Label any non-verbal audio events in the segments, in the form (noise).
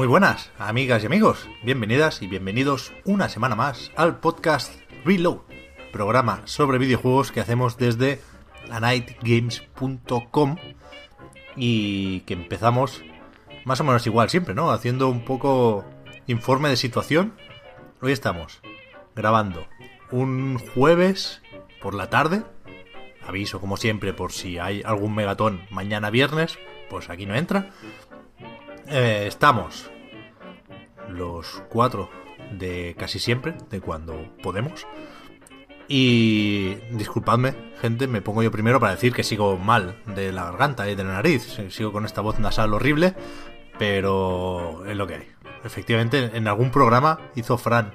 Muy buenas, amigas y amigos. Bienvenidas y bienvenidos una semana más al podcast Reload, programa sobre videojuegos que hacemos desde lanightgames.com y que empezamos más o menos igual siempre, ¿no? Haciendo un poco informe de situación. Hoy estamos grabando un jueves por la tarde. Aviso como siempre por si hay algún megatón mañana viernes, pues aquí no entra. Eh, estamos los cuatro de casi siempre, de cuando podemos. Y disculpadme, gente, me pongo yo primero para decir que sigo mal de la garganta y de la nariz. Sigo con esta voz nasal horrible, pero es lo que hay. Efectivamente, en algún programa hizo Fran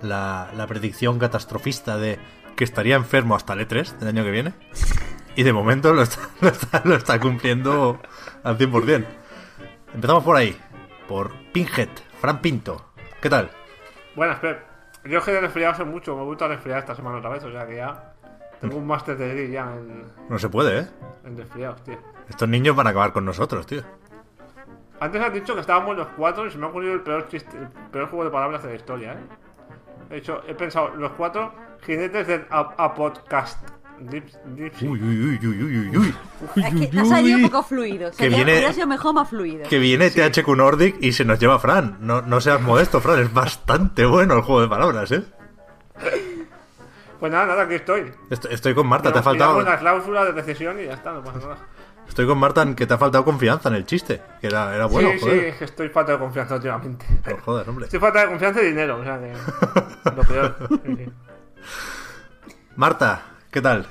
la, la predicción catastrofista de que estaría enfermo hasta el E3 del año que viene. Y de momento lo está, (laughs) lo está, lo está cumpliendo al 100%. Empezamos por ahí, por Pinhead, Fran Pinto. ¿Qué tal? Buenas, Pep. Yo que he resfriado hace mucho, me he vuelto a resfriar esta semana otra vez, o sea que ya tengo un máster de degree ya en, No se puede, ¿eh? en resfriados, tío. Estos niños van a acabar con nosotros, tío. Antes has dicho que estábamos los cuatro y se me ha ocurrido el peor, chiste, el peor juego de palabras de la historia, ¿eh? He dicho, he pensado, los cuatro jinetes del a, Uy, uy, uy, uy, uy, uy. Es que ha salido poco fluido. Que viene- Hubiera sido mejor más fluido. Que viene THQ Nordic y se nos lleva Fran. No, no seas modesto, Fran. Es bastante bueno el juego de palabras, ¿eh? Pues nada, nada, aquí estoy. Estoy, estoy con Marta, te ha Pero faltado. una cláusula de recesión y ya está, no pasa nada. Estoy con Marta en que te ha faltado confianza en el chiste. Que era, era bueno, sí, joder. sí, es que estoy falta de confianza últimamente. Pero joder, hombre. Estoy falta de confianza y dinero, o sea que. (laughs) Lo peor. Sí, sí. Marta, ¿qué tal?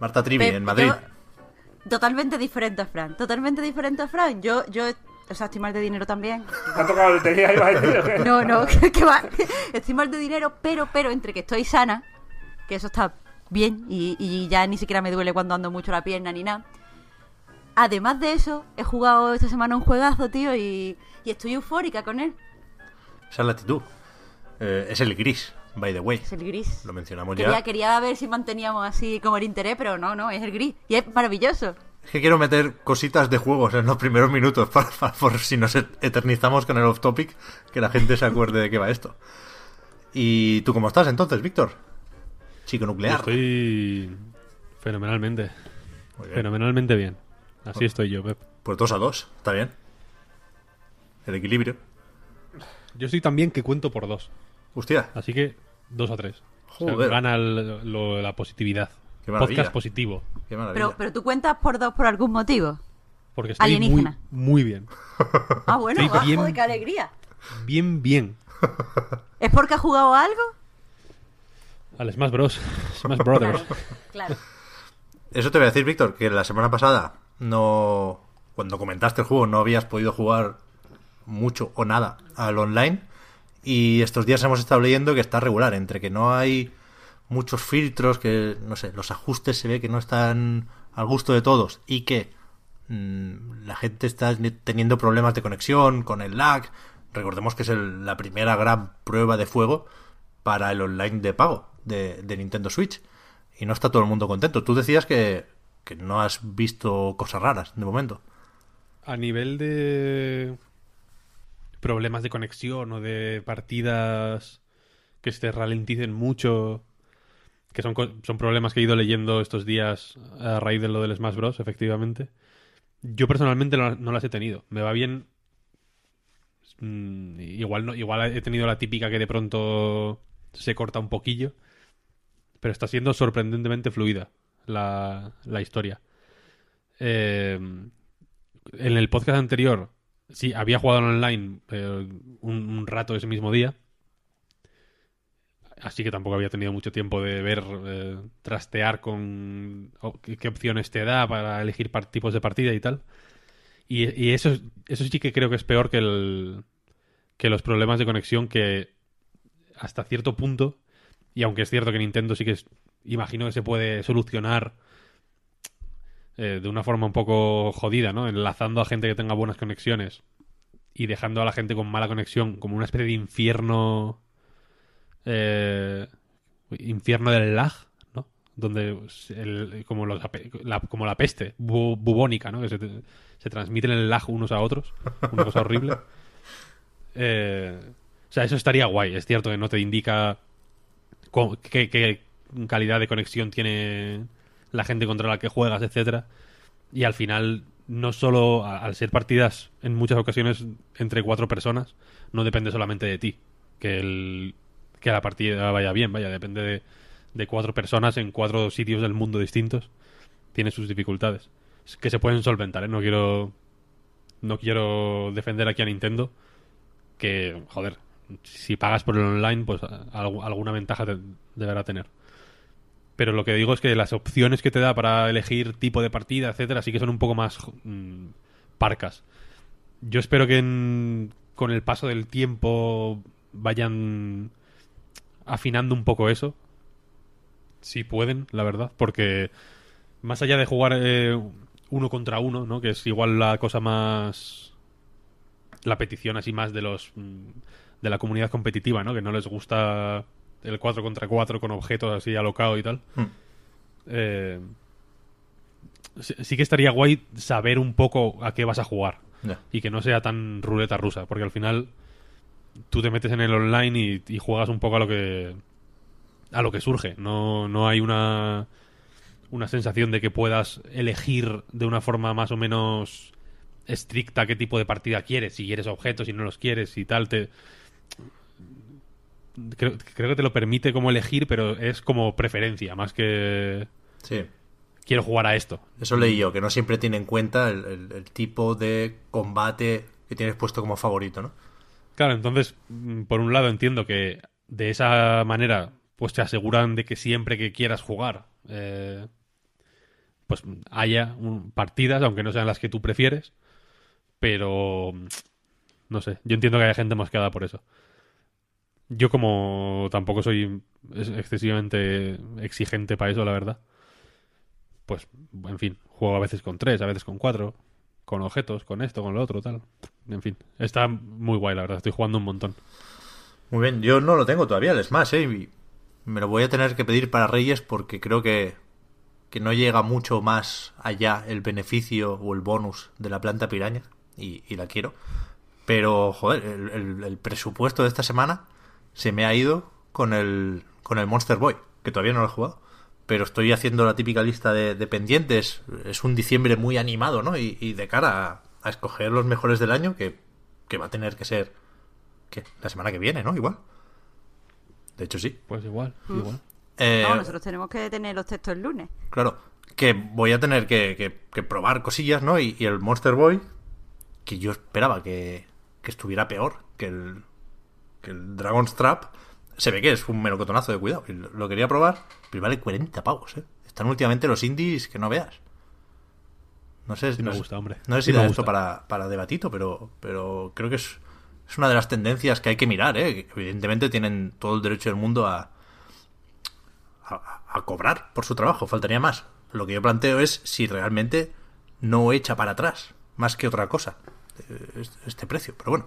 Marta Trivi, en Madrid. yo- totalmente diferente a Fran. Totalmente diferente a Fran. Yo, yo, o sea, estoy mal de dinero también. ¿Te ha tocado la lotería iba a decir qué? (laughs) No, no, que, que va. Estoy mal de dinero, pero, pero entre que estoy sana, que eso está bien y, y ya ni siquiera me duele cuando ando mucho la pierna ni nada. Además de eso, he jugado esta semana un juegazo, tío, y, y estoy eufórica con él. Esa es la actitud. Eh, es el gris, by the way. Es el gris. Lo mencionamos Quería, ya. quería ver si manteníamos así como el interés, pero no, no, es el gris. Y es maravilloso. Es que quiero meter cositas de juegos en los primeros minutos para, (laughs) para- por si nos eternizamos con el off topic, que la gente se acuerde de qué va esto. ¿Y tú cómo estás entonces, Víctor? Chico nuclear. Estoy fenomenalmente. Muy bien. Fenomenalmente bien. Así estoy yo, Pep. Pues dos a dos, está bien. El equilibrio. Yo soy también que cuento por dos. Hostia, Así que dos a tres. O sea, gana el- lo- la positividad. Qué. Podcast positivo. qué. Pero, pero tú cuentas por dos por algún motivo. Porque estoy muy, Alienígena. muy bien. (laughs) Ah, bueno, Estoy bien. joder, qué alegría. Bien, bien. (laughs) ¿Es porque has jugado a algo? Al Smash Bros. (laughs) Smash Brothers. Claro. Eso te voy a decir, Víctor, que la semana pasada no. Cuando comentaste el juego no habías podido jugar mucho o nada al online. Y estos días hemos estado leyendo que está regular, entre que no hay muchos filtros, que no sé, los ajustes se ve que no están al gusto de todos y que mm, la gente está teniendo problemas de conexión con el lag. Recordemos que es la primera gran prueba de fuego para el online de pago de, de Nintendo Switch. Y no está todo el mundo contento. Tú decías que, que no has visto cosas raras de momento. A nivel de problemas de conexión o de partidas que se ralenticen mucho, que son, son problemas que he ido leyendo estos días a raíz de lo del Smash Bros, efectivamente. Yo personalmente no, no las he tenido. Me va bien mm, igual no, igual he tenido la típica que de pronto se corta un poquillo, pero está siendo sorprendentemente fluida la, la historia. Eh, en el podcast anterior, sí, había jugado online eh, un, rato ese mismo día. Así que tampoco había tenido mucho tiempo de ver, eh, trastear con qué, opciones te da para elegir tipos de partida y tal. Y, y eso, eso sí que creo que es peor que, el, que los problemas de conexión que hasta cierto punto, y aunque es cierto que Nintendo sí que es, imagino que se puede solucionar eh, de una forma un poco jodida, ¿no? Enlazando a gente que tenga buenas conexiones y dejando a la gente con mala conexión como una especie de infierno eh, infierno del lag, ¿no? Donde el- como, los la, como la peste bu- bubónica, ¿no? Que se, se transmiten el lag unos a otros, una cosa horrible. (laughs) Eh, o sea, eso estaría guay. Es cierto que no te indica qué calidad de conexión tiene la gente contra la que juegas, etcétera. Y al final, no solo al ser partidas en muchas ocasiones entre cuatro personas, no depende solamente de ti. Que, el, que la partida vaya bien, vaya, depende de, cuatro personas en cuatro sitios del mundo distintos. Tiene sus dificultades. Que se pueden solventar, ¿eh? No quiero. No quiero defender aquí a Nintendo. Que, joder, si pagas por el online, pues alguna ventaja te- deberá tener. Pero lo que digo es que las opciones que te da para elegir tipo de partida, etcétera, sí que son un poco más mm, parcas. Yo espero que en- con el paso del tiempo vayan afinando un poco eso. Si pueden, la verdad. Porque más allá de jugar eh, uno contra uno, ¿no? Que es igual la cosa más. La petición así más de los. mm, de la comunidad competitiva, ¿no? Que no les gusta el 4 contra 4 con objetos así alocado y tal. Hmm. Eh, sí, sí que estaría guay saber un poco a qué vas a jugar y que no sea tan ruleta rusa, porque al final tú te metes en el online y, y juegas un poco a lo que a lo que surge. No, no hay una una sensación de que puedas elegir de una forma más o menos estricta qué tipo de partida quieres, si quieres objetos, si no los quieres y tal, te creo, creo que te lo permite como elegir, pero es como preferencia, más que Sí. quiero jugar a esto. Eso leí yo, que no siempre tiene en cuenta el, el- el tipo de combate que tienes puesto como favorito, ¿no? Claro, entonces, mm, por un lado entiendo que de esa manera, pues te aseguran de que siempre que quieras jugar, eh, pues haya un- partidas, aunque no sean las que tú prefieres, pero mm, no sé, yo entiendo que haya gente mosqueada por eso. Yo como tampoco soy ex- excesivamente exigente para eso, la verdad. Pues, en fin, juego a veces con tres, a veces con cuatro, con objetos, con esto, con lo otro, tal. En fin, está muy guay, la verdad. Estoy jugando un montón. Muy bien, yo no lo tengo todavía, el Smash, ¿eh? Me lo voy a tener que pedir para Reyes porque creo que, que no llega mucho más allá el beneficio o el bonus de la planta piraña y, y la quiero. Pero, joder, el presupuesto de esta semana se me ha ido con el, con el Monster Boy, que todavía no lo he jugado. Pero estoy haciendo la típica lista de, de pendientes. Es un diciembre muy animado, ¿no? Y, y de cara a, a escoger los mejores del año, que, que va a tener que ser ¿Qué? La semana que viene, ¿no? Igual. De hecho, sí. Pues igual, igual. Eh, No, nosotros tenemos que tener los textos el lunes. Claro, que voy a tener que, que- que probar cosillas, ¿no? Y, y el Monster Boy, que yo esperaba que, que estuviera peor que el, que el Dragon's Trap, se ve que es un melocotonazo de cuidado. Lo, quería probar, pero vale 40 pavos, ¿eh? Están últimamente los indies que no veas. No sé, Sí no me sé- gusta, hombre. No sé Sí si da esto para, para debatito, pero, pero creo que es, es una de las tendencias que hay que mirar, ¿eh? Evidentemente tienen todo el derecho del mundo a, a, a cobrar por su trabajo, faltaría más. Lo que yo planteo es si realmente no echa para atrás, más que otra cosa, eh, este precio. Pero bueno,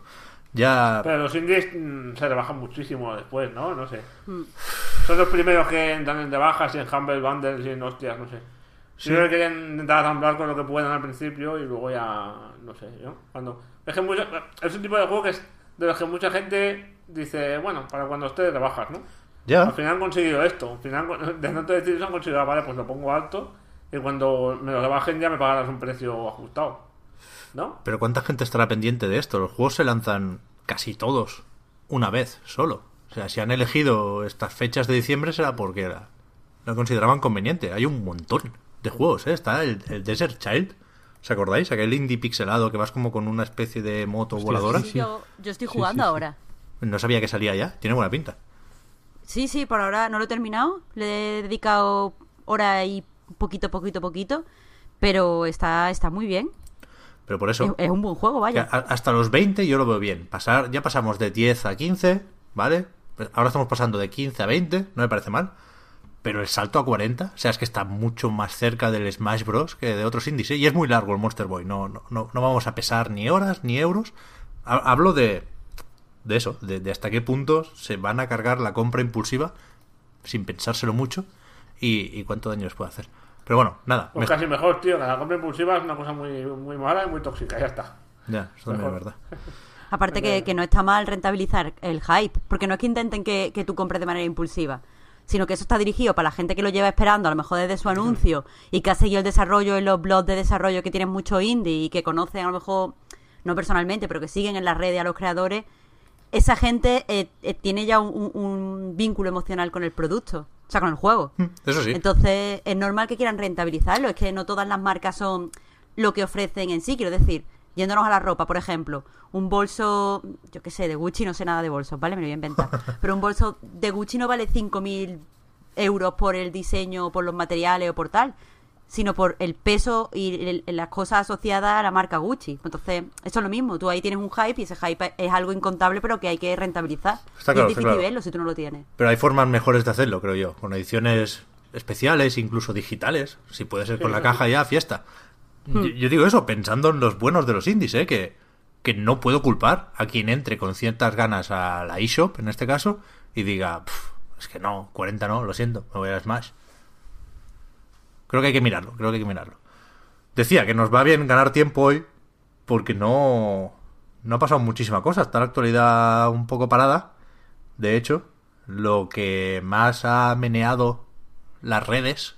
ya... Pero los indies mm, se rebajan muchísimo después, ¿no? No sé. Son los primeros que entran en rebajas y en Humble Bundles y en hostias, no sé. Sí. Primero quieren intentar asamblar con lo que puedan al principio y luego ya. No sé, ¿no? Cuando. Es que mucha- es un tipo de juego que es de los que mucha gente dice, bueno, para cuando esté de rebajas, ¿no? Al final han conseguido esto. Al final, (laughs) de tanto decir han conseguido, vale, pues lo pongo alto y cuando me lo rebajen ya me pagarás un precio ajustado. ¿No? pero ¿cuánta gente estará pendiente de esto? Los juegos se lanzan casi todos una vez solo. O sea, si han elegido estas fechas de diciembre será porque la- lo consideraban conveniente. Hay un montón de juegos, ¿eh? Está el, el Desert Child. ¿Os acordáis? Aquel indie pixelado que vas como con una especie de moto Hostia, voladora. sí, sí. Yo, yo estoy Sí, jugando sí, sí. ahora. No sabía que salía ya. Tiene buena pinta. Sí, sí, por ahora no lo he terminado. Le he dedicado hora y poquito, poquito, poquito. Pero está, está muy bien. Pero por Es, eso, es un buen juego, vaya. hasta los 20 yo lo veo bien. Pasar, ya pasamos de 10 a 15, ¿vale? Ahora estamos pasando de 15 a 20, no me parece mal. Pero el salto a 40, o sea, es que está mucho más cerca del Smash Bros. que de otros indies. ¿eh? Y es muy largo el Monster Boy. No, no, no, no vamos a pesar ni horas ni euros. Ha- Hablo de, de eso, de, de hasta qué punto se van a cargar la compra impulsiva sin pensárselo mucho y, y cuánto daño les puede hacer. Pero bueno, nada. Pues me- casi mejor, tío, que la compra impulsiva es una cosa muy, muy mala y muy tóxica, ya está. Ya, eso también es verdad. (laughs) Aparte que, que no está mal rentabilizar el hype, porque no es que intenten que, que tú compres de manera impulsiva, sino que eso está dirigido para la gente que lo lleva esperando, a lo mejor desde su anuncio, y que ha seguido el desarrollo en los blogs de desarrollo que tienen mucho indie y que conocen a lo mejor, no personalmente, pero que siguen en las redes a los creadores. Esa gente eh, eh, tiene ya un, un- un vínculo emocional con el producto, o sea, con el juego. Eso sí. Entonces, es normal que quieran rentabilizarlo. Es que no todas las marcas son lo que ofrecen en sí. Quiero decir, yéndonos a la ropa, por ejemplo, un bolso, yo qué sé, de Gucci, no sé nada de bolsos, ¿vale? Me lo voy a inventar. (laughs) Pero un bolso de Gucci no vale 5.000 euros por el diseño, por los materiales o por tal, sino por el peso y el- las cosas asociadas a la marca Gucci. Entonces, eso es lo mismo. Tú ahí tienes un hype y ese hype es algo incontable, pero que hay que rentabilizar. Está y claro, es está difícil claro. verlo si tú no lo tienes. Pero hay formas mejores de hacerlo, creo yo. Con ediciones especiales, incluso digitales. Si puede ser con la caja ya, fiesta. Yo, yo digo eso pensando en los buenos de los indies, ¿eh? Que, que no puedo culpar a quien entre con ciertas ganas a la eShop, en este caso, y diga, "Pf, es que no, 40 no, lo siento, me voy a Smash. Creo que hay que mirarlo, creo que hay que mirarlo. Decía que nos va bien ganar tiempo hoy porque no, no ha pasado muchísima cosa. Está la actualidad un poco parada. De hecho, lo que más ha meneado las redes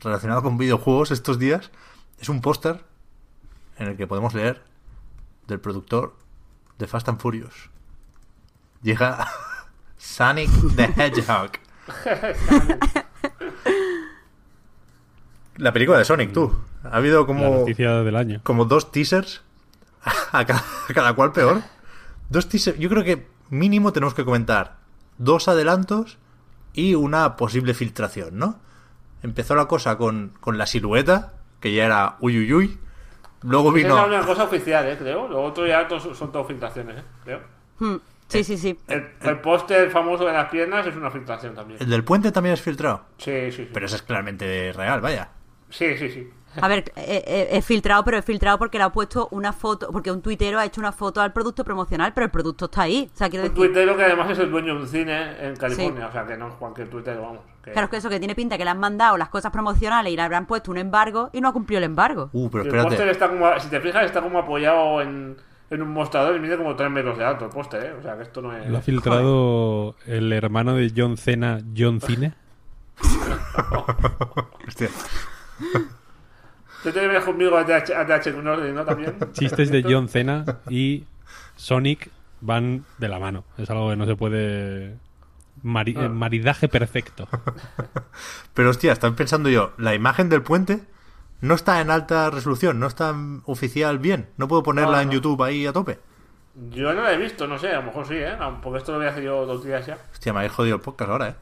relacionado con videojuegos estos días es un póster en el que podemos leer del productor de Fast and Furious. Llega (laughs) Sonic the Hedgehog. (laughs) La película de Sonic, tú. Ha habido La como noticia del año. como dos teasers, (laughs) a cada, a cada cual peor. Dos teasers, yo creo que mínimo tenemos que comentar dos adelantos y una posible filtración, ¿no? Empezó la cosa con, con la silueta, que ya era uy uy uy. Luego Esa es la vino... única cosa oficial, ¿eh? Creo. Lo otro ya son todas filtraciones, ¿eh? Creo. Hmm, Sí, sí, sí. El, el póster famoso de las piernas es una filtración también. El del puente también es filtrado. Sí, sí, sí. Pero eso es claramente real, vaya. Sí, sí, sí. A ver, eh, eh, es filtrado, pero es filtrado porque le ha puesto una foto, porque un tuitero ha hecho una foto al producto promocional, pero el producto está ahí. O sea, quiero Un decir, tuitero que además es el dueño de un cine en California, o sea que no es cualquier tuitero, vamos. que- claro que eso que tiene pinta que le han mandado las cosas promocionales y le habrán puesto un embargo y no ha cumplido el embargo. Uh, pero el póster espérate. está como, si te fijas, está como apoyado en, en un mostrador y mide como 3 metros de alto el póster, ¿eh? O sea que esto no es... Lo ha filtrado el hermano de John Cena, John Cine. (laughs) (laughs) Hostia. ¿Tú (laughs) te vienes conmigo a orden, no? También. Chistes de John (laughs) Cena y Sonic van de la mano. Es algo que no se puede... mari- Ah. eh, Maridaje perfecto. (laughs) Pero hostia, estoy pensando yo, la imagen del puente no está en alta resolución, no está en oficial bien. No puedo ponerla No, en no. YouTube ahí a tope. Yo no la he visto, no sé, a lo mejor sí, ¿eh? Porque esto lo voy a hacer yo dos días ya. Hostia, me habéis jodido el podcast ahora, ¿eh?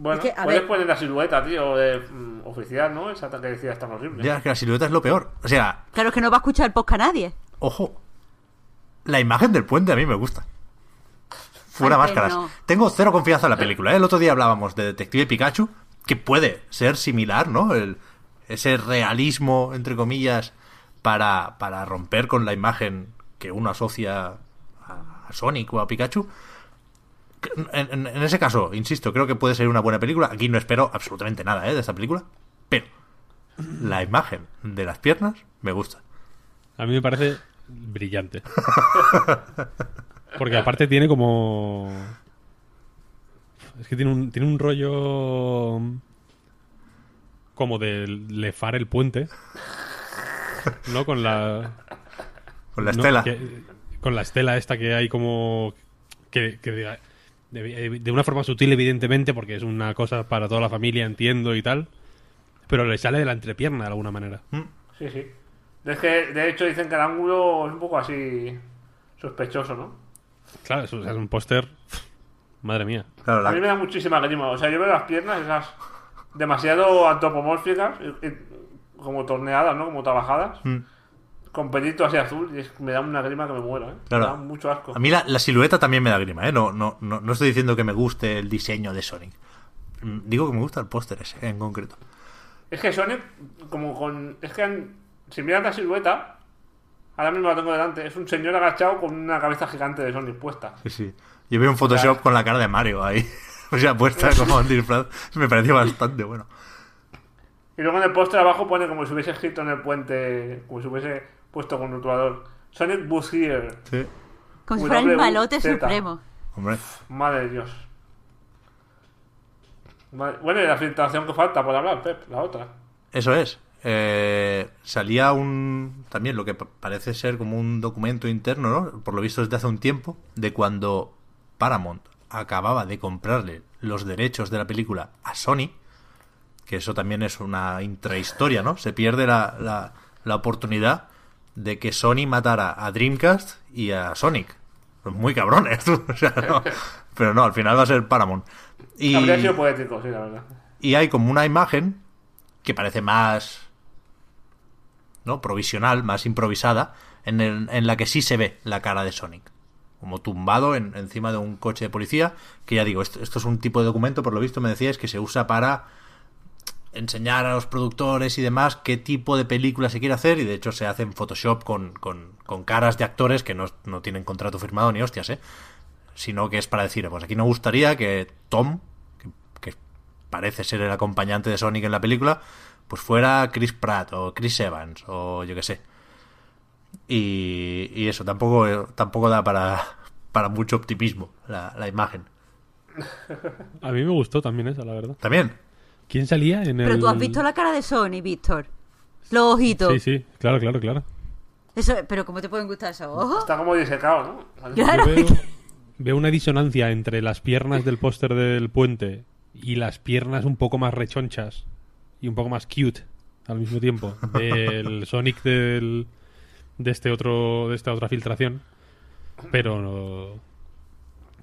Bueno, Es que, a puedes ver- poner la silueta, tío, de, mm, oficial, ¿no? Esa que decías tan horrible. Ya, es que la silueta es lo peor. O sea, Claro es que no va a escuchar el podcast nadie. ojo, la imagen del puente a mí me gusta. Fuera Ay, máscaras. no. Tengo cero confianza en la película. ¿eh? El otro día hablábamos de Detective Pikachu, que puede ser similar, ¿no? El, ese realismo, entre comillas, para, para romper con la imagen que uno asocia a, a Sonic o a Pikachu. En, ese caso, insisto, creo que puede ser una buena película. Aquí no espero absolutamente nada ¿eh? de esta película. Pero la imagen de las piernas me gusta. A mí me parece brillante. Porque aparte tiene como... Es que tiene un, tiene un rollo... Como de lefar el puente. ¿No? Con la... Con la no, estela. que- con la estela esta que hay como que, que de, de- una forma sutil evidentemente porque es una cosa para toda la familia entiendo y tal pero le sale de la entrepierna de alguna manera Sí, sí. Es que, de hecho, dicen que el ángulo es un poco así sospechoso, ¿no? claro eso es un póster madre mía Claro, A mí me da muchísima grima. O sea, yo veo las piernas esas demasiado antropomórficas, y- y como torneadas, ¿no? Como trabajadas, Mm. Con pelito así azul, y es me da una grima que me muero, ¿eh? Claro. Me da mucho asco. a mí la, la silueta también me da grima, ¿eh? No, no, no, no estoy diciendo que me guste el diseño de Sonic. Mm, Digo que me gusta el póster ese en concreto. Es que Sonic, como con. Es que han- si miras la silueta, ahora mismo la tengo delante, es un señor agachado con una cabeza gigante de Sonic puesta. Sí, sí. Yo veo un Photoshop con la cara de Mario ahí. (laughs) O sea, puesta como un disfraz. Me pareció bastante bueno. Y luego en el póster abajo pone como si hubiese escrito en el puente, como si hubiese puesto con rotulador. Sonic here. Sí. Como si fuera el malote supremo. Hombre. Madre de Dios. Madre- Bueno, y la filtración que falta por hablar, Pep, la otra. Eso es. Eh, salía un. También lo que pa- parece ser como un documento interno, ¿no? Por lo visto desde hace un tiempo, de cuando Paramount acababa de comprarle los derechos de la película a Sony. Que eso también es una intrahistoria, ¿no? Se pierde la, la, la oportunidad de que Sony matara a Dreamcast y a Sonic. Pues muy cabrones. (laughs) O sea, no. Pero no, al final va a ser Paramount. Y... Habría sido poético, sí, la verdad. Y hay como una imagen que parece más. ¿No? Provisional, más improvisada, en, el- en la que sí se ve la cara de Sonic. Como tumbado en- encima de un coche de policía. Que ya digo, esto, esto es un tipo de documento, por lo visto me decíais, que se usa para enseñar a los productores y demás qué tipo de película se quiere hacer. Y de hecho se hace en Photoshop con, con- con caras de actores que no, no tienen contrato firmado ni hostias, ¿eh? Sino que es para decir, pues aquí nos gustaría que Tom, que, que parece ser el acompañante de Sonic en la película, pues fuera Chris Pratt o Chris Evans o yo qué sé. Y, y eso, tampoco, tampoco da para, para mucho optimismo la, la imagen. (laughs) a mí me gustó también esa la verdad También, ¿quién salía en el Pero tú has visto la cara de Sony, Víctor. Los ojitos. sí sí claro claro claro Eso, pero ¿cómo te pueden gustar esos ojos? Está como disecado, ¿no? Claro. Yo veo, veo una disonancia entre las piernas del póster del puente y las piernas un poco más rechonchas y un poco más cute al mismo tiempo del (laughs) Sonic del, de este otro de esta otra filtración pero no-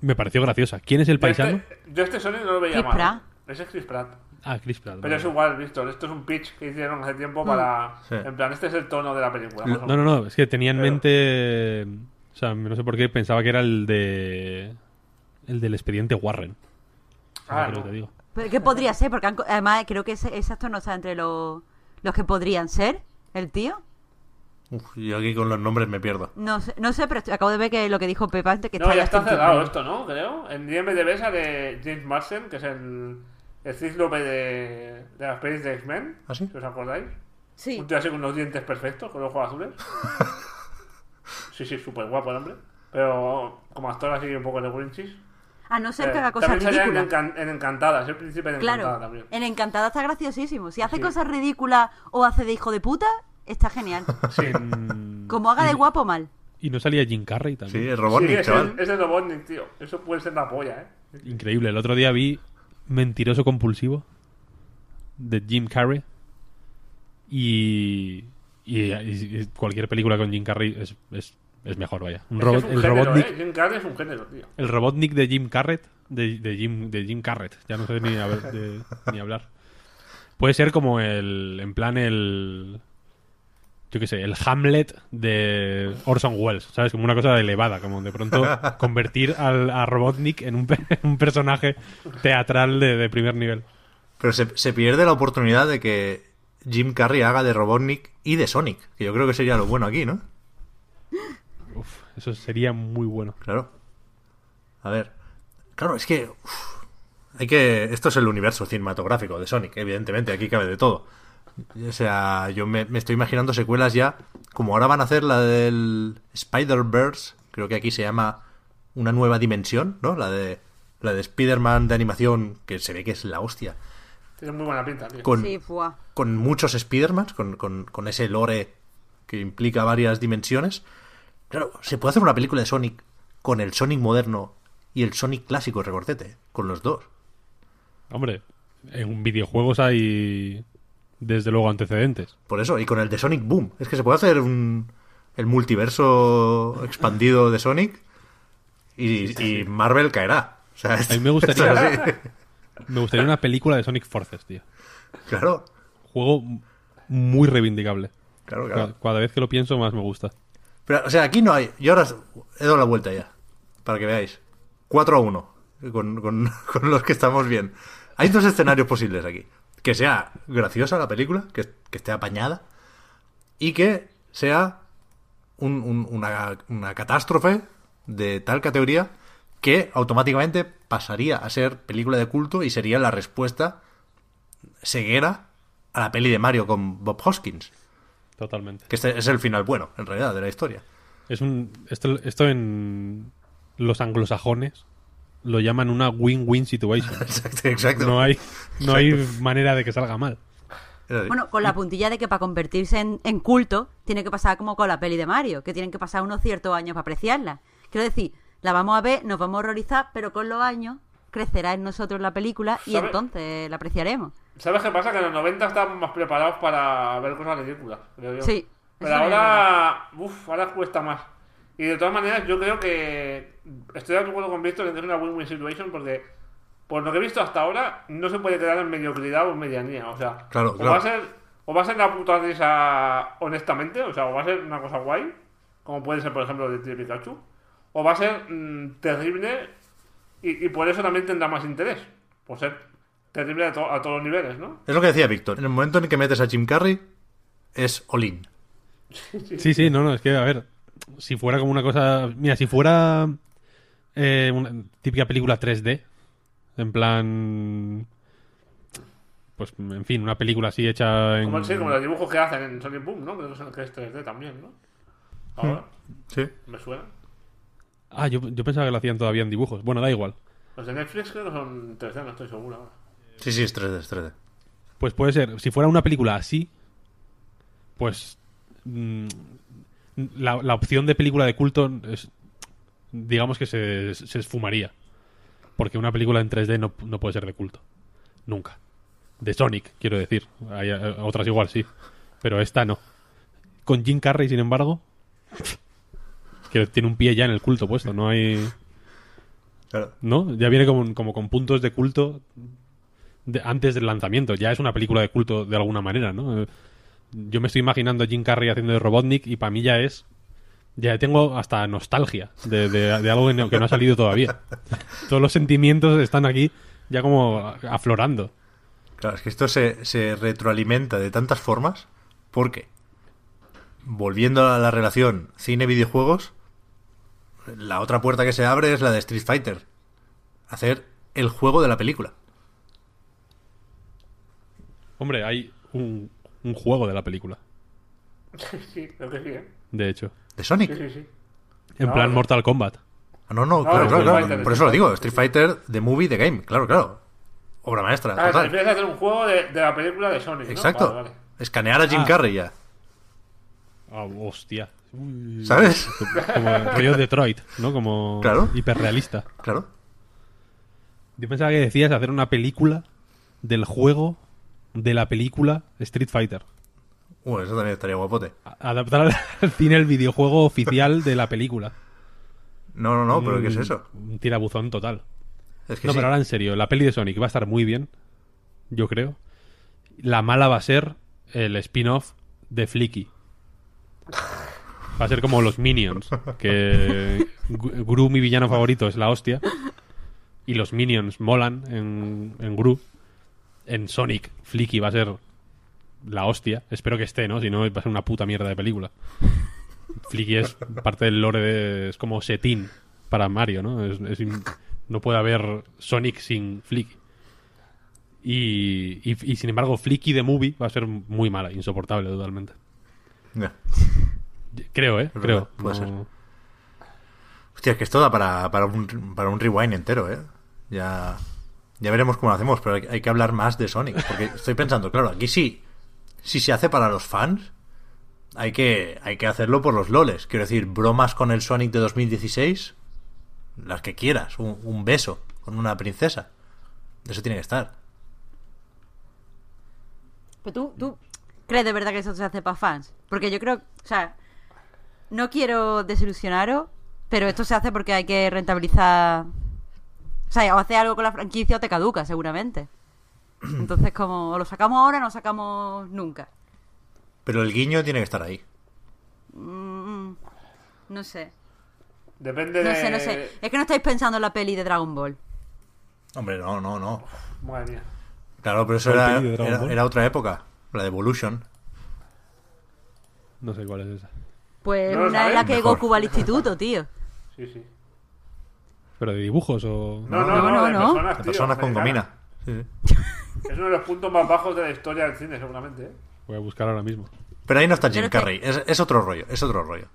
me pareció graciosa ¿quién es el Yo paisano? este, yo este Sonic no lo veía Chris mal. Pratt. Ese es Chris Pratt. Ah Chris Pratt Pero vale. es igual, Víctor. Esto es un pitch que hicieron hace tiempo Mm. para. Sí. En plan, este es el tono de la película. no no no es que tenía en Pero- mente o sea no sé por qué pensaba que era el de el del expediente Warren Ah, no. te digo ¿Pero ¿Qué podría ser? Porque han además creo que ese, ese actor no está entre los, los que podrían ser, el tío. uf, yo aquí con los nombres me pierdo. No sé, no sé pero estoy- acabo de ver que lo que dijo Pepa antes que No, está ya está cerrado esto, ¿no? Creo. En IMDb sale James Marsden, que es el, el cíclope de, de las pelis de X-Men. ¿Ah, sí? Si os acordáis. Sí. Un tío así con unos dientes perfectos, con los ojos azules. (laughs) sí, sí, súper guapo el hombre. Pero como actor así un poco de Grinchis. A no ser que Eh, haga cosas salía en, ridículas. Encan- en Encantada, es el príncipe de Encantada Claro, también. en Encantada está graciosísimo. Si hace Sí. cosas ridículas o hace de hijo de puta, está genial. (laughs) En- Como haga de guapo mal. y no salía Jim Carrey también Sí, Sí, Robotnik, es, chaval. el, es de Robotnik, tío. Eso puede ser la polla, ¿eh? Increíble. El otro día vi Mentiroso Compulsivo de Jim Carrey. Y, y, cualquier película con Jim Carrey es, es, es mejor, vaya. Un Es que robot- es un el, género, Robotnik, ¿eh? Jim Carrey es un género, tío. el Robotnik de Jim Carrett. De, de Jim, de Jim Carrett. Ya no sé ni, a ver- de- ni hablar. Puede ser como el. En plan, el. Yo qué sé, el Hamlet de Orson Welles, ¿sabes? Como una cosa elevada, como de pronto (laughs) convertir al, a Robotnik (laughs) en un, personaje teatral de, de primer nivel. Pero se, se pierde la oportunidad de que Jim Carrey haga de Robotnik y de Sonic, que yo creo que sería lo bueno aquí, ¿no? Uf, eso sería muy bueno. Claro. A ver. Claro, es que. uf, hay que. Esto es el universo cinematográfico de Sonic, evidentemente. Aquí cabe de todo. O sea, yo me, me estoy imaginando secuelas ya. Como ahora van a hacer la del Spider-Verse. Creo que aquí se llama Una nueva dimensión, ¿no? La de. La de Spider-Man de animación, que se ve que es la hostia. Tiene muy buena pinta, tío. Con, Sí, con muchos Spider-Mans, con, con, con ese lore que implica varias dimensiones. Claro, se puede hacer una película de Sonic con el Sonic moderno y el Sonic clásico, recordete, con los dos. Hombre, en videojuegos hay desde luego antecedentes. Por eso, y con el de Sonic Boom. Es que se puede hacer un, el multiverso expandido de Sonic y, y Marvel caerá. O sea, A mí me gustaría-. (laughs) Me gustaría una película de Sonic Forces, tío. Claro, Juego muy reivindicable. claro, Cada, claro. cada vez que lo pienso más me gusta. Pero, o sea, aquí no hay. Yo ahora he dado la vuelta ya. Para que veáis. 4 a 1. Con, con- (laughs) con los que estamos bien. Hay dos escenarios posibles aquí. Que sea graciosa la película, que, que esté apañada. Y que sea un- un- una, una catástrofe de tal categoría que automáticamente pasaría a ser película de culto y sería la respuesta ceguera a la peli de Mario con Bob Hoskins. Totalmente. Que este es el final bueno, en realidad, de la historia. Es un esto, esto en los anglosajones lo llaman una win-win situation. (laughs) Exacto, exacto. No hay no hay manera de que salga mal. Bueno, con la puntilla de que para convertirse en, en culto tiene que pasar como con la peli de Mario, que tienen que pasar unos ciertos años para apreciarla. Quiero decir, la vamos a ver, nos vamos a horrorizar, pero con los años crecerá en nosotros la película y ¿Sabe? entonces la apreciaremos. ¿Sabes qué pasa? Que en los 90 estábamos más preparados para ver cosas ridículas, creo yo. Sí. Pero ahora, uff, ahora cuesta más. Y de todas maneras, yo creo que estoy de acuerdo con Víctor en que es una win-win situation porque, por lo que he visto hasta ahora, no se puede quedar en mediocridad o en medianía. O sea, Claro, o, claro. Va a ser, o va a ser la puta risa honestamente, o sea, o va a ser una cosa guay, como puede ser, por ejemplo, de Tío Pikachu, o va a ser mm, terrible y, y por eso también tendrá más interés, por ser terrible a, to- a todos los niveles, ¿no? Es lo que decía Víctor. En el momento en el que metes a Jim Carrey, es all-in. Sí, sí, no, no, es que, a ver, si fuera como una cosa... Mira, si fuera eh, una típica película 3D, en plan... Pues, en fin, una película así hecha en... Como, sí, como los dibujos que hacen en Sonic Boom, ¿no? Creo que son- que es 3D también, ¿no? Ahora, Sí. me suena. Ah, yo, yo pensaba que lo hacían todavía en dibujos. Bueno, da igual. Los de Netflix creo que son 3D, no estoy seguro ahora. Sí, sí, es 3D, es 3D. Pues puede ser, si fuera una película así, pues mm, la, la opción de película de culto es, digamos que se, se esfumaría. Porque una película en 3D no, no puede ser de culto. Nunca. De Sonic, quiero decir. Hay eh, otras igual sí. Pero esta no. Con Jim Carrey, sin embargo, (laughs) que tiene un pie ya en el culto puesto. No hay... Claro. ¿No? Ya viene como, como con puntos de culto de- antes del lanzamiento. Ya es una película de culto de alguna manera, ¿no? Yo me estoy imaginando a Jim Carrey haciendo de Robotnik y para mí ya es... Ya tengo hasta nostalgia de, de- de algo que no, que no ha salido todavía. Todos los sentimientos están aquí ya como aflorando. Claro, es que esto se, se retroalimenta de tantas formas porque, volviendo a la relación cine-videojuegos, la otra puerta que se abre es la de Street Fighter. Hacer el juego de la película. Hombre, hay un, un juego de la película, (laughs) sí, creo que sí, ¿eh? de hecho. ¿De Sonic? Sí, sí, sí. En No, plan no. Mortal Kombat. Ah, No, no, No, claro, claro, claro. Fighter, Por eso lo digo, Street. Fighter, The Movie, The Game. Claro, claro. Obra maestra, Ah, total. a hacer un juego de, de la película de Sonic, ¿no? Exacto. Vale, vale. Escanear a Jim Ah. Carrey ya. Ah, hostia. Uy. ¿Sabes? Como rollo Detroit, ¿no? Como Claro. hiperrealista. Claro. Yo pensaba que decías hacer una película del juego de la película Street Fighter. Uh, eso también estaría guapote. Adaptar al- (laughs) cine el videojuego oficial de la película. No, no, no, pero ¿qué es Un- eso? Un tirabuzón total. Es que No, sí. pero ahora en serio, la peli de Sonic va a estar muy bien, yo creo. La mala va a ser el spin-off de Flicky. Va a ser como los Minions, que Gru, mi villano favorito, es la hostia. Y los Minions molan en, en Gru. En Sonic, Flicky va a ser la hostia. Espero que esté, ¿no? Si no, va a ser una puta mierda de película. (laughs) Flicky es parte del lore de... Es como setín para Mario, ¿no? Es, es im- no puede haber Sonic sin Flicky. Y, y, y, sin embargo, Flicky de Movie va a ser muy mala, insoportable totalmente. Creo, ¿eh? Es Creo. verdad, puede No- ser. Hostia, es que esto da para, para, un, para un rewind entero, ¿eh? Ya, ya veremos cómo lo hacemos, pero hay, que hablar más de Sonic. Porque estoy pensando, claro, aquí sí, si se hace para los fans, hay que, hay que hacerlo por los loles. Quiero decir, bromas con el Sonic de 2016, las que quieras. Un, un beso con una princesa. Eso tiene que estar. Pero tú, tú crees de verdad que eso se hace para fans. Porque yo creo, o sea, no quiero desilusionaros, pero esto se hace porque hay que rentabilizar. O sea, o hacer algo con la franquicia o te caduca, seguramente. (clears throat) Entonces, como o lo sacamos ahora o no lo sacamos nunca. Pero el guiño tiene que estar ahí. Mm, no sé. Depende No de. sé, no sé. Es que no estáis pensando en la peli de Dragon Ball. Hombre, no, no, no. Madre mía. Claro, pero eso ¿Cuál era, de otra época. La de Evolution. No sé cuál es esa. Pues ¿No una en sabes? la que Mejor. Goku va al instituto, tío. Sí, sí. ¿Pero de dibujos o...? No, no, No, no, no, de no. personas, De tío, personas con gomina. Sí. (laughs) Es uno de los puntos más bajos de la historia del cine, seguramente. ¿eh? Voy a buscar ahora mismo. Pero ahí no está Jim. Carrey. Es, es otro rollo. Es otro rollo.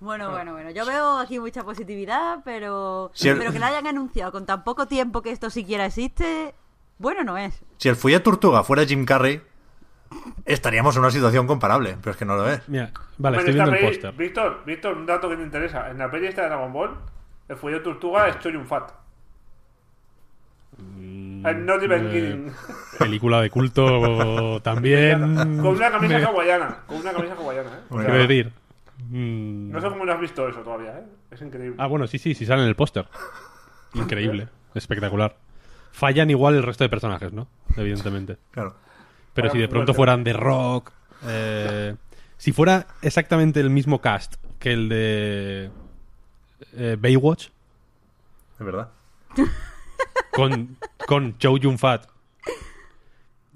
Bueno, bueno, bueno. Yo veo aquí mucha positividad, pero. Sí, el- Pero que la hayan anunciado con tan poco tiempo que esto siquiera existe. Bueno, no es. Si el Follet Tortuga fuera Jim Carrey, estaríamos en una situación comparable. Pero es que no lo es. Mira, vale, estoy viendo el póster. Víctor, Víctor, un dato que te interesa. En la peli esta de Dragon Ball, el folleto tortuga es Choyun Fat. I'm not even Eh, kidding. (laughs) Película de culto (laughs) también... Con una camisa me- hawaiana. Con una camisa hawaiana, ¿eh? Quiero decir... mm, no sé cómo no has visto eso todavía, ¿eh? Es increíble. Ah, bueno, sí, sí, sí sale en el póster. (laughs) Increíble, espectacular. Fallan igual el resto de personajes, ¿no? Evidentemente. Claro. Pero si de pronto fueran The Rock... eh, si fuera exactamente el mismo cast que el de eh, Baywatch, Es verdad. (laughs) con, con Chow Yun Fat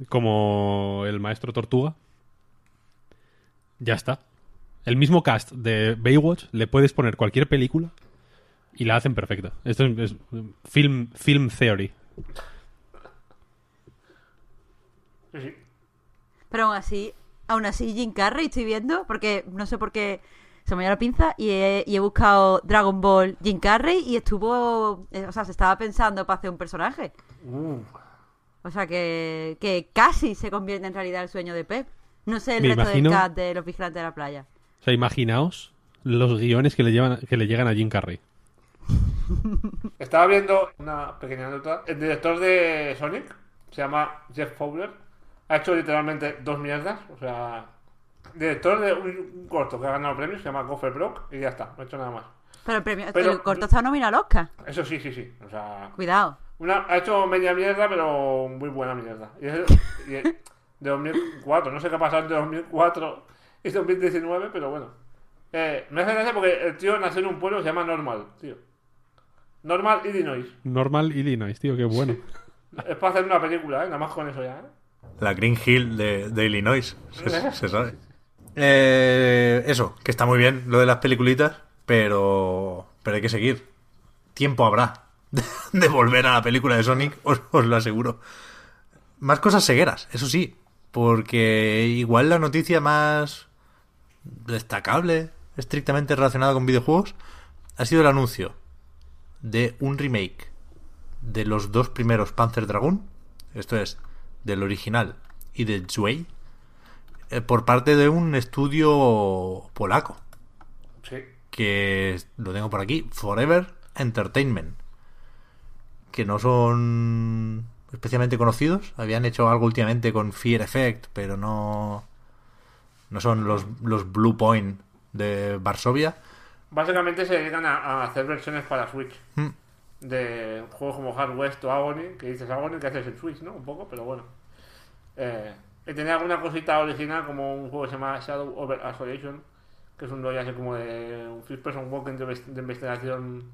como el maestro tortuga, ya está. El mismo cast de Baywatch le puedes poner cualquier película y la hacen perfecta. Esto es, es film, film theory. Sí, sí. Pero aún así, aún así, Jim Carrey estoy viendo, porque no sé por qué se me dio la pinza y he, y he buscado Dragon Ball Jim Carrey y estuvo, eh, o sea, se estaba pensando para hacer un personaje. Uh, O sea, que, que casi se convierte en realidad el sueño de Pep. No sé el Me resto imagino- del cast de los vigilantes de la playa. O sea, imaginaos los guiones que le, llevan, que le llegan a Jim Carrey. (laughs) Estaba viendo una pequeña nota. El director de Sonic se llama Jeff Fowler. Ha hecho literalmente dos mierdas. O sea, director de un, corto que ha ganado premios, se llama Gopher Brock, y ya está, no ha hecho nada más. Pero el premio, Pero- el corto está nominado al Oscar. Eso sí, sí, sí. O sea, Cuidado. una, ha hecho media mierda, pero muy buena mierda. Y es (laughs) y es de 2004. No sé qué ha pasado entre 2004 y 2019, pero bueno. Eh, me hace gracia porque el tío nació en un pueblo que se llama Normal, tío. Normal, Illinois. Normal Illinois, tío, qué bueno. Es para hacer una película, ¿eh? Nada más con eso ya, ¿eh? La Green Hill de, de Illinois. Se, se sabe. Eh, eso, que está muy bien lo de las peliculitas, pero, pero hay que seguir. Tiempo habrá de, (laughs) de volver a la película de Sonic, os, lo aseguro. Más cosas cegueras, eso sí, porque igual la noticia más destacable, estrictamente relacionada con videojuegos, ha sido el anuncio de un remake de los dos primeros Panzer Dragoon, esto es, del original y del Zwei, por parte de un estudio polaco, Sí. que lo tengo por aquí, Forever Entertainment, que no son especialmente conocidos, habían hecho algo últimamente con Fear Effect, pero no, no son los, los Blue Point de Varsovia. Básicamente se dedican a, a hacer versiones para Switch. Mm. De juegos como Hard West o Agony, que dices Agony, que haces en Switch, ¿no? Un poco, pero bueno. Eh, y tenía alguna cosita original como un juego que se llama Shadow Over Isolation, que es un rollo así como de un first person walking de, de investigación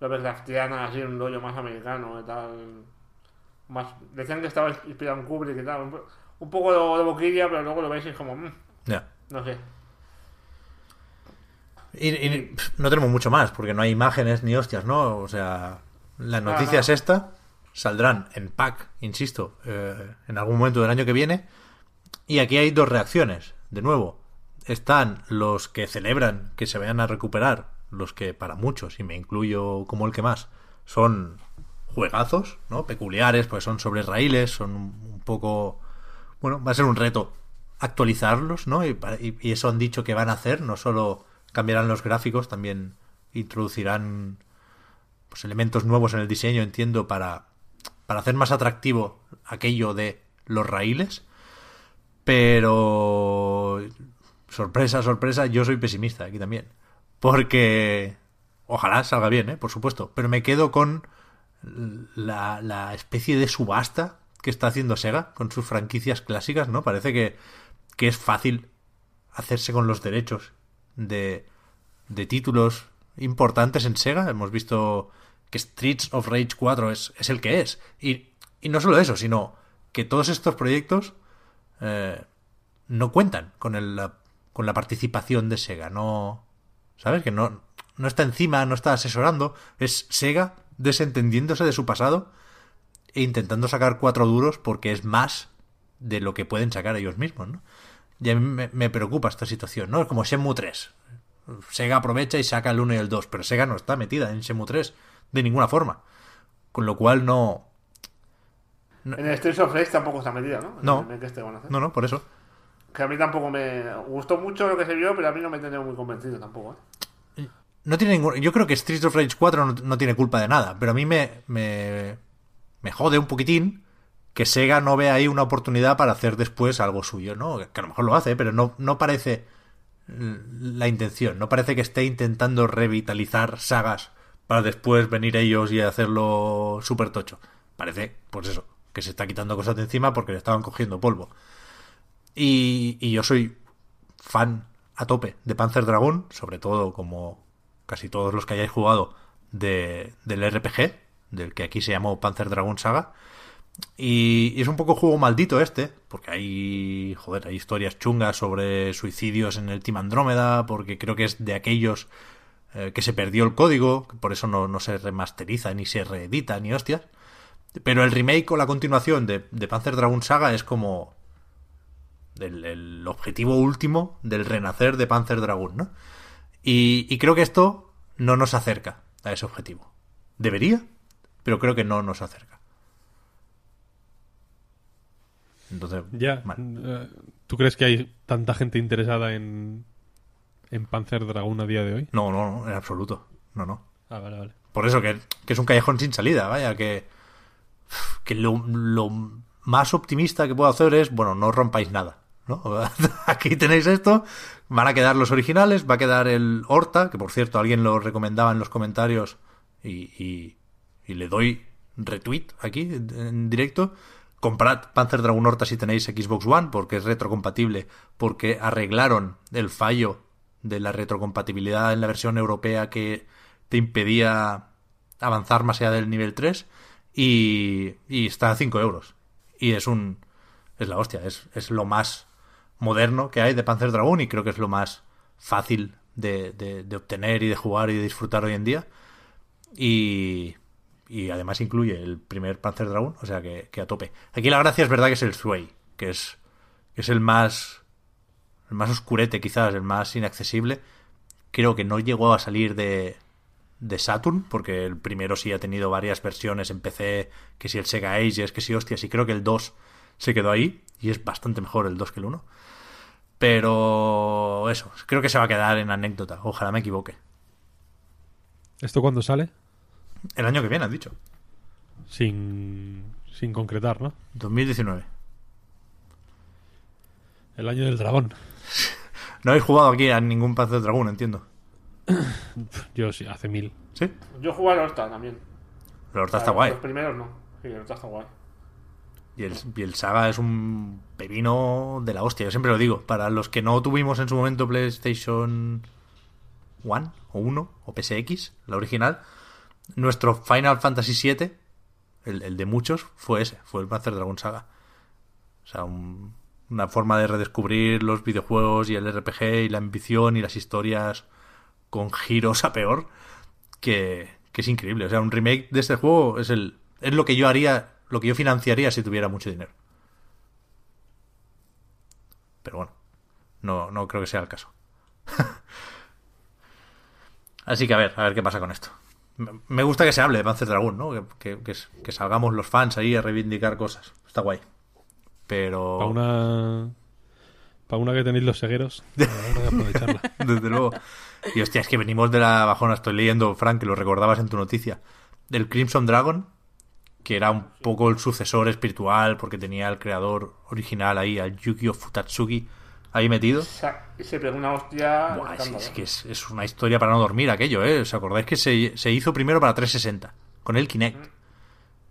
Lovecraftiana, así un rollo más americano y tal. Más, decían que estaba inspirado en Kubrick y tal. Un, po- un poco de, de boquilla, pero luego lo veis y es como, mm, no sé. Y, y, no tenemos mucho más, porque no hay imágenes ni hostias, ¿no? O sea, la noticia es esta. Saldrán en pack, insisto, eh, en algún momento del año que viene. Y aquí hay dos reacciones. De nuevo, están los que celebran que se vayan a recuperar, los que para muchos, y me incluyo como el que más, son juegazos, ¿no? Peculiares, pues son sobre raíles, son un poco... Bueno, va a ser un reto actualizarlos, ¿no? Y- y eso han dicho que van a hacer, no solo cambiarán los gráficos, también introducirán pues, elementos nuevos en el diseño, entiendo, para, para hacer más atractivo aquello de los raíles. Pero sorpresa, sorpresa, yo soy pesimista aquí también. Porque ojalá salga bien, ¿eh? por supuesto. Pero me quedo con la, la especie de subasta que está haciendo Sega con sus franquicias clásicas, ¿no? Parece que, que es fácil hacerse con los derechos de, de títulos importantes en Sega. Hemos visto que Streets of Rage 4 es, es el que es. Y, y no solo eso, sino que todos estos proyectos eh, no cuentan con, el, la, con la participación de Sega. No, ¿Sabes? Que no, no está encima, no está asesorando. Es Sega desentendiéndose de su pasado e intentando sacar cuatro duros porque es más de lo que pueden sacar ellos mismos, ¿no? Y a mí me, me preocupa esta situación, ¿no? Es como Shenmue 3. Sega aprovecha y saca el 1 y el 2, pero Sega no está metida en Shenmue 3 de ninguna forma. Con lo cual no... En el Streets of Rage tampoco está metida, ¿no? En el este que van a hacer. No, no, por eso. Que a mí tampoco me gustó mucho lo que se vio, pero a mí no me tenía muy convencido tampoco, ¿eh? No tiene ningún... Yo creo que Streets of Rage 4 no, no tiene culpa de nada, pero a mí me, me, me jode un poquitín que Sega no vea ahí una oportunidad para hacer después algo suyo, ¿no? Que a lo mejor lo hace, pero no, no parece la intención, no parece que esté intentando revitalizar sagas para después venir ellos y hacerlo súper tocho. Parece, pues eso, que se está quitando cosas de encima porque le estaban cogiendo polvo. Y, yo soy fan a tope de Panzer Dragon, sobre todo como casi todos los que hayáis jugado de, del RPG, del que aquí se llamó Panzer Dragon Saga. Y, y es un poco juego maldito este, porque hay, joder, hay historias chungas sobre suicidios en el Team Andrómeda, porque creo que es de aquellos eh, que se perdió el código, por eso no, no se remasteriza, ni se reedita, ni hostias. Pero el remake o la continuación de, de Panzer Dragon Saga es como el, el objetivo último del renacer de Panzer Dragon, ¿no? Y, y creo que esto no nos acerca a ese objetivo. Debería, pero creo que no nos acerca. Entonces, Ya. mal. eh, ¿Tú crees que hay tanta gente interesada en, en Panzer Dragoon a día de hoy? No, no, no, en absoluto. No, no. Ah, vale, vale. Por eso que, que es un callejón sin salida, vaya, que, que lo, más optimista que puedo hacer es, bueno, no rompáis nada. ¿no? (laughs) Aquí tenéis esto, van a quedar los originales, va a quedar el Horta, que por cierto alguien lo recomendaba en los comentarios y, y, le doy retweet aquí en, en directo. Comprad Panzer Dragon Horta si tenéis Xbox One, porque es retrocompatible, porque arreglaron el fallo de la retrocompatibilidad en la versión europea que te impedía avanzar más allá del nivel 3 y, y está a 5 euros. Y es un... es la hostia, es, lo más moderno que hay de Panzer Dragoon y creo que es lo más fácil de, de, obtener y de jugar y de disfrutar hoy en día. Y, y además incluye el primer Panzer Dragoon, o sea que, a tope. Aquí la gracia es verdad que es el Sway, que es, es el más el más oscurete quizás, el más inaccesible. Creo que no llegó a salir de, de Saturn, porque el primero sí ha tenido varias versiones en PC, que si el Sega Ages, que si hostias, y creo que el 2 se quedó ahí, y es bastante mejor el 2 que el 1. Pero eso, creo que se va a quedar en anécdota, ojalá me equivoque. ¿Esto cuándo sale? El año que viene, has dicho, Sin, sin concretar, ¿no? 2019. El año del dragón. (laughs) No habéis jugado aquí a ningún Panzer Dragoon, entiendo. Yo sí, hace mil. ¿Sí? Yo jugué al Horta también. La Horta está Los guay. primeros no. Sí, el Horta está guay. Y el, y el Saga es un pepino de la hostia, yo siempre lo digo. Para los que no tuvimos en su momento PlayStation 1 o 1 o PSX, la original, nuestro Final Fantasy VII, el, el de muchos, fue ese, fue el Panzer Dragon Saga. O sea, un- una forma de redescubrir los videojuegos y el RPG y la ambición y las historias con giros a peor que, que es increíble. O sea, un remake de este juego es el es lo que yo haría, lo que yo financiaría si tuviera mucho dinero. Pero bueno, no, no creo que sea el caso. (laughs) Así que a ver, a ver qué pasa con esto. Me- gusta que se hable de Panzer Dragoon, ¿no? Que, que- que salgamos los fans ahí a reivindicar cosas. Está guay. Pero... Para una, Para una que tenéis los de aprovecharla. (laughs) Desde luego. Y hostia, es que venimos de la bajona. Estoy leyendo, Frank, que lo recordabas en tu noticia. Del Crimson Dragon, que era un poco el sucesor espiritual, porque tenía al creador original ahí, al Yukio Futatsuki, ahí metido. Se, pegó una hostia. Buah, es, que es, es una historia para no dormir aquello, ¿eh? ¿Os acordáis que se, se hizo primero para 360? Con el Kinect.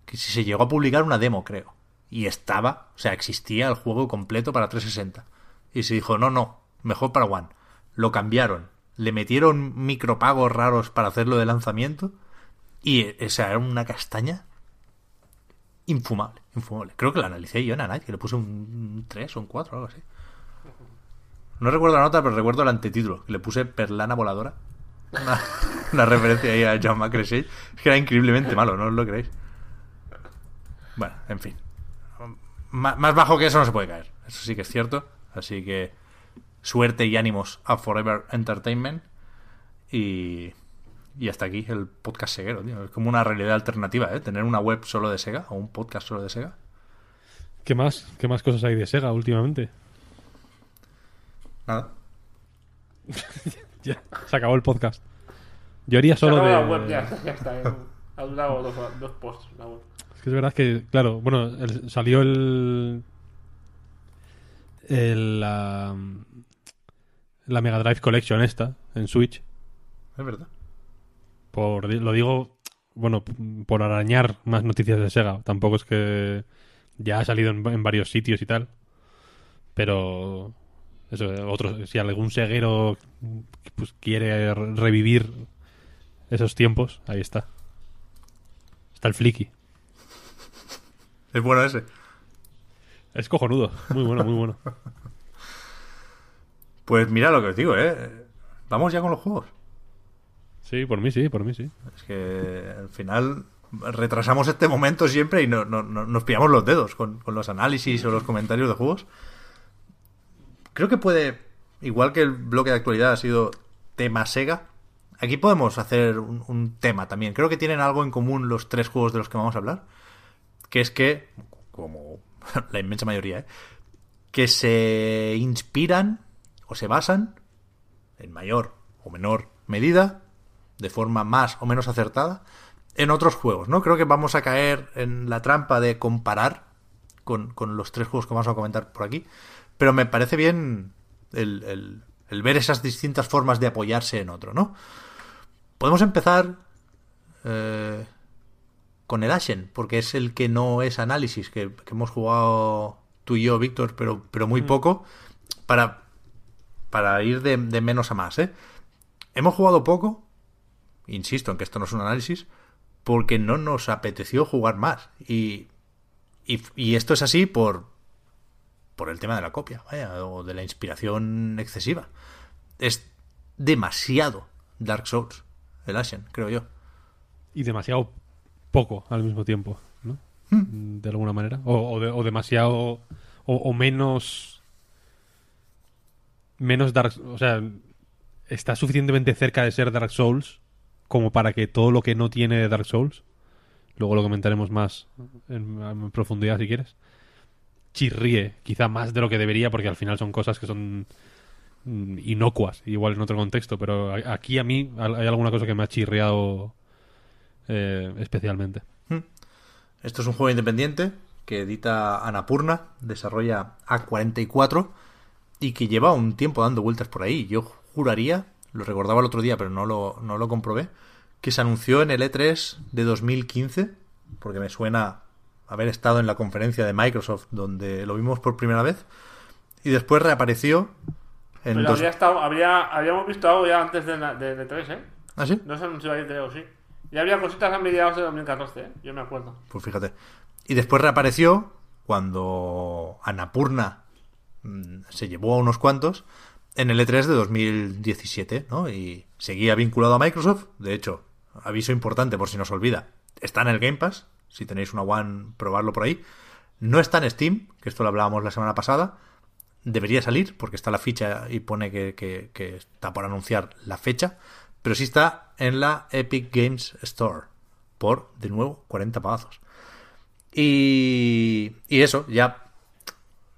Que si se llegó a publicar una demo, creo. Y estaba, o sea, existía el juego completo para 360. Y se dijo, no, no, mejor para One. Lo cambiaron. Le metieron micropagos raros para hacerlo de lanzamiento. Y, o era una castaña infumable, infumable. Creo que la analicé yo en Anite, que le puse un 3 o un 4 o algo así. No recuerdo la nota, pero recuerdo el antetítulo, le puse Perlana Voladora. Una, (laughs) referencia ahí a John McCresey. Es que era increíblemente malo, no os lo creéis. Bueno, en fin. Más bajo que eso no se puede caer. Eso sí que es cierto. Así que suerte y ánimos a Forever Entertainment. Y, y hasta aquí el podcast seguero, tío. Es como una realidad alternativa, ¿eh? Tener una web solo de Sega o un podcast solo de Sega. ¿Qué más? ¿Qué más cosas hay de Sega últimamente? Nada. (laughs) Ya, se acabó el podcast. Yo haría solo de... la web, ya, (laughs) ya está. ya. Ha durado dos, dos posts la web. Es que es verdad que, claro, bueno, el- salió el. el la, la Mega Drive Collection esta, en Switch. Es verdad. Por, lo digo, bueno, por arañar más noticias de Sega. Tampoco es que ya ha salido en, en varios sitios y tal. Pero. Eso, otros, si algún seguero pues, quiere re- revivir esos tiempos, ahí está. Está el Flicky. Es bueno ese. Es cojonudo. Muy bueno, muy bueno. (laughs) Pues mira lo que os digo, ¿eh? Vamos ya con los juegos. Sí, por mí sí, por mí sí. Es que al final retrasamos este momento siempre y no, no- no- nos pillamos los dedos con, con los análisis o los comentarios de juegos. Creo que puede, igual que el bloque de actualidad ha sido tema Sega, aquí podemos hacer un, un tema también. Creo que tienen algo en común los tres juegos de los que vamos a hablar, que es que, como (laughs) la inmensa mayoría, ¿eh? que se inspiran o se basan en mayor o menor medida, de forma más o menos acertada, en otros juegos, ¿no? Creo que vamos a caer en la trampa de comparar con, con los tres juegos que vamos a comentar por aquí, pero me parece bien el, el- el ver esas distintas formas de apoyarse en otro, ¿no? Podemos empezar eh, con el Ashen, porque es el que no es análisis, que, que hemos jugado tú y yo, Víctor, pero, pero muy poco, para, para ir de, de menos a más, ¿eh? Hemos jugado poco, insisto en que esto no es un análisis, porque no nos apeteció jugar más. Y, y, y esto es así por, por el tema de la copia, vaya, o de la inspiración excesiva. Es demasiado Dark Souls, el Ashen, creo yo. Y demasiado poco al mismo tiempo, ¿no? De alguna manera. O, o de- o demasiado. O, o menos. Menos Dark. O sea, está suficientemente cerca de ser Dark Souls como para que todo lo que no tiene Dark Souls, luego lo comentaremos más en, profundidad si quieres, chirríe quizá más de lo que debería porque al final son cosas que son mm, inocuas, igual en otro contexto, pero aquí a mí hay alguna cosa que me ha chirriado eh, especialmente. Esto es un juego independiente que edita Anapurna, desarrolla A44 y que lleva un tiempo dando vueltas por ahí. Yo juraría, lo recordaba el otro día, pero no lo, no lo comprobé, que se anunció en el E3 de 2015, porque me suena haber estado en la conferencia de Microsoft donde lo vimos por primera vez, y después reapareció en Pero dos... habría estado, habría, habíamos visto algo ya antes de, la- de, de 3, ¿eh? ¿Ah, sí? No se anunció ahí, creo, sí. Ya había cositas a mediados de 2014, ¿eh? Yo me acuerdo. Pues fíjate. Y después reapareció cuando Anapurna se llevó a unos cuantos en el E3 de 2017, ¿no? Y seguía vinculado a Microsoft. De hecho, aviso importante por si nos olvida. Está en el Game Pass. Si tenéis una One, probarlo por ahí. No está en Steam, que esto lo hablábamos la semana pasada. Debería salir, porque está la ficha y pone que, que- que está por anunciar la fecha. Pero sí está en la Epic Games Store. Por, de nuevo, 40 pavazos. Y, y eso, ya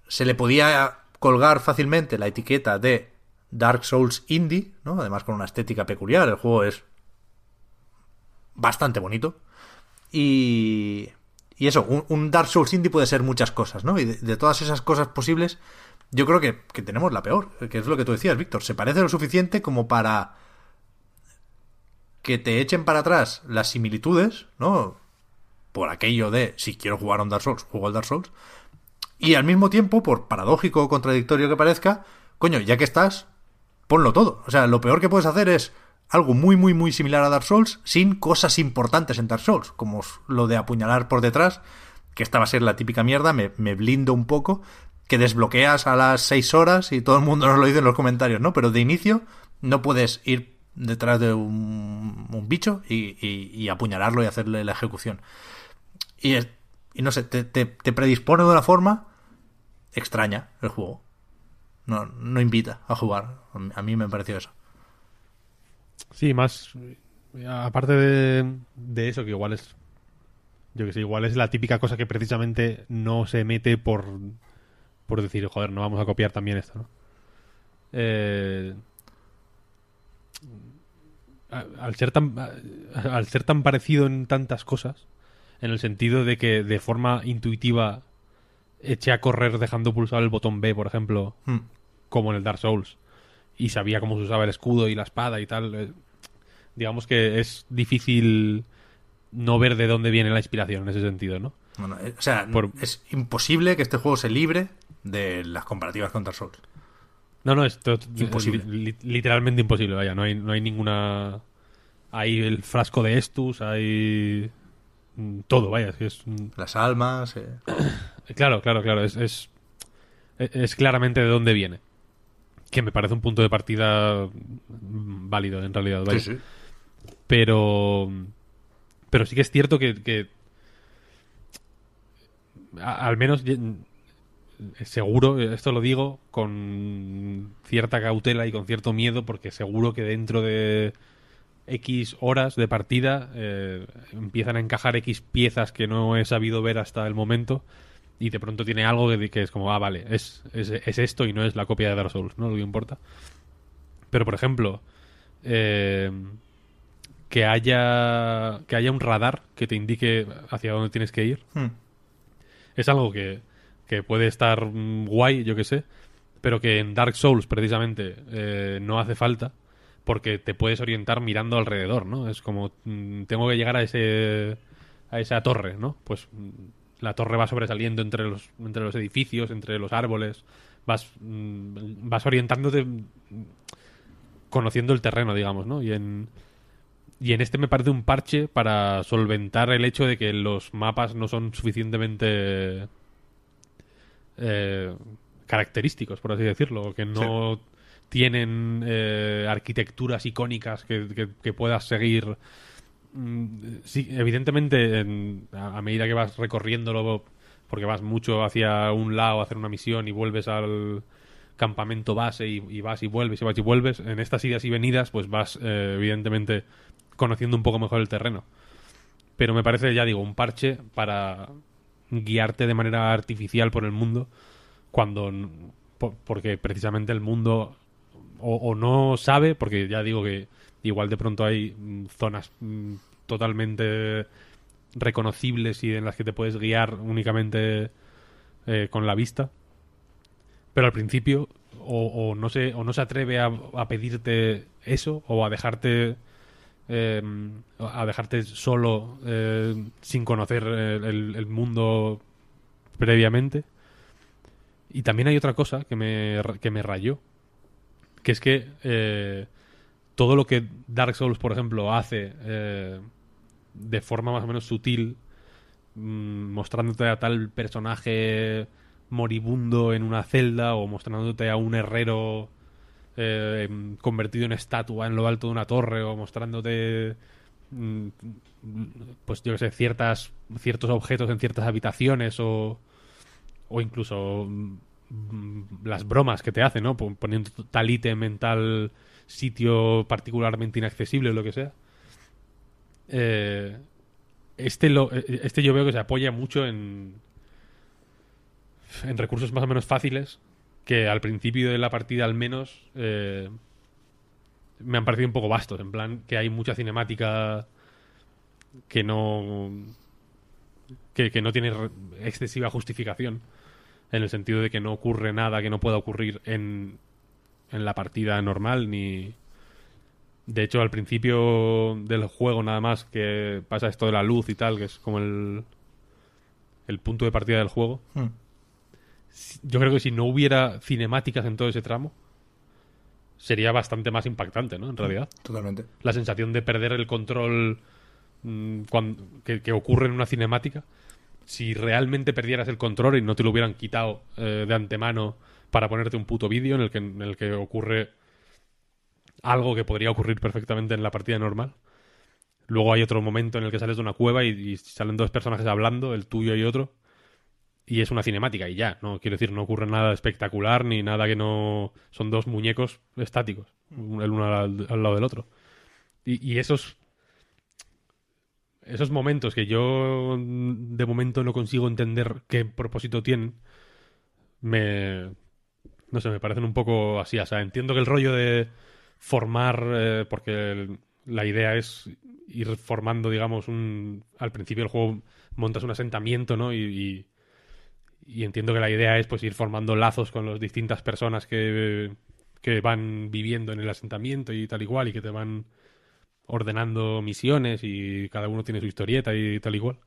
se le podía colgar fácilmente la etiqueta de Dark Souls Indie, ¿no? Además con una estética peculiar, el juego es bastante bonito. Y, y eso, un, Dark Souls Indie puede ser muchas cosas, ¿no? Y de, de todas esas cosas posibles, yo creo que, que tenemos la peor, que es lo que tú decías, Víctor. Se parece lo suficiente como para que te echen para atrás las similitudes, ¿no? Por aquello de si quiero jugar a un Dark Souls, juego al Dark Souls. Y al mismo tiempo, por paradójico o contradictorio que parezca, coño, ya que estás, ponlo todo. O sea, lo peor que puedes hacer es algo muy, muy, muy similar a Dark Souls sin cosas importantes en Dark Souls, como lo de apuñalar por detrás, que esta va a ser la típica mierda, me, me blindo un poco, que desbloqueas a las 6 horas y todo el mundo nos lo dice en los comentarios, ¿no? Pero de inicio no puedes ir detrás de un, un bicho y, y, y, apuñalarlo y hacerle la ejecución. Y, y no sé, te, te, predispone de una forma extraña el juego. No, no invita a jugar. A mí me pareció eso. Sí, más. Aparte de, de eso, que igual es. Yo que sé, igual es la típica cosa que precisamente no se mete por. Por decir, joder, no vamos a copiar también esto, ¿no? Eh, al ser tan al ser tan parecido en tantas cosas en el sentido de que de forma intuitiva eché a correr dejando pulsado el botón B por ejemplo Hmm. como en el Dark Souls y sabía cómo se usaba el escudo y la espada y tal eh, digamos que es difícil no ver de dónde viene la inspiración en ese sentido no Bueno, eh, o sea Por- es imposible que este juego se libre de las comparativas con Dark Souls No, no, es Imposible. li- literalmente imposible, vaya, no hay, no hay ninguna... Hay el frasco de Estus, hay... Todo, vaya, es, las almas eh, (coughs) Claro, claro, claro, es, es... es claramente de dónde viene. Que me parece un punto de partida válido, en realidad, vaya. sí, sí. Pero. Pero sí que es cierto que. que a- al menos. Seguro, esto lo digo con cierta cautela y con cierto miedo, porque seguro que dentro de X horas de partida eh, empiezan a encajar X piezas que no he sabido ver hasta el momento y de pronto tiene algo que, que es como, ah, vale, es, es, es esto y no es la copia de Dark Souls, ¿no? Lo que importa. Pero, por ejemplo, eh, que haya que haya un radar que te indique hacia dónde tienes que ir Hmm. es algo que, que puede estar mm, guay, yo que sé, pero que en Dark Souls precisamente eh, no hace falta porque te puedes orientar mirando alrededor, ¿no? Es como mm, tengo que llegar a ese a esa torre, ¿no? Pues mm, la torre va sobresaliendo entre los entre los edificios, entre los árboles, vas mm, vas orientándote conociendo el terreno, digamos, ¿no? Y en y en este me parece un parche para solventar el hecho de que los mapas no son suficientemente eh, característicos, por así decirlo, que no tienen eh, arquitecturas icónicas que, que- puedas seguir. Mm, Sí, evidentemente, en- a, medida que vas recorriéndolo, porque vas mucho hacia un lado a hacer una misión y vuelves al campamento base y, vas y vuelves y vas y vuelves, en estas idas y venidas, pues vas, eh, evidentemente, conociendo un poco mejor el terreno. Pero me parece, ya digo, un parche para guiarte de manera artificial por el mundo cuando porque precisamente el mundo o, no sabe porque ya digo que igual de pronto hay mm, zonas mm, totalmente reconocibles y en las que te puedes guiar únicamente eh, con la vista pero al principio o, no se o no se atreve a, a pedirte eso o a dejarte eh, a dejarte solo eh, sin conocer el, el- el mundo previamente. Y también hay otra cosa que me, que me rayó, que es que eh, todo lo que Dark Souls, por ejemplo, hace eh, de forma más o menos sutil, mm, mostrándote a tal personaje moribundo en una celda o mostrándote a un herrero eh, convertido en estatua en lo alto de una torre o mostrándote mm, pues yo que sé ciertas ciertos objetos en ciertas habitaciones o o incluso mm, las bromas que te hacen no Pon- poniendo tal ítem en tal sitio particularmente inaccesible o lo que sea. Eh, este lo eh, este yo veo que se apoya mucho en en recursos más o menos fáciles que al principio de la partida al menos eh, me han parecido un poco vastos, en plan que hay mucha cinemática que no que, no tiene excesiva justificación en el sentido de que no ocurre nada que no pueda ocurrir en, en la partida normal ni de hecho al principio del juego nada más que pasa esto de la luz y tal que es como el el punto de partida del juego Hmm. yo creo que si no hubiera cinemáticas en todo ese tramo, sería bastante más impactante, ¿no? En realidad. Totalmente. La sensación de perder el control mm, cuan- que, que ocurre en una cinemática. Si realmente perdieras el control y no te lo hubieran quitado eh, de antemano para ponerte un puto vídeo en el que, en el que ocurre algo que podría ocurrir perfectamente en la partida normal. Luego hay otro momento en el que sales de una cueva y, y salen dos personajes hablando, el tuyo y otro, y es una cinemática y ya, no quiero decir, no ocurre nada espectacular ni nada que no son dos muñecos estáticos, un- el uno al, al lado del otro. Y, y esos esos momentos que yo de momento no consigo entender qué propósito tienen, me no sé, me parecen un poco así, o sea, entiendo que el rollo de formar eh, porque la idea es ir formando, digamos, un al principio del juego montas un asentamiento, ¿no? Y, y- y entiendo que la idea es pues ir formando lazos con las distintas personas que, que van viviendo en el asentamiento y tal igual y que te van ordenando misiones y cada uno tiene su historieta y tal igual.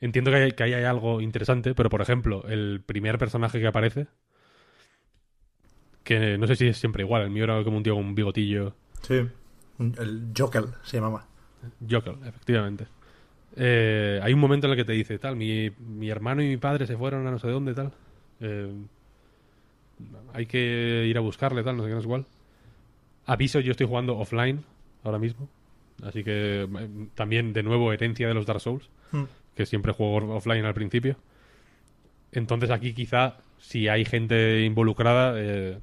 Entiendo que, hay, que ahí hay algo interesante, pero por ejemplo, el primer personaje que aparece, que no sé si es siempre igual, el mío era como un tío con un bigotillo, Sí. El Joker se llamaba. Joker, efectivamente. Eh, hay un momento en el que te dice, tal, mi, mi hermano y mi padre se fueron a no sé dónde, tal. Eh, hay que ir a buscarle, tal, no sé qué, no sé cuál. Aviso, yo estoy jugando offline ahora mismo. Así que eh, también, de nuevo, herencia de los Dark Souls, Hmm. que siempre juego offline al principio. Entonces aquí quizá, si hay gente involucrada, eh,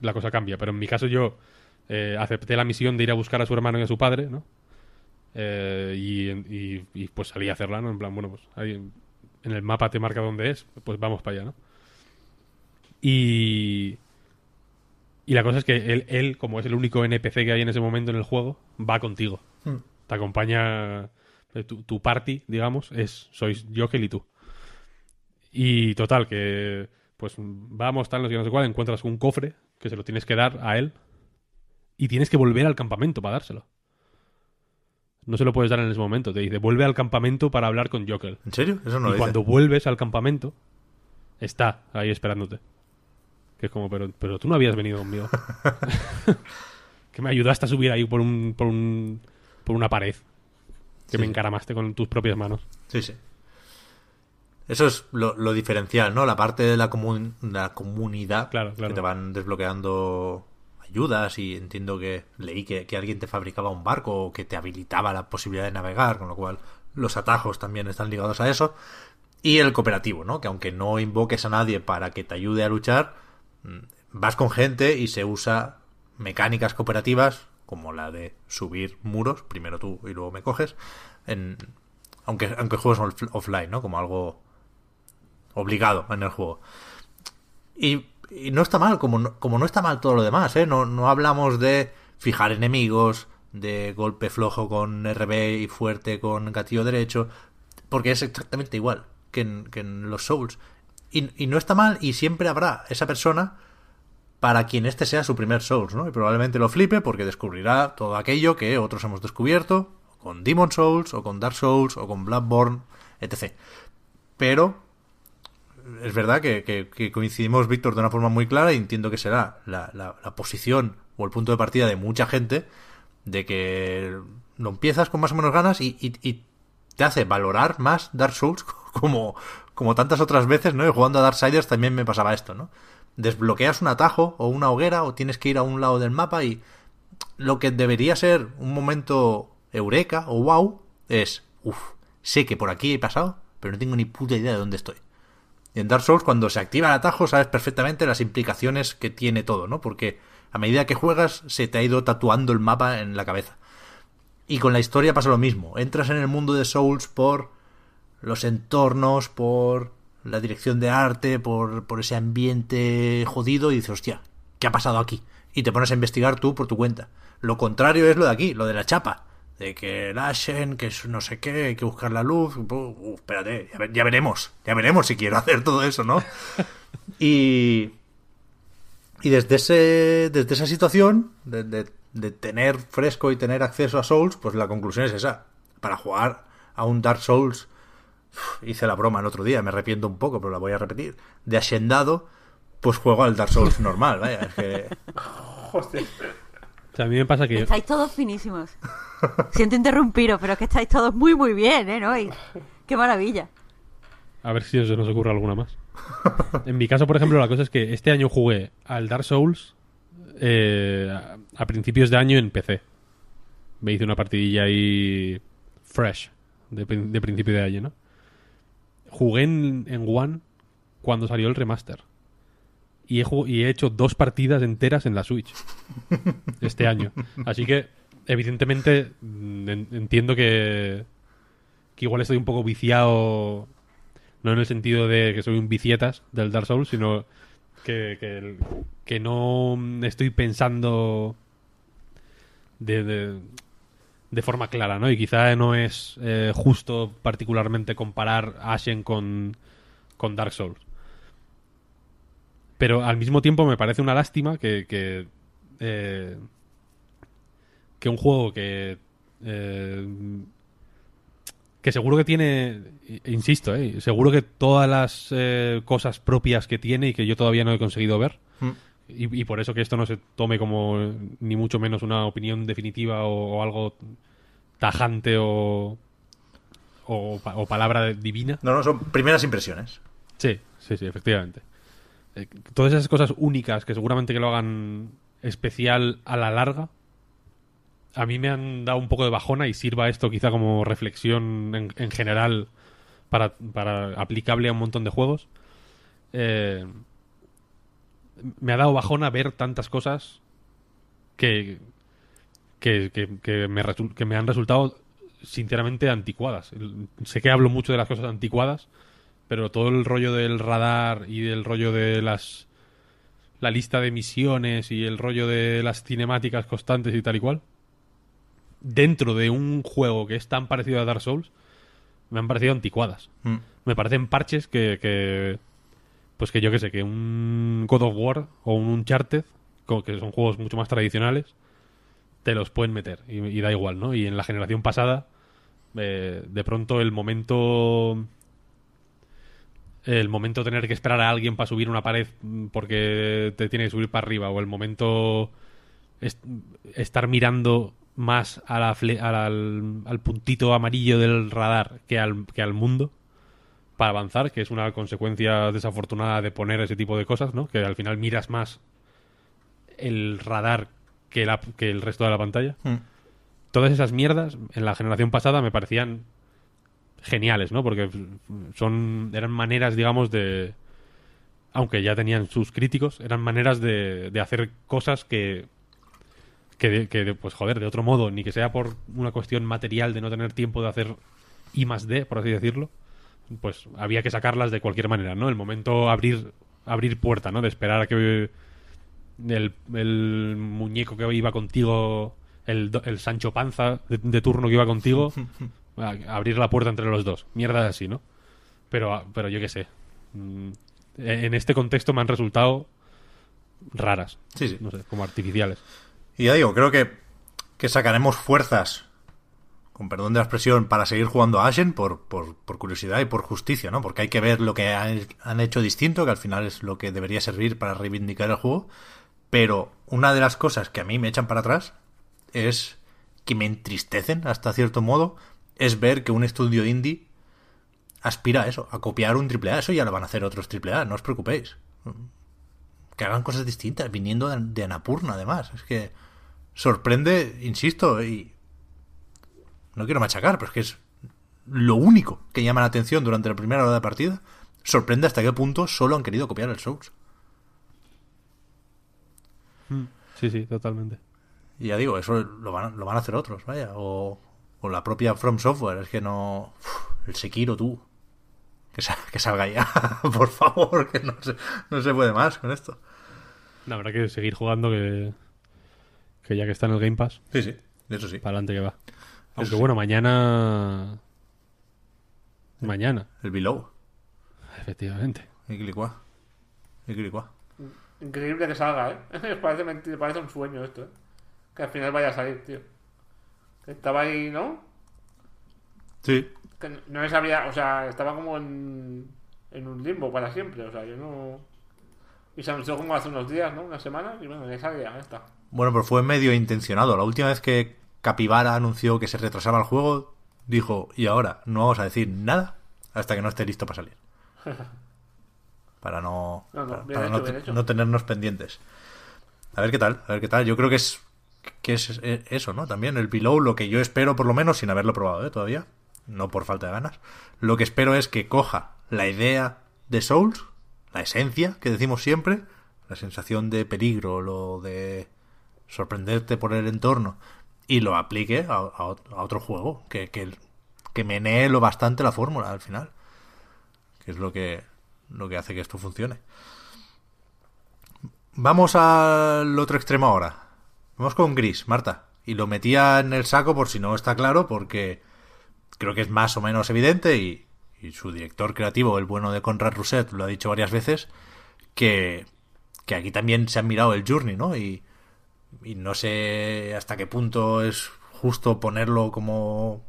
la cosa cambia. Pero en mi caso yo eh, acepté la misión de ir a buscar a su hermano y a su padre, ¿no? Eh, y, y- y, pues salí a hacerla, ¿no? En plan, bueno, pues ahí en el mapa te marca dónde es, pues vamos para allá, ¿no? Y... Y la cosa es que él, él, como es el único NPC que hay en ese momento en el juego, va contigo. Hmm. Te acompaña... eh, Tu, tu party, digamos, es sois Jokel y tú. Y total, que pues vamos, tal, no sé no sé cuál, encuentras un cofre que se lo tienes que dar a él y tienes que volver al campamento para dárselo. No se lo puedes dar en ese momento. Te dice, vuelve al campamento para hablar con Joker. ¿En serio? Eso no y lo cuando dice. vuelves al campamento, está ahí esperándote. Que es como, pero, pero tú no habías venido conmigo. (laughs) que me ayudaste a subir ahí por un, por un, por una pared. Que Sí. me encaramaste con tus propias manos. Sí, sí. Eso es lo, lo diferencial, ¿no? La parte de la, comun- la comunidad Claro, claro. que te van desbloqueando ayudas y entiendo que leí que, que alguien te fabricaba un barco o que te habilitaba la posibilidad de navegar, con lo cual los atajos también están ligados a eso. Y el cooperativo, ¿no? Que aunque no invoques a nadie para que te ayude a luchar, vas con gente y se usa mecánicas cooperativas como la de subir muros, primero tú y luego me coges, en, aunque, aunque juegues off- offline, ¿no? Como algo obligado en el juego. Y, y no está mal, como no, como no está mal todo lo demás, ¿eh? No, no hablamos de fijar enemigos, de golpe flojo con RB y fuerte con gatillo derecho, porque es exactamente igual que en, que en los Souls. Y, y no está mal y siempre habrá esa persona para quien este sea su primer Souls, ¿no? Y probablemente lo flipe porque descubrirá todo aquello que otros hemos descubierto, con Demon Souls, o con Dark Souls, o con Bloodborne, etc. Pero es verdad que, coincidimos, Víctor, de una forma muy clara y entiendo que será la, posición o el punto de partida de mucha gente de que lo empiezas con más o menos ganas y te hace valorar más Dark Souls (laughs) como, como tantas otras veces, ¿no? Jugando a Darksiders también me pasaba esto, ¿no? Desbloqueas un atajo o una hoguera o tienes que ir a un lado del mapa y lo que debería ser un momento eureka o wow es, uff, sé que por aquí he pasado, pero no tengo ni puta idea de dónde estoy. Y en Dark Souls, cuando se activa el atajo, sabes perfectamente las implicaciones que tiene todo, ¿no? Porque a medida que juegas, se te ha ido tatuando el mapa en la cabeza. Y con la historia pasa lo mismo. Entras en el mundo de Souls por los entornos, por la dirección de arte, por, por ese ambiente jodido y dices, hostia, ¿qué ha pasado aquí? Y te pones a investigar tú por tu cuenta. Lo contrario es lo de aquí, lo de la chapa. De que el Ashen, que es no sé qué, hay que buscar la luz. Uh, espérate, ya, ve- ya veremos. Ya veremos si quiero (laughs) hacer todo eso, ¿no? (laughs) y. Y desde, ese, desde esa situación, de, de- de tener fresco y tener acceso a Souls, pues la conclusión es esa. Para jugar a un Dark Souls, hice la broma el otro día, me arrepiento un poco, pero la voy a repetir. De Ashendado, pues juego al Dark Souls normal, vaya. Es que. (laughs) O sea, a mí me pasa que Estáis todos finísimos. Siento interrumpiros, pero es que estáis todos muy, muy bien, ¿eh? ¿No? Y qué maravilla. A ver si se nos ocurre alguna más. En mi caso, por ejemplo, la cosa es que este año jugué al Dark Souls eh, a- a principios de año en PC. Me hice una partidilla ahí fresh de, prin- de principio de año, ¿no? Jugué en, en One cuando salió el remaster. Y he, y he hecho dos partidas enteras en la Switch (laughs) este año. Así que, evidentemente, mm, en- entiendo que, que igual estoy un poco viciado no en el sentido de que soy un vicietas del Dark Souls, sino que, que no estoy pensando de, de, de forma clara, ¿no? Y quizá no es eh, justo particularmente comparar Ashen con, con Dark Souls. Pero al mismo tiempo me parece una lástima que, que, eh, un juego que eh, que seguro que tiene, insisto, seguro que todas las cosas propias que tiene y que yo todavía no he conseguido ver, Mm. Y, y por eso que esto no se tome como ni mucho menos una opinión definitiva o, o algo tajante o, o, pa- o palabra divina. No, no, son primeras impresiones. Sí, sí, sí, efectivamente. Eh, todas esas cosas únicas que seguramente que lo hagan especial a la larga, a mí me han dado un poco de bajona y sirva esto quizá como reflexión en, en general para, para aplicable a un montón de juegos. Eh, me ha dado bajona ver tantas cosas que, que, que- que me, que me han resultado sinceramente anticuadas. Sé que hablo mucho de las cosas anticuadas, pero todo el rollo del radar y del rollo de las la lista de misiones y el rollo de las cinemáticas constantes y tal y cual dentro de un juego que es tan parecido a Dark Souls me han parecido anticuadas Mm. me parecen parches que, que pues que yo que sé que un God of War o un Uncharted que son juegos mucho más tradicionales te los pueden meter y, da igual no y en la generación pasada eh, de pronto el momento el momento tener que esperar a alguien para subir una pared mm, porque te tiene que subir para arriba o el momento est- estar mirando más al, al puntito amarillo del radar que al, que al mundo para avanzar, que es una consecuencia desafortunada de poner ese tipo de cosas, ¿no? Que al final miras más el radar que, la- que el resto de la pantalla. Mm. Todas esas mierdas en la generación pasada me parecían geniales, ¿no? Porque son eran maneras, digamos, de aunque ya tenían sus críticos, eran maneras de, de hacer cosas que que, de- que de- pues joder, de otro modo, ni que sea por una cuestión material de no tener tiempo de hacer I más D, por así decirlo, pues había que sacarlas de cualquier manera, ¿no? El momento abrir abrir puerta, ¿no? De esperar a que el, el muñeco que iba contigo, el, el Sancho Panza de, de turno que iba contigo, (laughs) a- abrir la puerta entre los dos. Mierda así, ¿no? Pero, pero yo qué sé. Mm, En este contexto me han resultado raras. Sí, sí. No sé, como artificiales. Y ya digo, creo que, que sacaremos fuerzas, con perdón de la expresión, para seguir jugando a Ashen por, por, por curiosidad y por justicia, ¿no? Porque hay que ver lo que han, hecho distinto, que al final es lo que debería servir para reivindicar el juego. Pero una de las cosas que a mí me echan para atrás es que me entristecen hasta cierto modo, es ver que un estudio indie aspira a eso, a copiar un AAA. Eso ya lo van a hacer otros AAA, no os preocupéis. Que hagan cosas distintas, viniendo de, de Anapurna además. Es que sorprende, insisto, y no quiero machacar, pero es que es lo único que llama la atención durante la primera hora de partida. Sorprende hasta qué punto solo han querido copiar el Souls. Sí, sí, totalmente. Y ya digo, eso lo van, lo van a hacer otros, vaya. O, o la propia From Software. Es que no. Uf, el Sekiro, tú. que, que salga ya, (laughs) por favor, que no se, no se puede más con esto. No, habrá que seguir jugando que, que ya que está en el Game Pass, Sí, sí, eso sí. para adelante que va. Aunque sí. bueno, mañana... Mañana, El Below. efectivamente. Y Quilicua. Increíble que salga, ¿eh? (laughs) parece, mentira, parece un sueño esto, ¿eh? Que al final vaya a salir, tío. Que estaba ahí, ¿no? Sí. Que no- no les había... O sea, estaba como en... En un limbo para siempre, o sea, yo no... Y se anunció como hace unos días, ¿no? Una semana, y bueno, ya sale, ya está. Bueno, pero fue medio intencionado. La última vez que Capivara anunció que se retrasaba el juego, dijo, y ahora no vamos a decir nada hasta que no esté listo para salir. (laughs) Para no, No, no, para, bien para hecho, no, te- bien hecho. no tenernos pendientes. A ver qué tal, a ver qué tal. Yo creo que es que es eh, eso, ¿no? También el Below, lo que yo espero, por lo menos, sin haberlo probado ¿eh? todavía, no por falta de ganas, lo que espero es que coja la idea de Souls, la esencia que decimos siempre, la sensación de peligro, lo de sorprenderte por el entorno, y lo aplique a, a a otro juego, que, que, que menee lo bastante la fórmula al final, que es lo que, lo que hace que esto funcione. Vamos al otro extremo ahora. Vamos con Gris, Marta. Y lo metía en el saco por si no está claro, porque creo que es más o menos evidente y, y su director creativo, el bueno de Conrad Rousset, lo ha dicho varias veces, que, que aquí también se han mirado el Journey, ¿no? Y, y no sé hasta qué punto es justo ponerlo como,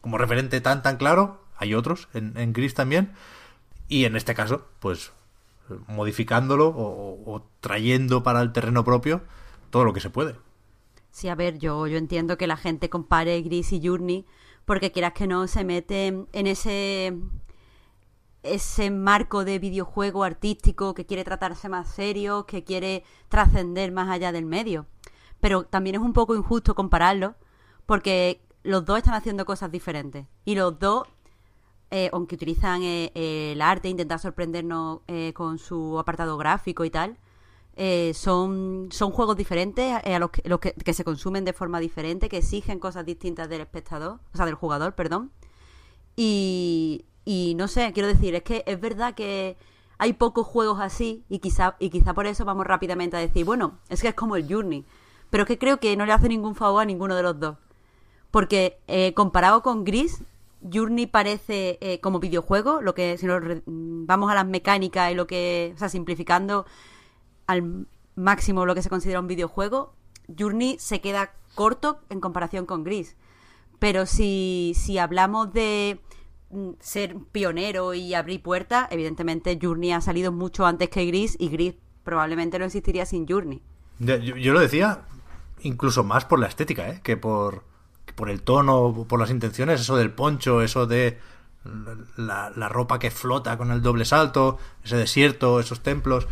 como referente tan tan claro. Hay otros en, en Gris también. Y en este caso, pues modificándolo o, trayendo para el terreno propio todo lo que se puede. Sí, a ver, yo, yo entiendo que la gente compare Gris y Journey porque quieras que no se mete en ese ese marco de videojuego artístico que quiere tratarse más serio, que quiere trascender más allá del medio. Pero también es un poco injusto compararlo porque los dos están haciendo cosas diferentes y los dos eh, aunque utilizan eh, el arte, intentar sorprendernos eh, con su apartado gráfico y tal, son, son juegos diferentes a los, los que, que se consumen de forma diferente, que exigen cosas distintas del espectador, o sea, del jugador, perdón. Y, y no sé, quiero decir, es que es verdad que hay pocos juegos así y quizá, y quizá por eso vamos rápidamente a decir, bueno, es que es como el Journey. Pero es que creo que no le hace ningún favor a ninguno de los dos. Porque eh, comparado con Gris, Journey parece eh, como videojuego, lo que si nos re- vamos a las mecánicas y lo que, o sea, simplificando al máximo lo que se considera un videojuego, Journey se queda corto en comparación con Gris. Pero si, si hablamos de mm, ser pionero y abrir puertas, evidentemente Journey ha salido mucho antes que Gris y Gris probablemente no existiría sin Journey. Yo, yo lo decía incluso más por la estética, ¿eh? que por, por el tono, por las intenciones, eso del poncho, eso de la, la ropa que flota con el doble salto, ese desierto, esos templos.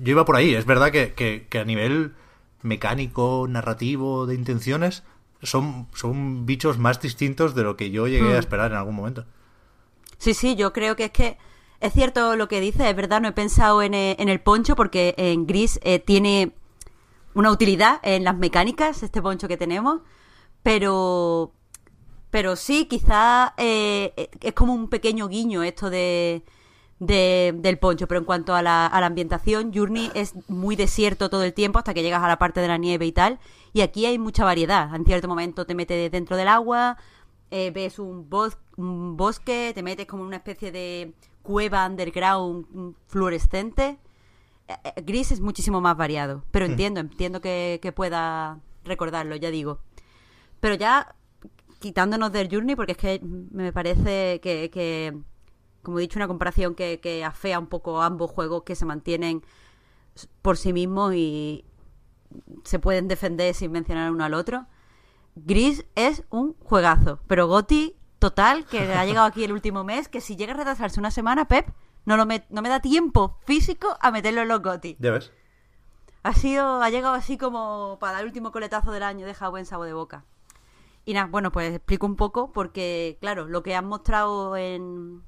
Yo iba por ahí, es verdad que, que- que a nivel mecánico, narrativo, de intenciones, son, son bichos más distintos de lo que yo llegué a Hmm. esperar en algún momento. Sí, sí, yo creo que es que es cierto lo que dice, es verdad, no he pensado en, eh, en el poncho porque en Gris eh, tiene una utilidad en las mecánicas, este poncho que tenemos, pero pero sí, quizá eh, es como un pequeño guiño esto de, de- del poncho, pero en cuanto a la, ambientación, Journey es muy desierto todo el tiempo hasta que llegas a la parte de la nieve y tal, y aquí hay mucha variedad. En cierto momento te metes dentro del agua, eh, ves un, bos- un bosque, te metes como en una especie de cueva underground mm, fluorescente. Eh, eh, Gris es muchísimo más variado, pero entiendo, entiendo que, que pueda recordarlo, ya digo. Pero ya quitándonos del Journey, porque es que me parece que, que, como he dicho, una comparación que, que afea un poco a ambos juegos que se mantienen por sí mismos y se pueden defender sin mencionar uno al otro. Gris es un juegazo, pero Goti total, que ha llegado aquí el último mes, que si llega a retrasarse una semana, Pep, no, lo me, no me da tiempo físico a meterlo en los Goti. Ya ves. Ha sido, ha llegado así como para el último coletazo del año, deja buen sabor de boca. Y nada, bueno, pues explico un poco porque, claro, lo que han mostrado en,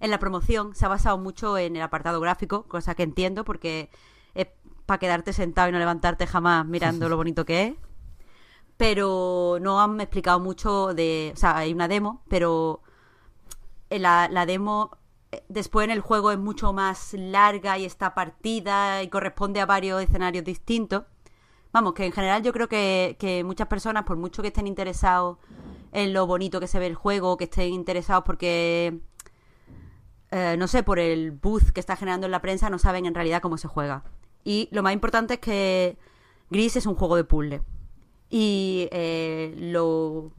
en la promoción se ha basado mucho en el apartado gráfico, cosa que entiendo porque es para quedarte sentado y no levantarte jamás mirando (laughs) lo bonito que es. Pero no han explicado mucho de... O sea, hay una demo, pero eh, la, la demo eh, después en el juego es mucho más larga y está partida y corresponde a varios escenarios distintos. Vamos, que en general yo creo que, que muchas personas, por mucho que estén interesados en lo bonito que se ve el juego, que estén interesados porque, eh, no sé, por el buzz que está generando en la prensa, no saben en realidad cómo se juega. Y lo más importante es que Gris es un juego de puzzle. Y eh, los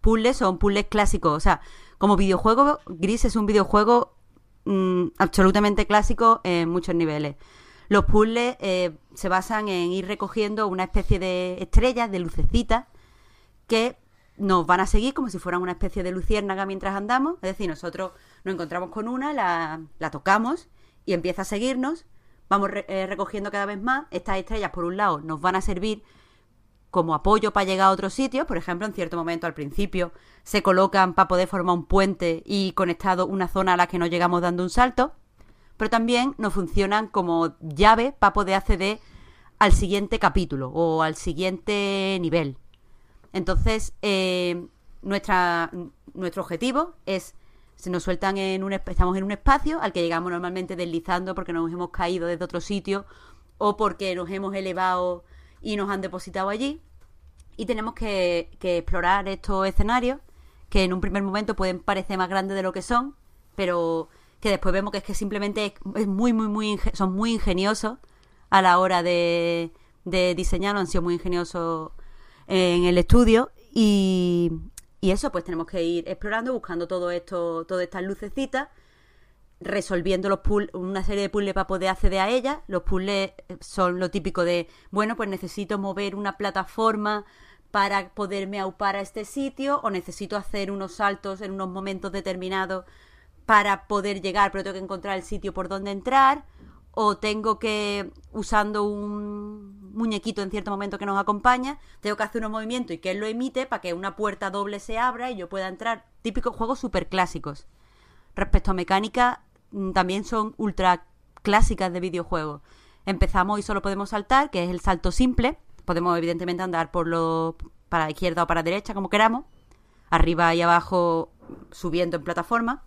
puzzles son puzzles clásicos. O sea, como videojuego, Gris es un videojuego mm, absolutamente clásico en muchos niveles. Los puzzles eh, se basan en ir recogiendo una especie de estrellas, de lucecitas, que nos van a seguir como si fueran una especie de luciérnaga mientras andamos. Es decir, nosotros nos encontramos con una, la, la tocamos y empieza a seguirnos. Vamos re- eh, recogiendo cada vez más. Estas estrellas, por un lado, nos van a servir como apoyo para llegar a otros sitios. Por ejemplo, en cierto momento al principio se colocan para poder formar un puente y conectado una zona a la que no llegamos dando un salto. Pero también nos funcionan como llave para poder acceder al siguiente capítulo o al siguiente nivel. Entonces, eh, nuestra, nuestro objetivo es, se nos sueltan en un, estamos en un espacio al que llegamos normalmente deslizando porque nos hemos caído desde otro sitio o porque nos hemos elevado y nos han depositado allí. Y tenemos que, explorar estos escenarios que en un primer momento pueden parecer más grandes de lo que son, pero que después vemos que es que simplemente es, muy, muy, muy, son muy ingeniosos a la hora de, de diseñarlo, han sido muy ingeniosos en el estudio y, y eso, pues tenemos que ir explorando, buscando todo esto, todas estas lucecitas, resolviendo los puzzles, una serie de puzzles para poder acceder a ellas. Los puzzles son lo típico de, bueno, pues necesito mover una plataforma para poderme aupar a este sitio o necesito hacer unos saltos en unos momentos determinados para poder llegar, pero tengo que encontrar el sitio por donde entrar o tengo que, usando un muñequito en cierto momento que nos acompaña, tengo que hacer un movimiento y que él lo emite para que una puerta doble se abra y yo pueda entrar. Típicos juegos súper clásicos. Respecto a mecánica, también son ultra clásicas de videojuegos. Empezamos y solo podemos saltar, que es el salto simple. Podemos evidentemente andar por lo para la izquierda o para la derecha, como queramos. Arriba y abajo, subiendo en plataforma.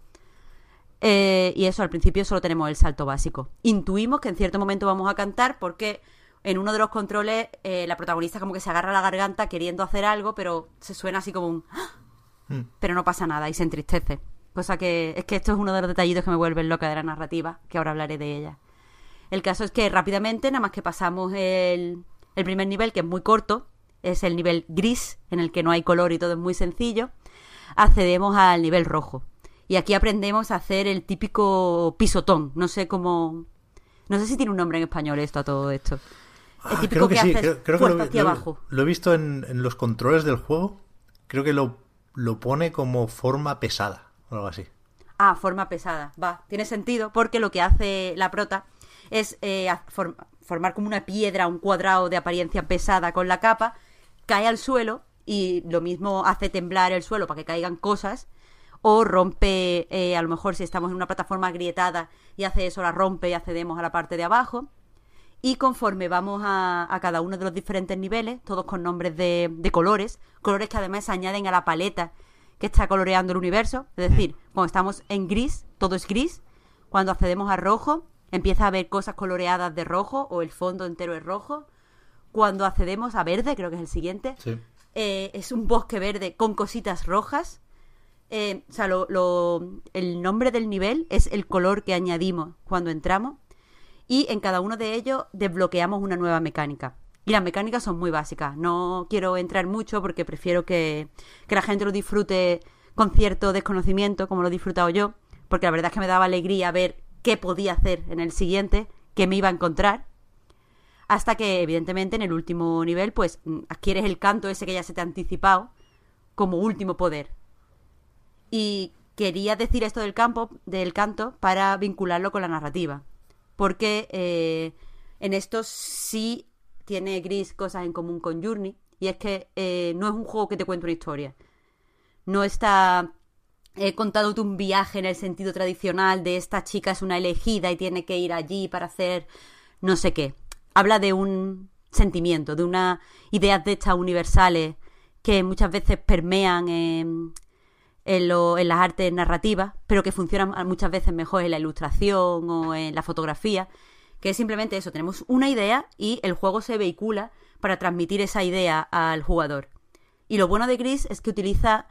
Eh, y eso, al principio solo tenemos el salto básico. Intuimos que en cierto momento vamos a cantar porque en uno de los controles eh, la protagonista como que se agarra la garganta queriendo hacer algo, pero se suena así como un... ¡Ah! Mm. Pero no pasa nada y se entristece. Cosa que es que esto es uno de los detallitos que me vuelven loca de la narrativa, que ahora hablaré de ella. El caso es que rápidamente, nada más que pasamos el, el primer nivel, que es muy corto, es el nivel gris, en el que no hay color y todo es muy sencillo, accedemos al nivel rojo. Y aquí aprendemos a hacer el típico pisotón. No sé cómo. No sé si tiene un nombre en español esto a todo esto. El Ah, típico creo que, que, sí, haces creo, creo que lo, hacia lo- abajo. lo he visto en, en los controles del juego. Creo que lo, lo pone como forma pesada o algo así. Ah, forma pesada. Va, tiene sentido porque lo que hace la prota es eh, formar como una piedra, un cuadrado de apariencia pesada con la capa, cae al suelo y lo mismo hace temblar el suelo para que caigan cosas o rompe, eh, a lo mejor si estamos en una plataforma agrietada y hace eso, la rompe y accedemos a la parte de abajo. Y conforme vamos a, a cada uno de los diferentes niveles, todos con nombres de, de colores, colores que además se añaden a la paleta que está coloreando el universo. Es decir, cuando estamos en gris, todo es gris. Cuando accedemos a rojo, empieza a haber cosas coloreadas de rojo o el fondo entero es rojo. Cuando accedemos a verde, creo que es el siguiente, Sí. eh, es un bosque verde con cositas rojas. Eh, o sea, lo- lo- el nombre del nivel es el color que añadimos cuando entramos. Y en cada uno de ellos desbloqueamos una nueva mecánica. Y las mecánicas son muy básicas. No quiero entrar mucho porque prefiero que, que la gente lo disfrute con cierto desconocimiento, como lo he disfrutado yo. Porque la verdad es que me daba alegría ver qué podía hacer en el siguiente, qué me iba a encontrar. Hasta que, evidentemente, en el último nivel, pues mm, adquieres el canto ese que ya se te ha anticipado como último poder. Y quería decir esto del campo, del canto, para vincularlo con la narrativa. Porque eh, en esto sí tiene Gris cosas en común con Journey. Y es que eh, no es un juego que te cuente una historia. No está eh, contándote un viaje en el sentido tradicional de esta chica es una elegida y tiene que ir allí para hacer no sé qué. Habla de un sentimiento, de unas ideas de estas universales que muchas veces permean en, lo- en las artes narrativas, pero que funcionan muchas veces mejor en la ilustración o en la fotografía, que es simplemente eso, tenemos una idea y el juego se vehicula para transmitir esa idea al jugador. Y lo bueno de Gris es que utiliza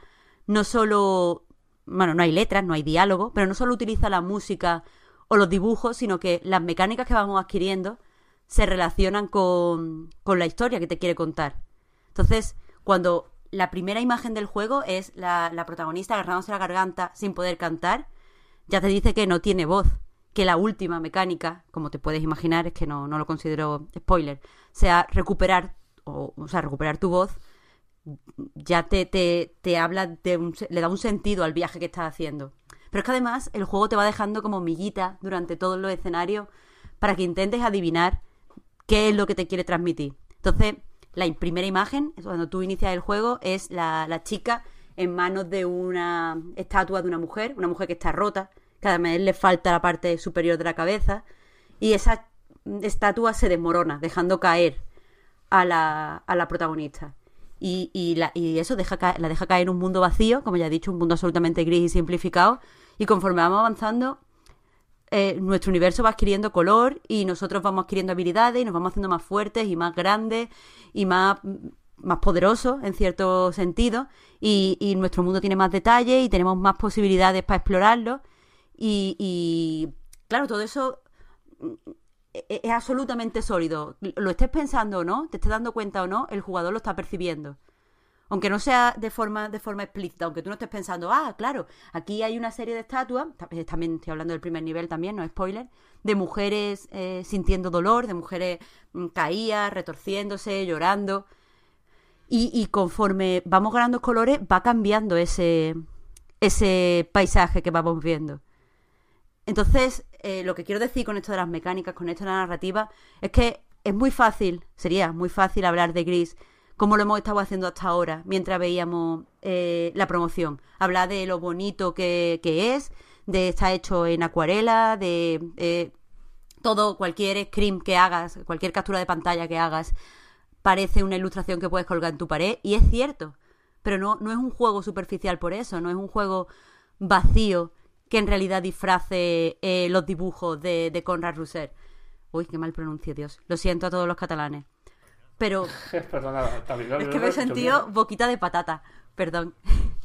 no solo, bueno, no hay letras, no hay diálogo, pero no solo utiliza la música o los dibujos, sino que las mecánicas que vamos adquiriendo se relacionan con, con la historia que te quiere contar. Entonces, cuando la primera imagen del juego es la, la protagonista agarrándose la garganta sin poder cantar, ya te dice que no tiene voz. Que la última mecánica, como te puedes imaginar, es que no, no lo considero spoiler, sea recuperar, o, sea, recuperar tu voz, ya te, te, te habla de un, le da un sentido al viaje que estás haciendo. Pero es que además el juego te va dejando como miguita durante todos los escenarios para que intentes adivinar qué es lo que te quiere transmitir. Entonces, la im- primera imagen, cuando tú inicias el juego, es la, la chica en manos de una estatua de una mujer, una mujer que está rota, que además le falta la parte superior de la cabeza, y esa estatua se desmorona, dejando caer a la, a la protagonista. Y, y, la- y eso deja la deja caer en un mundo vacío, como ya he dicho, un mundo absolutamente gris y simplificado. Y conforme vamos avanzando, eh, nuestro universo va adquiriendo color y nosotros vamos adquiriendo habilidades y nos vamos haciendo más fuertes y más grandes y más, más poderosos en cierto sentido. Y, y nuestro mundo tiene más detalles y tenemos más posibilidades para explorarlo. Y, y, claro, todo eso e- es absolutamente sólido. Lo estés pensando o no, te estés dando cuenta o no, el jugador lo está percibiendo. Aunque no sea de forma, de forma explícita, aunque tú no estés pensando, ah, claro, aquí hay una serie de estatuas, ta- eh, también estoy hablando del primer nivel también, no spoiler, de mujeres eh, sintiendo dolor, de mujeres mm, caídas, retorciéndose, llorando. Y, y conforme vamos ganando colores, va cambiando ese, ese paisaje que vamos viendo. Entonces, eh, lo que quiero decir con esto de las mecánicas, con esto de la narrativa, es que es muy fácil, sería muy fácil hablar de Gris como lo hemos estado haciendo hasta ahora, mientras veíamos eh, la promoción. Hablar de lo bonito que, que es, de estar hecho en acuarela, de eh, todo, cualquier screen que hagas, cualquier captura de pantalla que hagas, parece una ilustración que puedes colgar en tu pared, y es cierto, pero no, no es un juego superficial por eso, no es un juego vacío que en realidad disfrace eh, los dibujos de, de Conrad Rousser. Uy, qué mal pronuncio, Dios. Lo siento a todos los catalanes. Pero (laughs) Perdona, es que me he sentido boquita de patata. Perdón. (laughs)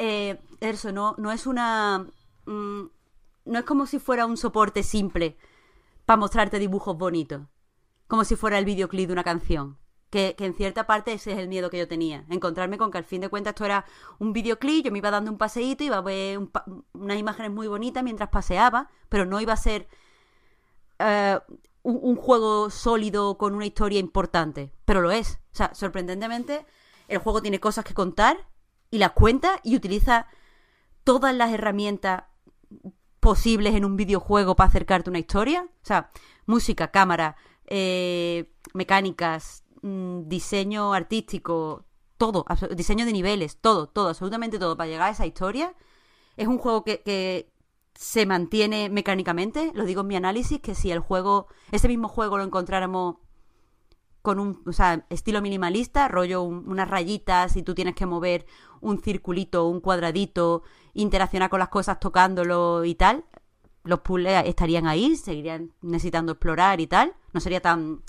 Eh, eso, no, no es una... mm, no es como si fuera un soporte simple para mostrarte dibujos bonitos. Como si fuera el videoclip de una canción. Que, que en cierta parte ese es el miedo que yo tenía. Encontrarme con que al fin de cuentas esto era un videoclip, yo me iba dando un paseíto, iba a ver un unas imágenes muy bonitas mientras paseaba, pero no iba a ser eh, un, un juego sólido con una historia importante. Pero lo es. O sea, sorprendentemente, el juego tiene cosas que contar y las cuenta y utiliza todas las herramientas posibles en un videojuego para acercarte a una historia. O sea, música, cámara, eh, mecánicas, mm, diseño artístico, todo, diseño de niveles, todo, todo, absolutamente todo para llegar a esa historia. Es un juego que, se mantiene mecánicamente, lo digo en mi análisis, que si el juego, ese mismo juego lo encontráramos con un o sea, estilo minimalista, rollo un- unas rayitas y tú tienes que mover un circulito, un cuadradito, interaccionar con las cosas tocándolo y tal, los puzzles estarían ahí, seguirían necesitando explorar y tal, no sería tan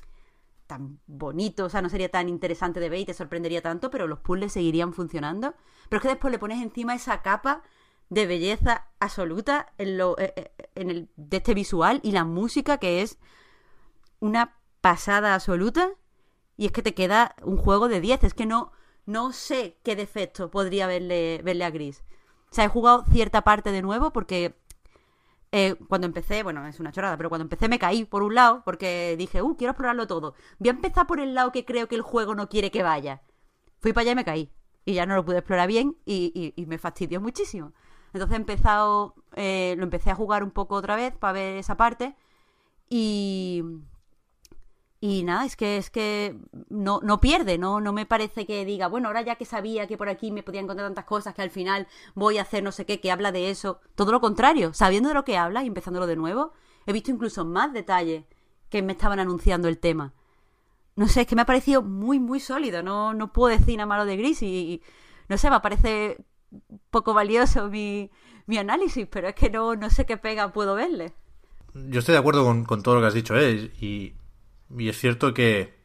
tan bonito, o sea, no sería tan interesante de ver y te sorprendería tanto, pero los puzzles seguirían funcionando. Pero es que después le pones encima esa capa de belleza absoluta en, lo, eh, eh, en el, de este visual y la música que es una pasada absoluta y es que te queda un juego de 10. Es que no, no sé qué defecto podría verle, verle a Gris. O sea, he jugado cierta parte de nuevo porque eh, cuando empecé, bueno, es una chorrada, pero cuando empecé me caí por un lado porque dije, uh, quiero explorarlo todo. Voy a empezar por el lado que creo que el juego no quiere que vaya. Fui para allá y me caí. Y ya no lo pude explorar bien y, y- y me fastidió muchísimo. Entonces he empezado, eh, lo empecé a jugar un poco otra vez para ver esa parte y... Y nada, es que es que no, no pierde, no, no me parece que diga, bueno, ahora ya que sabía que por aquí me podía encontrar tantas cosas que al final voy a hacer no sé qué, que habla de eso. Todo lo contrario, sabiendo de lo que habla y empezándolo de nuevo, he visto incluso más detalles que me estaban anunciando el tema. No sé, es que me ha parecido muy, muy sólido. No, no puedo decir nada malo de Gris y, no sé, me parece poco valioso mi, mi análisis, pero es que no, no sé qué pega puedo verle. Yo estoy de acuerdo con, con todo lo que has dicho, ¿eh? Y, y es cierto que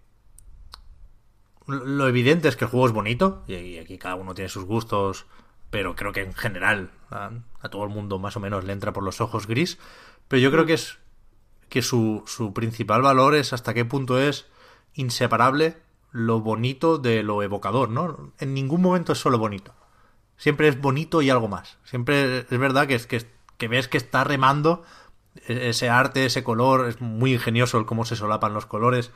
lo evidente es que el juego es bonito, y aquí cada uno tiene sus gustos, pero creo que en general a, todo el mundo más o menos le entra por los ojos gris. Pero yo creo que es que su, su principal valor es hasta qué punto es inseparable lo bonito de lo evocador, ¿no? En ningún momento es solo bonito. Siempre es bonito y algo más. Siempre es verdad que, es, que, que ves que está remando ese arte, ese color, es muy ingenioso el cómo se solapan los colores.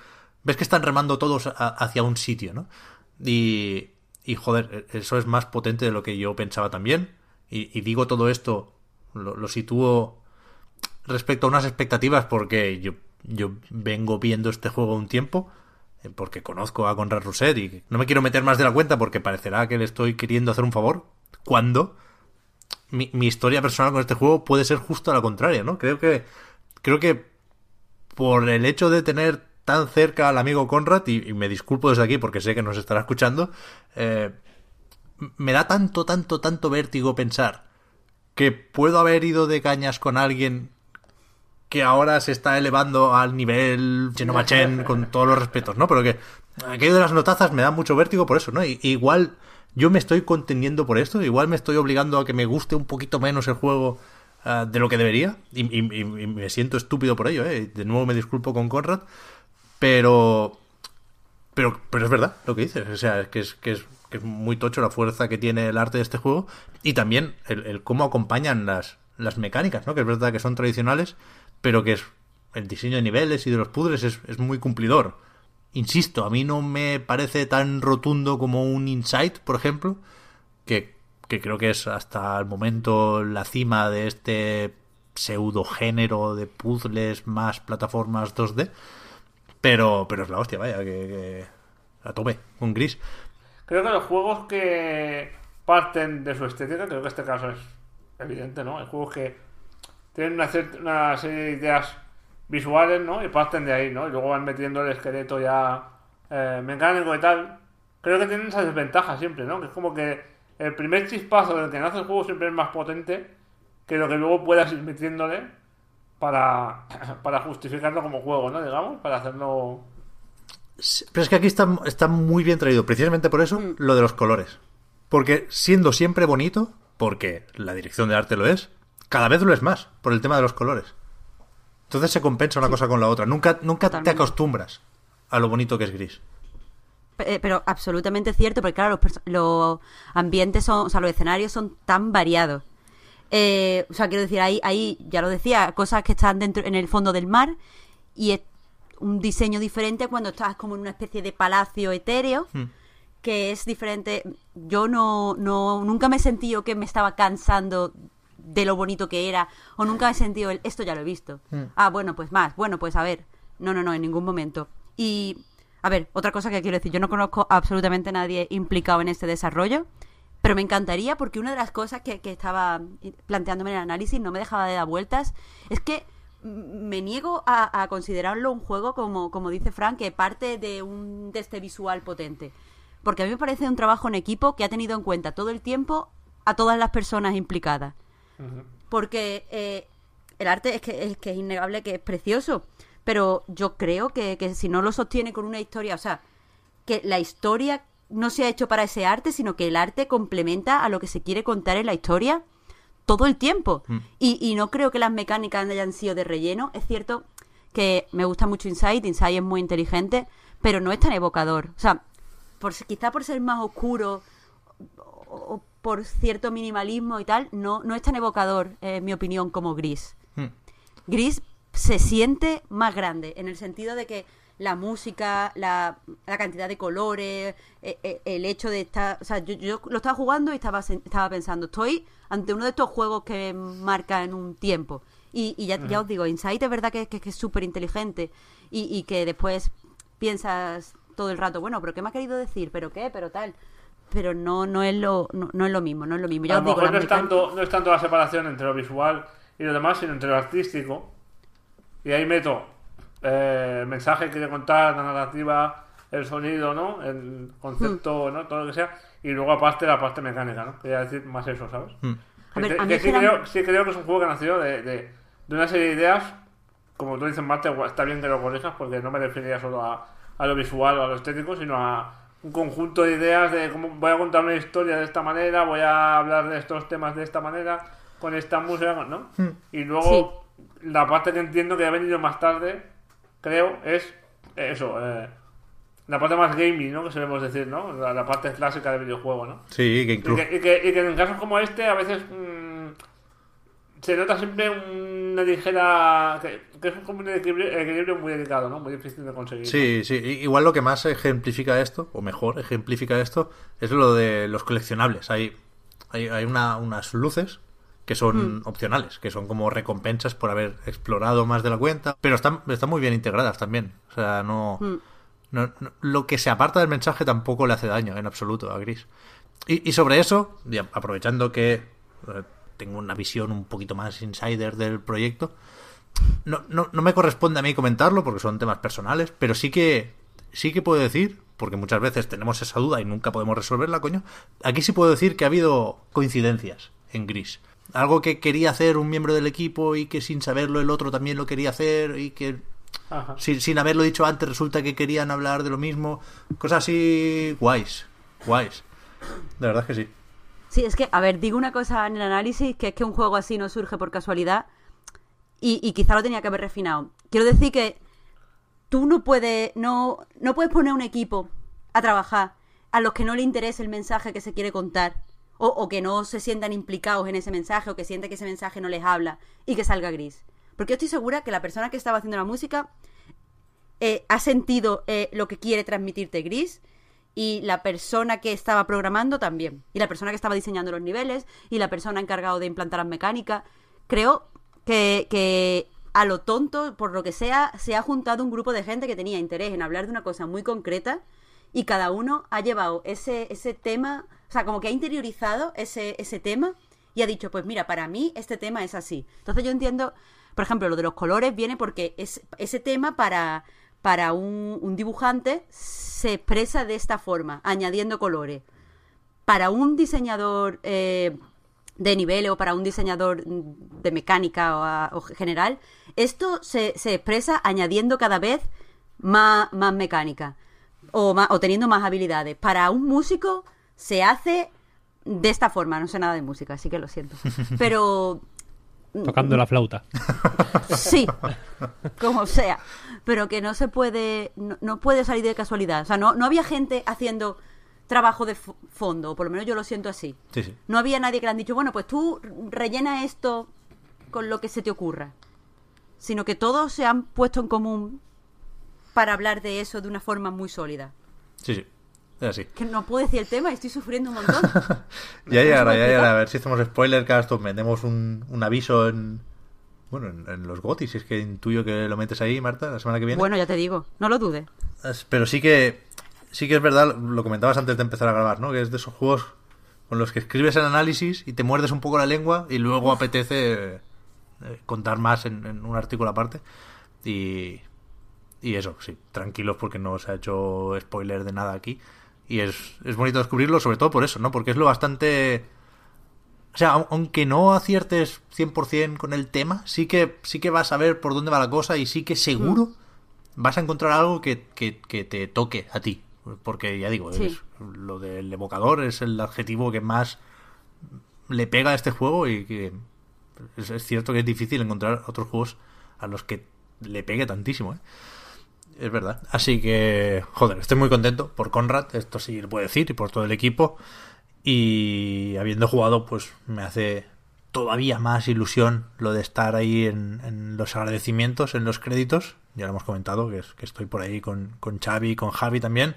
Ves que están remando todos a- hacia un sitio, ¿no? Y, y joder, e-, eso es más potente de lo que yo pensaba también. Y, digo todo esto, lo, sitúo respecto a unas expectativas porque yo, yo vengo viendo este juego un tiempo eh, porque conozco a Conrad Rousset y no me quiero meter más de la cuenta porque parecerá que le estoy queriendo hacer un favor cuando mi, mi historia personal con este juego puede ser justo a la contraria, ¿no? Creo que creo que por el hecho de tener tan cerca al amigo Conrad y, y me disculpo desde aquí porque sé que nos estará escuchando eh, me da tanto, tanto, tanto vértigo pensar que puedo haber ido de cañas con alguien que ahora se está elevando al nivel Genoma Chen (laughs) con todos los respetos, ¿no? Pero que aquello de las notazas me da mucho vértigo por eso, ¿no? Y, igual yo me estoy conteniendo por esto, igual me estoy obligando a que me guste un poquito menos el juego uh, de lo que debería y, me siento estúpido por ello, ¿eh? De nuevo me disculpo con Conrad, pero pero pero es verdad lo que dices, o sea, es que es que es que es muy tocho la fuerza que tiene el arte de este juego y también el, el cómo acompañan las, las mecánicas, ¿no? Que es verdad que son tradicionales, pero que es el diseño de niveles y de los puzzles es, es, muy cumplidor. Insisto, a mí no me parece tan rotundo como un Insight, por ejemplo, que, que creo que es hasta el momento la cima de este pseudo género de puzzles más plataformas 2D. Pero, pero es la hostia, vaya, que, que a tope, un gris. Creo que los juegos que parten de su estética, creo que este caso es evidente, ¿no? Hay juegos que tienen una, serie de ideas visuales, ¿no? Y parten de ahí, ¿no? Y luego van metiendo el esqueleto ya eh, mecánico y tal. Creo que tienen esa desventaja siempre, ¿no? Que es como que el primer chispazo del que nace el juego siempre es más potente que lo que luego puedas ir metiéndole para, (coughs) para justificarlo como juego, ¿no? Digamos, para hacerlo... Pero es que aquí está, está muy bien traído, precisamente por eso, mm. lo de los colores. Porque siendo siempre bonito, porque la dirección de arte lo es, cada vez lo es más, por el tema de los colores. Entonces se compensa una sí. cosa con la otra. Nunca, nunca te acostumbras a lo bonito que es gris. Pero absolutamente cierto, porque claro, los, los ambientes son, o sea, los escenarios son tan variados. Eh, o sea, quiero decir, ahí, ahí, ya lo decía, cosas que están dentro, en el fondo del mar y es un diseño diferente cuando estás como en una especie de palacio etéreo. Hmm que es diferente. Yo no, no, nunca me he sentido que me estaba cansando de lo bonito que era, o nunca he sentido el, esto ya lo he visto. Mm. Ah, bueno, pues más, bueno, pues a ver. No, no, no, en ningún momento. Y, a ver, otra cosa que quiero decir, yo no conozco absolutamente a nadie implicado en este desarrollo, pero me encantaría porque una de las cosas que, que estaba planteándome en el análisis, no me dejaba de dar vueltas, es que me niego a, a considerarlo un juego como, como dice Frank, que parte de un de este visual potente porque a mí me parece un trabajo en equipo que ha tenido en cuenta todo el tiempo a todas las personas implicadas. Uh -huh. Porque eh, el arte es que, es que es innegable que es precioso, pero yo creo que, que si no lo sostiene con una historia, o sea, que la historia no se ha hecho para ese arte, sino que el arte complementa a lo que se quiere contar en la historia todo el tiempo. Mm. Y, y, no creo que las mecánicas hayan sido de relleno. Es cierto que me gusta mucho Insight, Insight es muy inteligente, pero no es tan evocador. O sea, por, quizá por ser más oscuro o, o, por cierto minimalismo y tal, no, no es tan evocador, eh, en mi opinión, como Gris. Hmm. Gris se siente más grande, en el sentido de que la música, la, la cantidad de colores, eh, eh, el hecho de estar... O sea, yo, yo, lo estaba jugando y estaba, estaba pensando, estoy ante uno de estos juegos que marcan un tiempo. Y, y ya, uh -huh. ya, os digo, Insight es verdad que, que, que es súper inteligente y, y que después piensas todo el rato, bueno, pero ¿qué me ha querido decir? ¿Pero qué? ¿Pero tal? Pero no, no, es, lo, no, no es lo mismo, no es lo mismo. Ya a lo digo, mejor no es, tanto, no es tanto la separación entre lo visual y lo demás, sino entre lo artístico. Y ahí meto eh, el mensaje que quiere contar, la narrativa, el sonido, ¿no? El concepto, hmm. ¿no? Todo lo que sea. Y luego aparte la parte mecánica, ¿no? Quería decir más eso, ¿sabes? Mm. A ver, Que- a mí que es sí, creo, sí creo que es un juego que nació de, de, de una serie de ideas, como tú dices, Marte, está bien que lo corrijas porque no me refería solo a, a lo visual o a lo estético, sino a un conjunto de ideas de cómo voy a contar una historia de esta manera, voy a hablar de estos temas de esta manera, con esta música, ¿no? Y luego la parte que entiendo que ha venido más tarde, creo, es eso, eh, la parte más gaming, ¿no? Que solemos decir, ¿no? La, la parte clásica del videojuego, ¿no? Sí, que Y incluso... que, y que- y que en casos como este a veces mm, se nota siempre una ligera... que, que es como un equilibrio, equilibrio muy delicado, ¿no? Muy difícil de conseguir. Sí, sí. Igual lo que más ejemplifica esto, o mejor ejemplifica esto, es lo de los coleccionables. Hay, hay, hay una- unas luces que son opcionales, que son como recompensas por haber explorado más de la cuenta, pero están, están muy bien integradas también. O sea, no, no- no- Lo que se aparta del mensaje tampoco le hace daño en absoluto a Gris. Y, y sobre eso, aprovechando que eh, tengo una visión un poquito más insider del proyecto, no, no, no me corresponde a mí comentarlo porque son temas personales, pero sí que sí que puedo decir, porque muchas veces tenemos esa duda y nunca podemos resolverla, coño, aquí sí puedo decir que ha habido coincidencias en Gris. Algo que quería hacer un miembro del equipo y que sin saberlo el otro también lo quería hacer y que sin, sin haberlo dicho antes resulta que querían hablar de lo mismo. Cosas así guays, guays. De verdad es que sí. Sí, es que, a ver, digo una cosa en el análisis, que es que un juego así no surge por casualidad y, quizá lo tenía que haber refinado. Quiero decir que tú no puedes, no, no puedes poner un equipo a trabajar a los que no le interese el mensaje que se quiere contar o, que no se sientan implicados en ese mensaje o que sienten que ese mensaje no les habla y que salga gris. Porque yo estoy segura que la persona que estaba haciendo la música eh, ha sentido eh, lo que quiere transmitirte Gris y la persona que estaba programando también. Y la persona que estaba diseñando los niveles y la persona encargada de implantar las mecánicas. Creo que, que a lo tonto, por lo que sea, se ha juntado un grupo de gente que tenía interés en hablar de una cosa muy concreta y cada uno ha llevado ese, ese tema, o sea, como que ha interiorizado ese, ese tema y ha dicho, pues mira, para mí este tema es así. Entonces yo entiendo, por ejemplo, lo de los colores viene porque es, ese tema para, para un, un dibujante se expresa de esta forma, añadiendo colores. Para un diseñador eh, de nivel o para un diseñador de mecánica o, a- o general, esto se, se expresa añadiendo cada vez más, más mecánica o, más- o teniendo más habilidades. Para un músico se hace de esta forma, no sé nada de música, así que lo siento. (laughs) Pero Tocando la flauta. Sí, como sea. Pero que no se puede, no, no puede salir de casualidad. O sea, no, no había gente haciendo trabajo de fo- fondo, o por lo menos yo lo siento así. Sí, sí. No había nadie que le han dicho, bueno, pues tú rellena esto con lo que se te ocurra. Sino que todos se han puesto en común para hablar de eso de una forma muy sólida. Sí, sí. Es así. Que no puedo decir el tema y estoy sufriendo un montón. (laughs) Ya llegará, ya llegará. A ver si hacemos spoiler, esto vendemos un, un aviso en. Bueno, en, en los GOTY, si es que intuyo que lo metes ahí, Marta, la semana que viene. bueno, ya te digo, no lo dudes. Es- Pero sí que. Sí que es verdad, lo comentabas antes de empezar a grabar, ¿no? Que es de esos juegos con los que escribes el análisis y te muerdes un poco la lengua y luego apetece eh, contar más en, en un artículo aparte. Y. Y eso, sí, tranquilos porque no se ha hecho spoiler de nada aquí. Y es, es bonito descubrirlo, sobre todo por eso, ¿no? Porque es lo bastante. O sea, au- aunque no aciertes 100% con el tema, sí que, sí que vas a ver por dónde va la cosa y sí que seguro vas a encontrar algo que, que- que te toque a ti. Porque ya digo, Sí. es- lo del evocador es el adjetivo que más le pega a este juego y que es, es cierto que es difícil encontrar otros juegos a los que le pegue tantísimo, ¿eh? Es verdad. Así que, joder, estoy muy contento por Conrad, esto sí lo puedo decir, y por todo el equipo. Y habiendo jugado, pues me hace todavía más ilusión lo de estar ahí en, en los agradecimientos, en los créditos. Ya lo hemos comentado, que, es, que estoy por ahí con, con Xavi y con Javi también.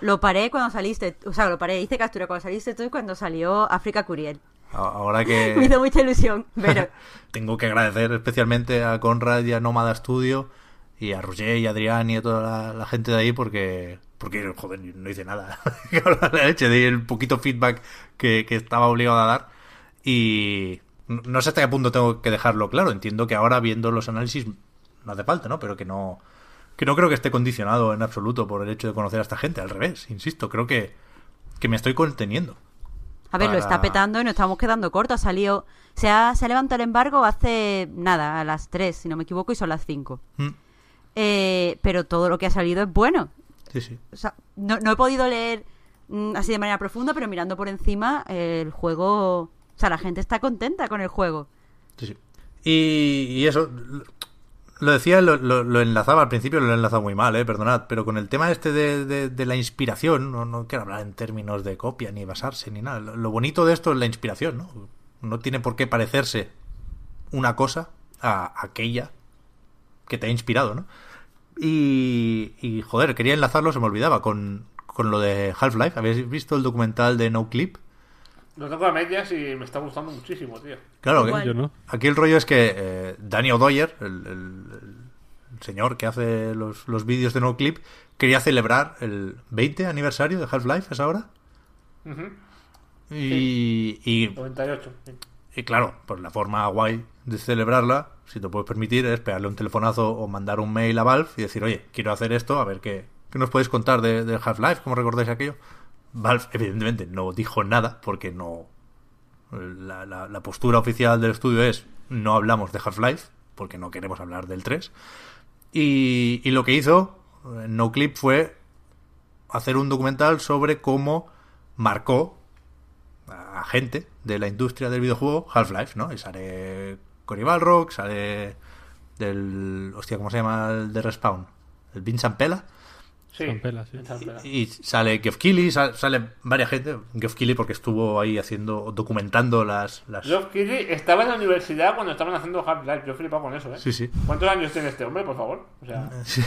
Lo paré cuando saliste, o sea, lo paré, hice captura cuando saliste tú y cuando salió África Curiel. Ahora (laughs) Me que hizo mucha ilusión, pero (laughs) tengo que agradecer especialmente a Conrad y a Nómada Studio y a Roger y a Adrián y a toda la, la gente de ahí porque, porque joder, no hice nada. (laughs) la leche, di el poquito feedback que, que estaba obligado a dar y no sé hasta qué punto tengo que dejarlo claro. Entiendo que ahora viendo los análisis no hace falta, ¿no? Pero que no que no creo que esté condicionado en absoluto por el hecho de conocer a esta gente. Al revés, insisto, creo que que me estoy conteniendo. A ver, lo Para- está petando y nos estamos quedando cortos. Ha salido. Se ha, se ha levantado el embargo hace nada, a las 3, si no me equivoco, y son las 5. Mm, Eh, pero todo lo que ha salido es bueno. Sí, sí. O sea, no, no he podido leer mm, así de manera profunda, pero mirando por encima, eh, el juego. O sea, la gente está contenta con el juego. Sí, sí. Y, y eso, lo decía, lo, lo- lo enlazaba al principio, lo he enlazado muy mal, eh, perdonad, pero con el tema este de, de- de la inspiración, no, no quiero hablar en términos de copia, ni basarse, ni nada. Lo, lo bonito de esto es la inspiración, ¿no? No tiene por qué parecerse una cosa a aquella que te ha inspirado, ¿no? Y, y joder, quería enlazarlo, se me olvidaba, con, con lo de Half-Life. ¿Habéis visto el documental de No Clip? Lo tengo a medias y me está gustando muchísimo, tío. Claro, que- Igual. Yo no. Aquí el rollo es que eh, Danny O'Dwyer, el, el- el señor que hace los, los vídeos de No Clip, quería celebrar el 20 aniversario de Half-Life, ¿es ahora? Y, y, 98. sí. y claro, pues la forma guay de celebrarla, si te puedes permitir, es pegarle un telefonazo o mandar un mail a Valve y decir, oye, quiero hacer esto, a ver qué, qué nos podéis contar de, Half-Life, ¿cómo recordáis aquello? Valve, evidentemente, no dijo nada porque no. La, la- postura oficial del estudio es no hablamos de Half-Life porque no queremos hablar del 3. Y, y lo que hizo en No Clip fue hacer un documental sobre cómo marcó a gente de la industria del videojuego Half-Life, ¿no? Y sale Cory Balrog, sale del... Hostia, ¿cómo se llama el de Respawn? El Vincent Pela. Sí. Con pelas, sí. Y sale Geoff Keighley, sale, sale varias gente. Geoff Keighley porque estuvo ahí haciendo, documentando las... las... Geoff Keighley estaba en la universidad cuando estaban haciendo Half-Life. Yo he flipado con eso, ¿eh? Sí, sí. ¿Cuántos años tiene este hombre, por favor? O sea, (laughs) Sí,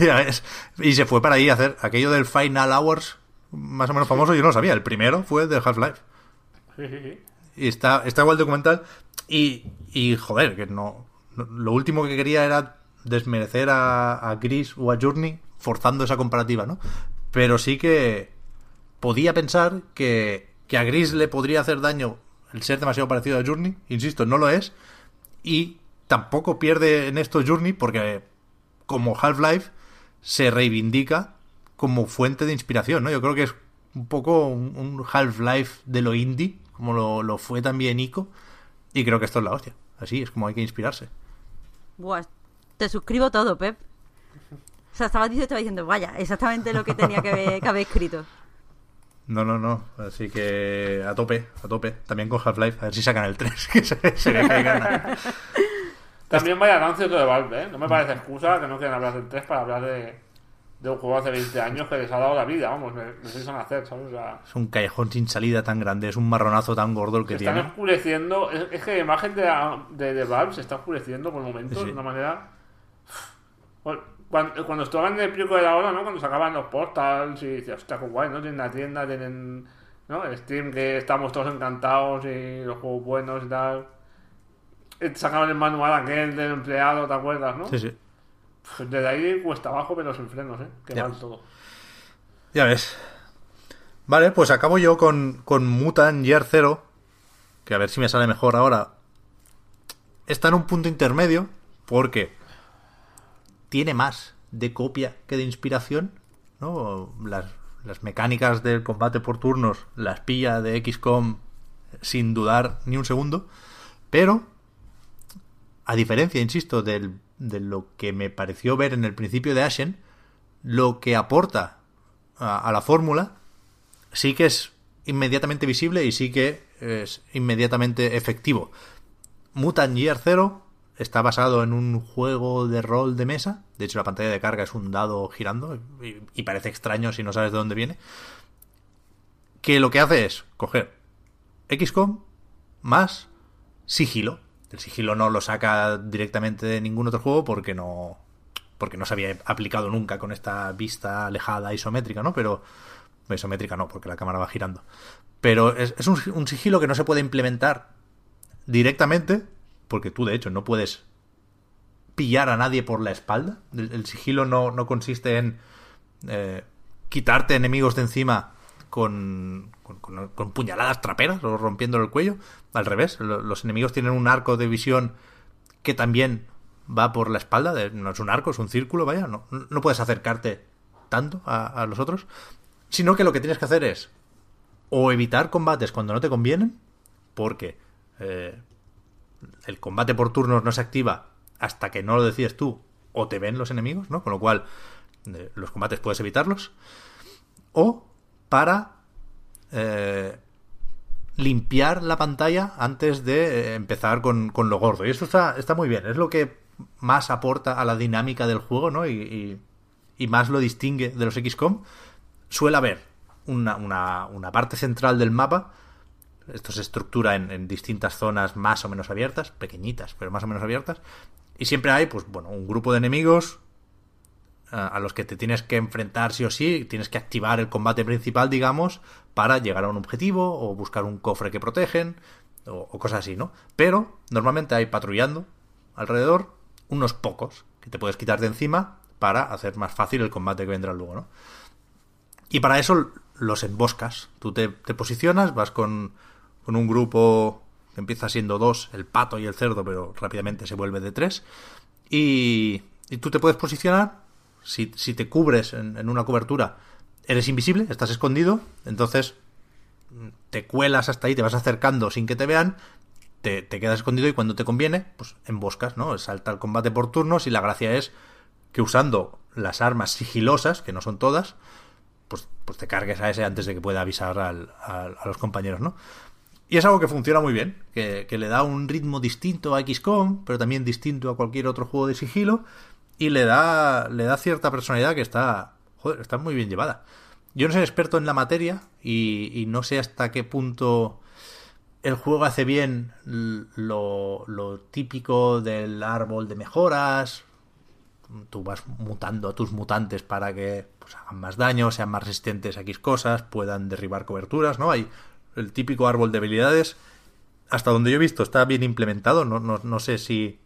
ya ves. Y se fue para ahí a hacer aquello del Final Hours, más o menos famoso, yo no lo sabía. El primero fue el de Half-Life. sí, sí, sí. Y está, está igual el documental. Y, y joder, que no, Lo último que quería era desmerecer a, a Gris o a Journey forzando esa comparativa, ¿no? Pero sí que podía pensar que, que a Gris le podría hacer daño el ser demasiado parecido a Journey. Insisto, no lo es. Y tampoco pierde en esto Journey porque como Half-Life se reivindica como fuente de inspiración, ¿no? Yo creo que es un poco un, un Half-Life de lo indie, como lo, lo fue también Ico, y creo que esto es la hostia. Así es como hay que inspirarse. Buah, te suscribo todo, Pep. O sea, estaba diciendo, estaba diciendo, vaya, exactamente lo que tenía que haber, que haber escrito. No, no, no. Así que a tope, a tope. También con Half-Life, a ver si sacan el 3, (laughs) que se, se ve que hay ganas. También vaya anuncio de Valve, ¿eh? No me parece excusa que no quieran hablar del 3 para hablar de, de un juego hace 20 años que les ha dado la vida, vamos, me- necesitan hacer, ¿sabes? O sea, Es un callejón sin salida tan grande, es un marronazo tan gordo el que se están tiene. oscureciendo. Es, es que la imagen de, de, de Valve se está oscureciendo por momentos Sí. de una manera. Cuando, cuando estaban en el pico de la hora, ¿no? Cuando sacaban los portals y decías, hostia, qué guay, ¿no? Tienen la tienda, tienen. ¿No? El Steam que estamos todos encantados y los juegos buenos y tal. Eh, Sacaban el manual aquel del empleado, ¿te acuerdas, no? Sí, sí. Pues Desde ahí cuesta abajo, pero sin frenos, ¿eh? Que Ya. mal todo. Ya ves. Vale, pues acabo yo con, con Mutant Year Zero. Que a ver si me sale mejor ahora. Está en un punto intermedio. Porque tiene más de copia que de inspiración. ¿no? Las, las mecánicas del combate por turnos las pilla de XCOM sin dudar ni un segundo. Pero, a diferencia, insisto, del, de lo que me pareció ver en el principio de Ashen, lo que aporta a, la fórmula sí que es inmediatamente visible y sí que es inmediatamente efectivo. Mutant Year Zero está basado en un juego de rol de mesa. De hecho, la pantalla de carga es un dado girando y, y parece extraño si no sabes de dónde viene. Que lo que hace es coger XCOM más sigilo. El sigilo no lo saca directamente de ningún otro juego porque no porque no se había aplicado nunca con esta vista alejada isométrica, ¿no? Pero isométrica no, porque la cámara va girando. Pero es, un, sigilo que no se puede implementar directamente, porque tú de hecho no puedes pillar a nadie por la espalda. El, el sigilo no, no consiste en eh, quitarte enemigos de encima con, con, puñaladas traperas o rompiéndole el cuello. Al revés, lo- los enemigos tienen un arco de visión que también va por la espalda. no es un arco, es un círculo, vaya. No, no puedes acercarte tanto a, a los otros. Sino que lo que tienes que hacer es o evitar combates cuando no te convienen, porque eh, el combate por turnos no se activa hasta que no lo decides tú o te ven los enemigos, ¿no? Con lo cual eh, los combates puedes evitarlos. O para eh, limpiar la pantalla antes de eh, empezar con, con, lo gordo. Y eso está, está muy bien. Es lo que más aporta a la dinámica del juego, ¿no? Y, y, más lo distingue de los XCOM. Suele haber una, una, una parte central del mapa esto se estructura en, en, distintas zonas más o menos abiertas, pequeñitas, pero más o menos abiertas. Y siempre hay, pues bueno, un grupo de enemigos a, los que te tienes que enfrentar sí o sí. Tienes que activar el combate principal, digamos, para llegar a un objetivo o buscar un cofre que protegen o, o cosas así, ¿no? Pero normalmente hay patrullando alrededor unos pocos que te puedes quitar de encima para hacer más fácil el combate que vendrá luego, ¿no? Y para eso los emboscas. Tú te, te posicionas, vas con, con un grupo que empieza siendo dos, el pato y el cerdo, pero rápidamente se vuelve de tres. Y, y tú te puedes posicionar, si, si te cubres en, en, una cobertura, eres invisible, estás escondido, entonces te cuelas hasta ahí, te vas acercando sin que te vean, te, te quedas escondido y cuando te conviene, pues emboscas, ¿no? Salta el combate por turnos y la gracia es que usando las armas sigilosas, que no son todas, pues, pues te cargues a ese antes de que pueda avisar al, al, a los compañeros, ¿no? Y es algo que funciona muy bien, que, que, le da un ritmo distinto a XCOM, pero también distinto a cualquier otro juego de sigilo, y le da, le da cierta personalidad que está, joder, está muy bien llevada. Yo no soy experto en la materia y, y no sé hasta qué punto el juego hace bien lo, lo, típico del árbol de mejoras. Tú vas mutando a tus mutantes para que pues, hagan más daño, sean más resistentes a X cosas, puedan derribar coberturas, ¿no? Hay el típico árbol de habilidades. Hasta donde yo he visto está bien implementado. No, no, no sé si,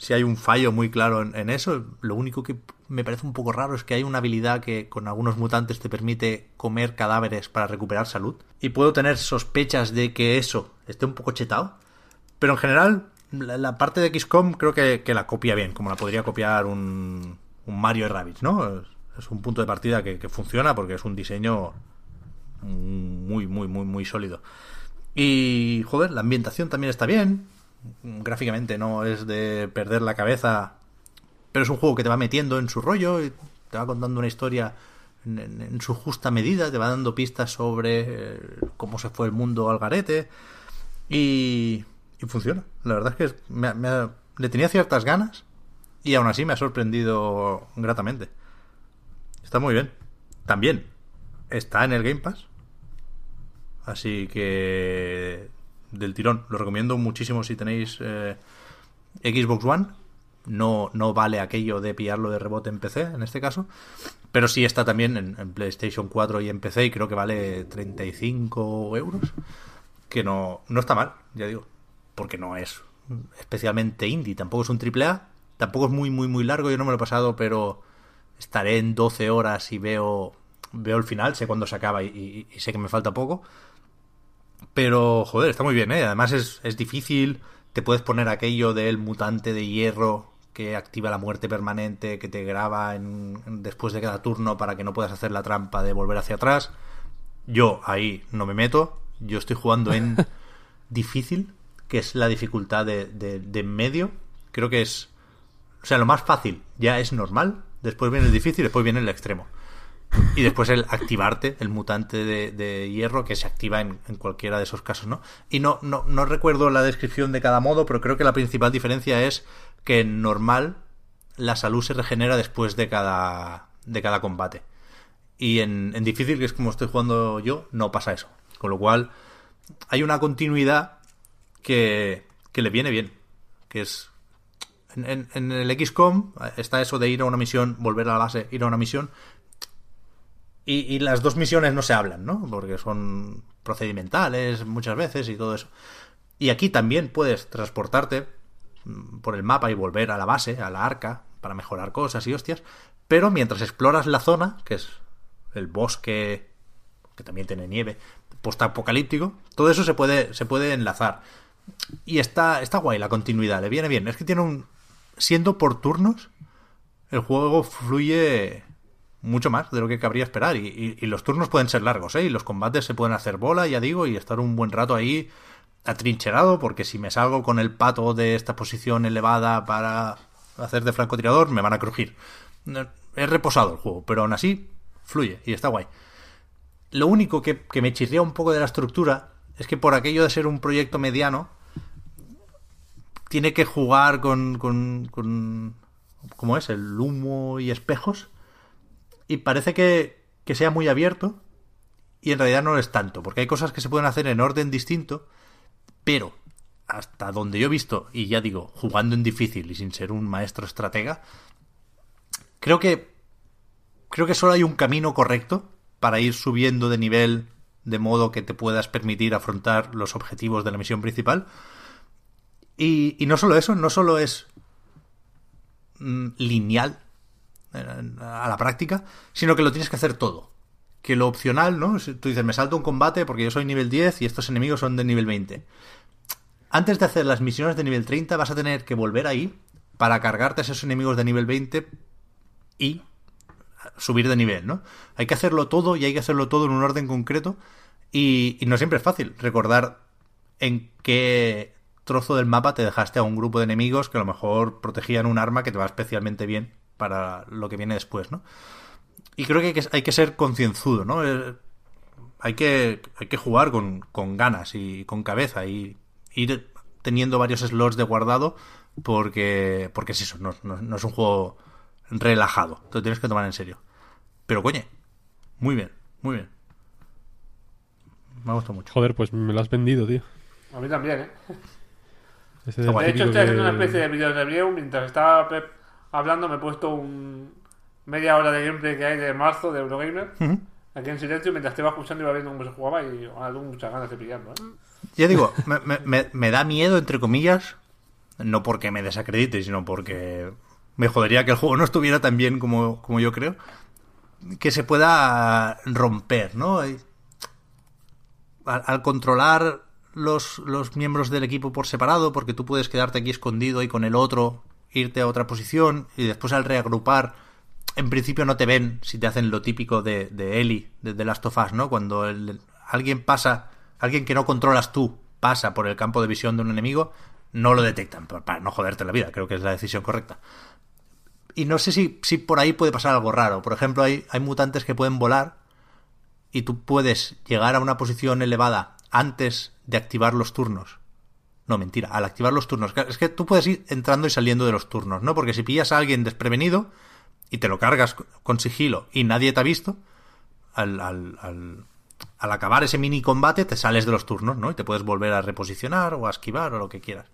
si hay un fallo muy claro en, eso. Lo único que me parece un poco raro es que hay una habilidad que con algunos mutantes te permite comer cadáveres para recuperar salud. Y puedo tener sospechas de que eso esté un poco chetado. Pero en general, la, parte de XCOM creo que, la copia bien, como la podría copiar un, Mario y Rabbids, ¿no? Es, es un punto de partida que, que funciona porque es un diseño muy, muy, muy, muy sólido. Y, joder, la ambientación también está bien. Gráficamente no es de perder la cabeza, pero es un juego que te va metiendo en su rollo y te va contando una historia en, su justa medida, te va dando pistas sobre eh, cómo se fue el mundo al garete. Y, y funciona. La verdad es que me, me, le tenía ciertas ganas y aún así me ha sorprendido gratamente. Está muy bien. También está en el Game Pass. Así que del tirón. Lo recomiendo muchísimo si tenéis eh, Xbox One. No, no vale aquello de pillarlo de rebote en PC, en este caso. Pero sí está también en, PlayStation 4 y en PC y creo que vale 35 euros. Que no, no está mal, ya digo. Porque no es especialmente indie. Tampoco es un triple A. Tampoco es muy, muy, muy largo. Yo no me lo he pasado, pero estaré en 12 horas y veo, veo el final. Sé cuándo se acaba y sé que me falta poco. Pero, joder, está muy bien, ¿eh? Además es, es difícil. Te puedes poner aquello del mutante de hierro que activa la muerte permanente, que te graba en, después de cada turno para que no puedas hacer la trampa de volver hacia atrás. Yo ahí no me meto. Yo estoy jugando en (laughs) difícil, que es la dificultad de, de, de medio. Creo que es. O sea, lo más fácil ya es normal. Después viene el difícil, después viene el extremo. Y después el activarte, el mutante de, de hierro, que se activa en, en, cualquiera de esos casos, ¿no? Y no, no, no recuerdo la descripción de cada modo, pero creo que la principal diferencia es que en normal la salud se regenera después de cada, de cada combate. Y en, en difícil, que es como estoy jugando yo, no pasa eso. Con lo cual, hay una continuidad que, que le viene bien. Que es. En, en, en, el XCOM está eso de ir a una misión, volver a la base, ir a una misión, y, las dos misiones no se hablan, ¿no? Porque son procedimentales muchas veces y todo eso. Y aquí también puedes transportarte por el mapa y volver a la base, a la arca, para mejorar cosas y hostias. Pero mientras exploras la zona, que es el bosque, que también tiene nieve, postapocalíptico, todo eso se puede, se puede enlazar. Y está, está guay la continuidad, le viene bien. Es que tiene un. Siendo por turnos, el juego fluye mucho más de lo que cabría esperar. Y, los turnos pueden ser largos, ¿eh? Y los combates se pueden hacer bola, ya digo, y estar un buen rato ahí atrincherado, porque si me salgo con el pato de esta posición elevada para hacer de francotirador, me van a crujir. Es reposado el juego, pero aún así fluye y está guay. Lo único que, que me chirría un poco de la estructura es que por aquello de ser un proyecto mediano, tiene que jugar con, con, con ¿cómo es? El humo y espejos. Y parece que, que sea muy abierto. Y en realidad no lo es tanto, porque hay cosas que se pueden hacer en orden distinto, pero hasta donde yo he visto, y ya digo, jugando en difícil y sin ser un maestro estratega, creo que creo que solo hay un camino correcto para ir subiendo de nivel de modo que te puedas permitir afrontar los objetivos de la misión principal. Y, y no solo eso, no solo es mm, lineal a la práctica, sino que lo tienes que hacer todo. Que lo opcional, ¿no? Tú dices, me salto un combate porque yo soy nivel 10 y estos enemigos son de nivel 20. Antes de hacer las misiones de nivel 30 vas a tener que volver ahí para cargarte a esos enemigos de nivel 20 y subir de nivel, ¿no? Hay que hacerlo todo y hay que hacerlo todo en un orden concreto y no siempre es fácil recordar en qué trozo del mapa te dejaste a un grupo de enemigos que a lo mejor protegían un arma que te va especialmente bien para lo que viene después, ¿no? Y creo que hay que, hay que ser concienzudo, ¿no? Eh, hay que, hay que jugar con, con ganas y con cabeza y ir teniendo varios slots de guardado porque, porque es eso, no, no- no es un juego relajado, te lo tienes que tomar en serio. Pero coño, muy bien, muy bien. Me ha gustado mucho. Joder, pues me lo has vendido, tío. A mí también, ¿eh? De hecho, estoy haciendo que- una especie de video review. Mientras estaba Pep hablando, me he puesto un media hora de gameplay que hay de marzo de Eurogamer. Aquí en silencio, mientras te iba escuchando y iba viendo cómo se jugaba. Y ahora tengo muchas ganas de pillarlo, ¿eh? Ya digo, me, me- me- me da miedo, entre comillas, no porque me desacredite, sino porque me jodería que el juego no estuviera tan bien como, como yo creo, que se pueda romper, ¿no? Al, al controlar los, los miembros del equipo por separado, porque tú puedes quedarte aquí escondido y con el otro irte a otra posición, y después al reagrupar, en principio no te ven si te hacen lo típico de, de Ellie, de The Last of Us, ¿no? Cuando el- alguien pasa, alguien que no controlas tú, pasa por el campo de visión de un enemigo, no lo detectan, pa- para no joderte la vida, creo que es la decisión correcta. Y no sé si, si por ahí puede pasar algo raro. Por ejemplo, hay, hay mutantes que pueden volar y tú puedes llegar a una posición elevada antes de activar los turnos. No, mentira, al activar los turnos. Es que tú puedes ir entrando y saliendo de los turnos, ¿no? Porque si pillas a alguien desprevenido y te lo cargas con sigilo y nadie te ha visto, al, al, al, acabar ese mini combate te sales de los turnos, ¿no? Y te puedes volver a reposicionar o a esquivar o lo que quieras.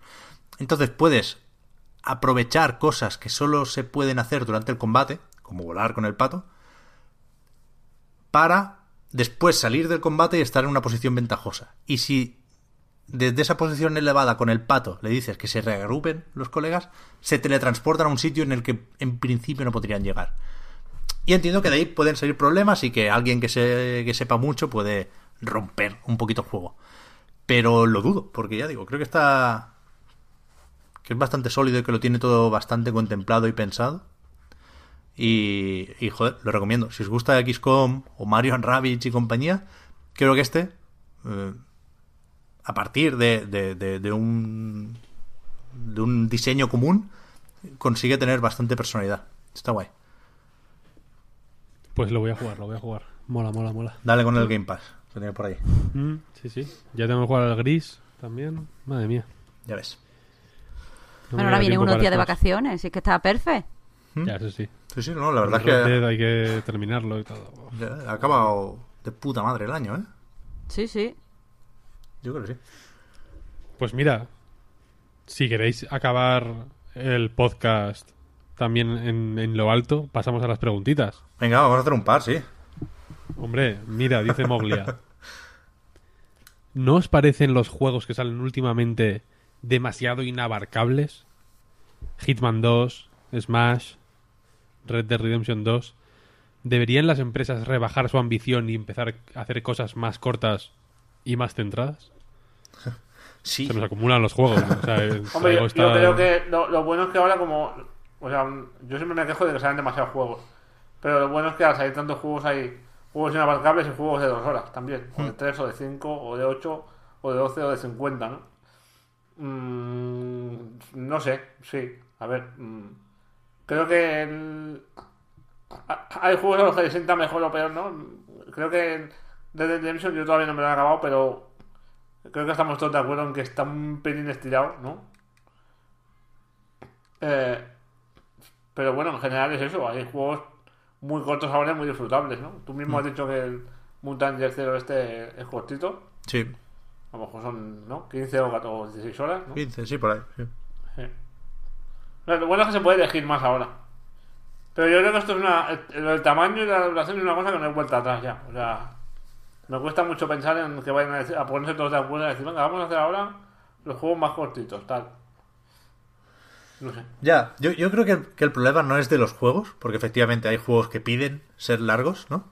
Entonces puedes aprovechar cosas que solo se pueden hacer durante el combate, como volar con el pato, para después salir del combate y estar en una posición ventajosa. Y si desde esa posición elevada con el pato le dices que se reagrupen los colegas, se teletransportan a un sitio en el que en principio no podrían llegar. Y entiendo que de ahí pueden salir problemas y que alguien que, se, que sepa mucho puede romper un poquito el juego. Pero lo dudo, porque ya digo, creo que está. que es bastante sólido y que lo tiene todo bastante contemplado y pensado. Y, y joder, lo recomiendo. Si os gusta XCOM o Mario Rabbids y compañía, creo que este, eh, a partir de, de, de, de un de un diseño común, consigue tener bastante personalidad. Está guay. Pues lo voy a jugar, lo voy a jugar. Mola, mola, mola. Dale con el Game Pass, que tiene por ahí. Mm, sí, sí. Ya tengo que jugar al gris también. Madre mía. Ya ves. No Bueno, ahora tiempo unos días de vacaciones, así que está perfecto. Ya, eso sí. Sí, sí, no, la verdad es que hay que terminarlo y todo. ya ha acabado de puta madre el año, ¿eh? Sí, sí. Yo creo que sí. Pues mira, si queréis acabar el podcast también en, en lo alto, pasamos a las preguntitas. Venga, vamos a hacer un par, sí. Hombre, mira, dice Moglia. ¿No os parecen los juegos que salen últimamente demasiado inabarcables? Hitman 2, Smash, Red Dead Redemption 2. ¿Deberían las empresas rebajar su ambición y empezar a hacer cosas más cortas y más centradas? (laughs) Sí. Se nos acumulan los juegos. ¿no? O sea, es- (laughs) Hombre, yo, algo está- yo creo que lo, lo bueno es que ahora como... O sea, yo siempre me quejo de que salen demasiados juegos. Pero lo bueno es que al salir tantos juegos hay juegos inabarcables y juegos de dos horas también. O de Hmm. tres, o de cinco, o de ocho, o de doce, o de cincuenta, ¿no? Mm, no sé, sí. A ver. mm, creo que el- hay juegos a los que le sienta mejor o peor, ¿no? Creo que Red Dead Redemption yo todavía no me lo he acabado, pero creo que estamos todos de acuerdo en que está un pelín estirado, ¿no? Eh, pero bueno, en general es eso. Hay juegos muy cortos ahora y muy disfrutables, ¿no? Tú mismo has dicho que el Mutant Year Zero este es cortito. Sí, A lo mejor son, ¿no? 15 o 14 o 16 horas, ¿no? 15, sí, por ahí. sí. Sí. Lo bueno es que se puede elegir más ahora. Pero yo creo que esto es una. El, el tamaño y la duración es una cosa que no hay vuelta atrás ya. O sea. Me cuesta mucho pensar en que vayan a, decir- a ponerse todos de acuerdo y decir, venga, vamos a hacer ahora los juegos más cortitos, tal. No sé. Ya, yo, yo creo que el, que el problema no es de los juegos, porque efectivamente hay juegos que piden ser largos, ¿no?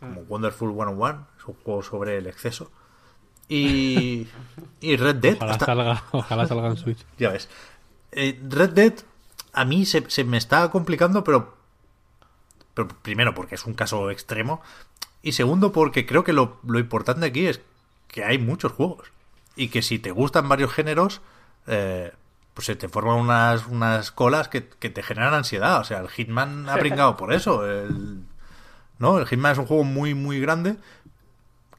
Como Wonderful 101, es un juego sobre el exceso. Y, y Red Dead, Ojalá hasta- salga, ojalá salga en Switch. ya ves. Eh, Red Dead a mí se, se me está complicando, pero, pero primero porque es un caso extremo y segundo porque creo que lo, lo importante aquí es que hay muchos juegos y que si te gustan varios géneros, eh, pues se te forman unas, unas colas que, que te generan ansiedad. O sea, el Hitman ha (laughs) brincado por eso. El, ¿no? el Hitman es un juego muy, muy grande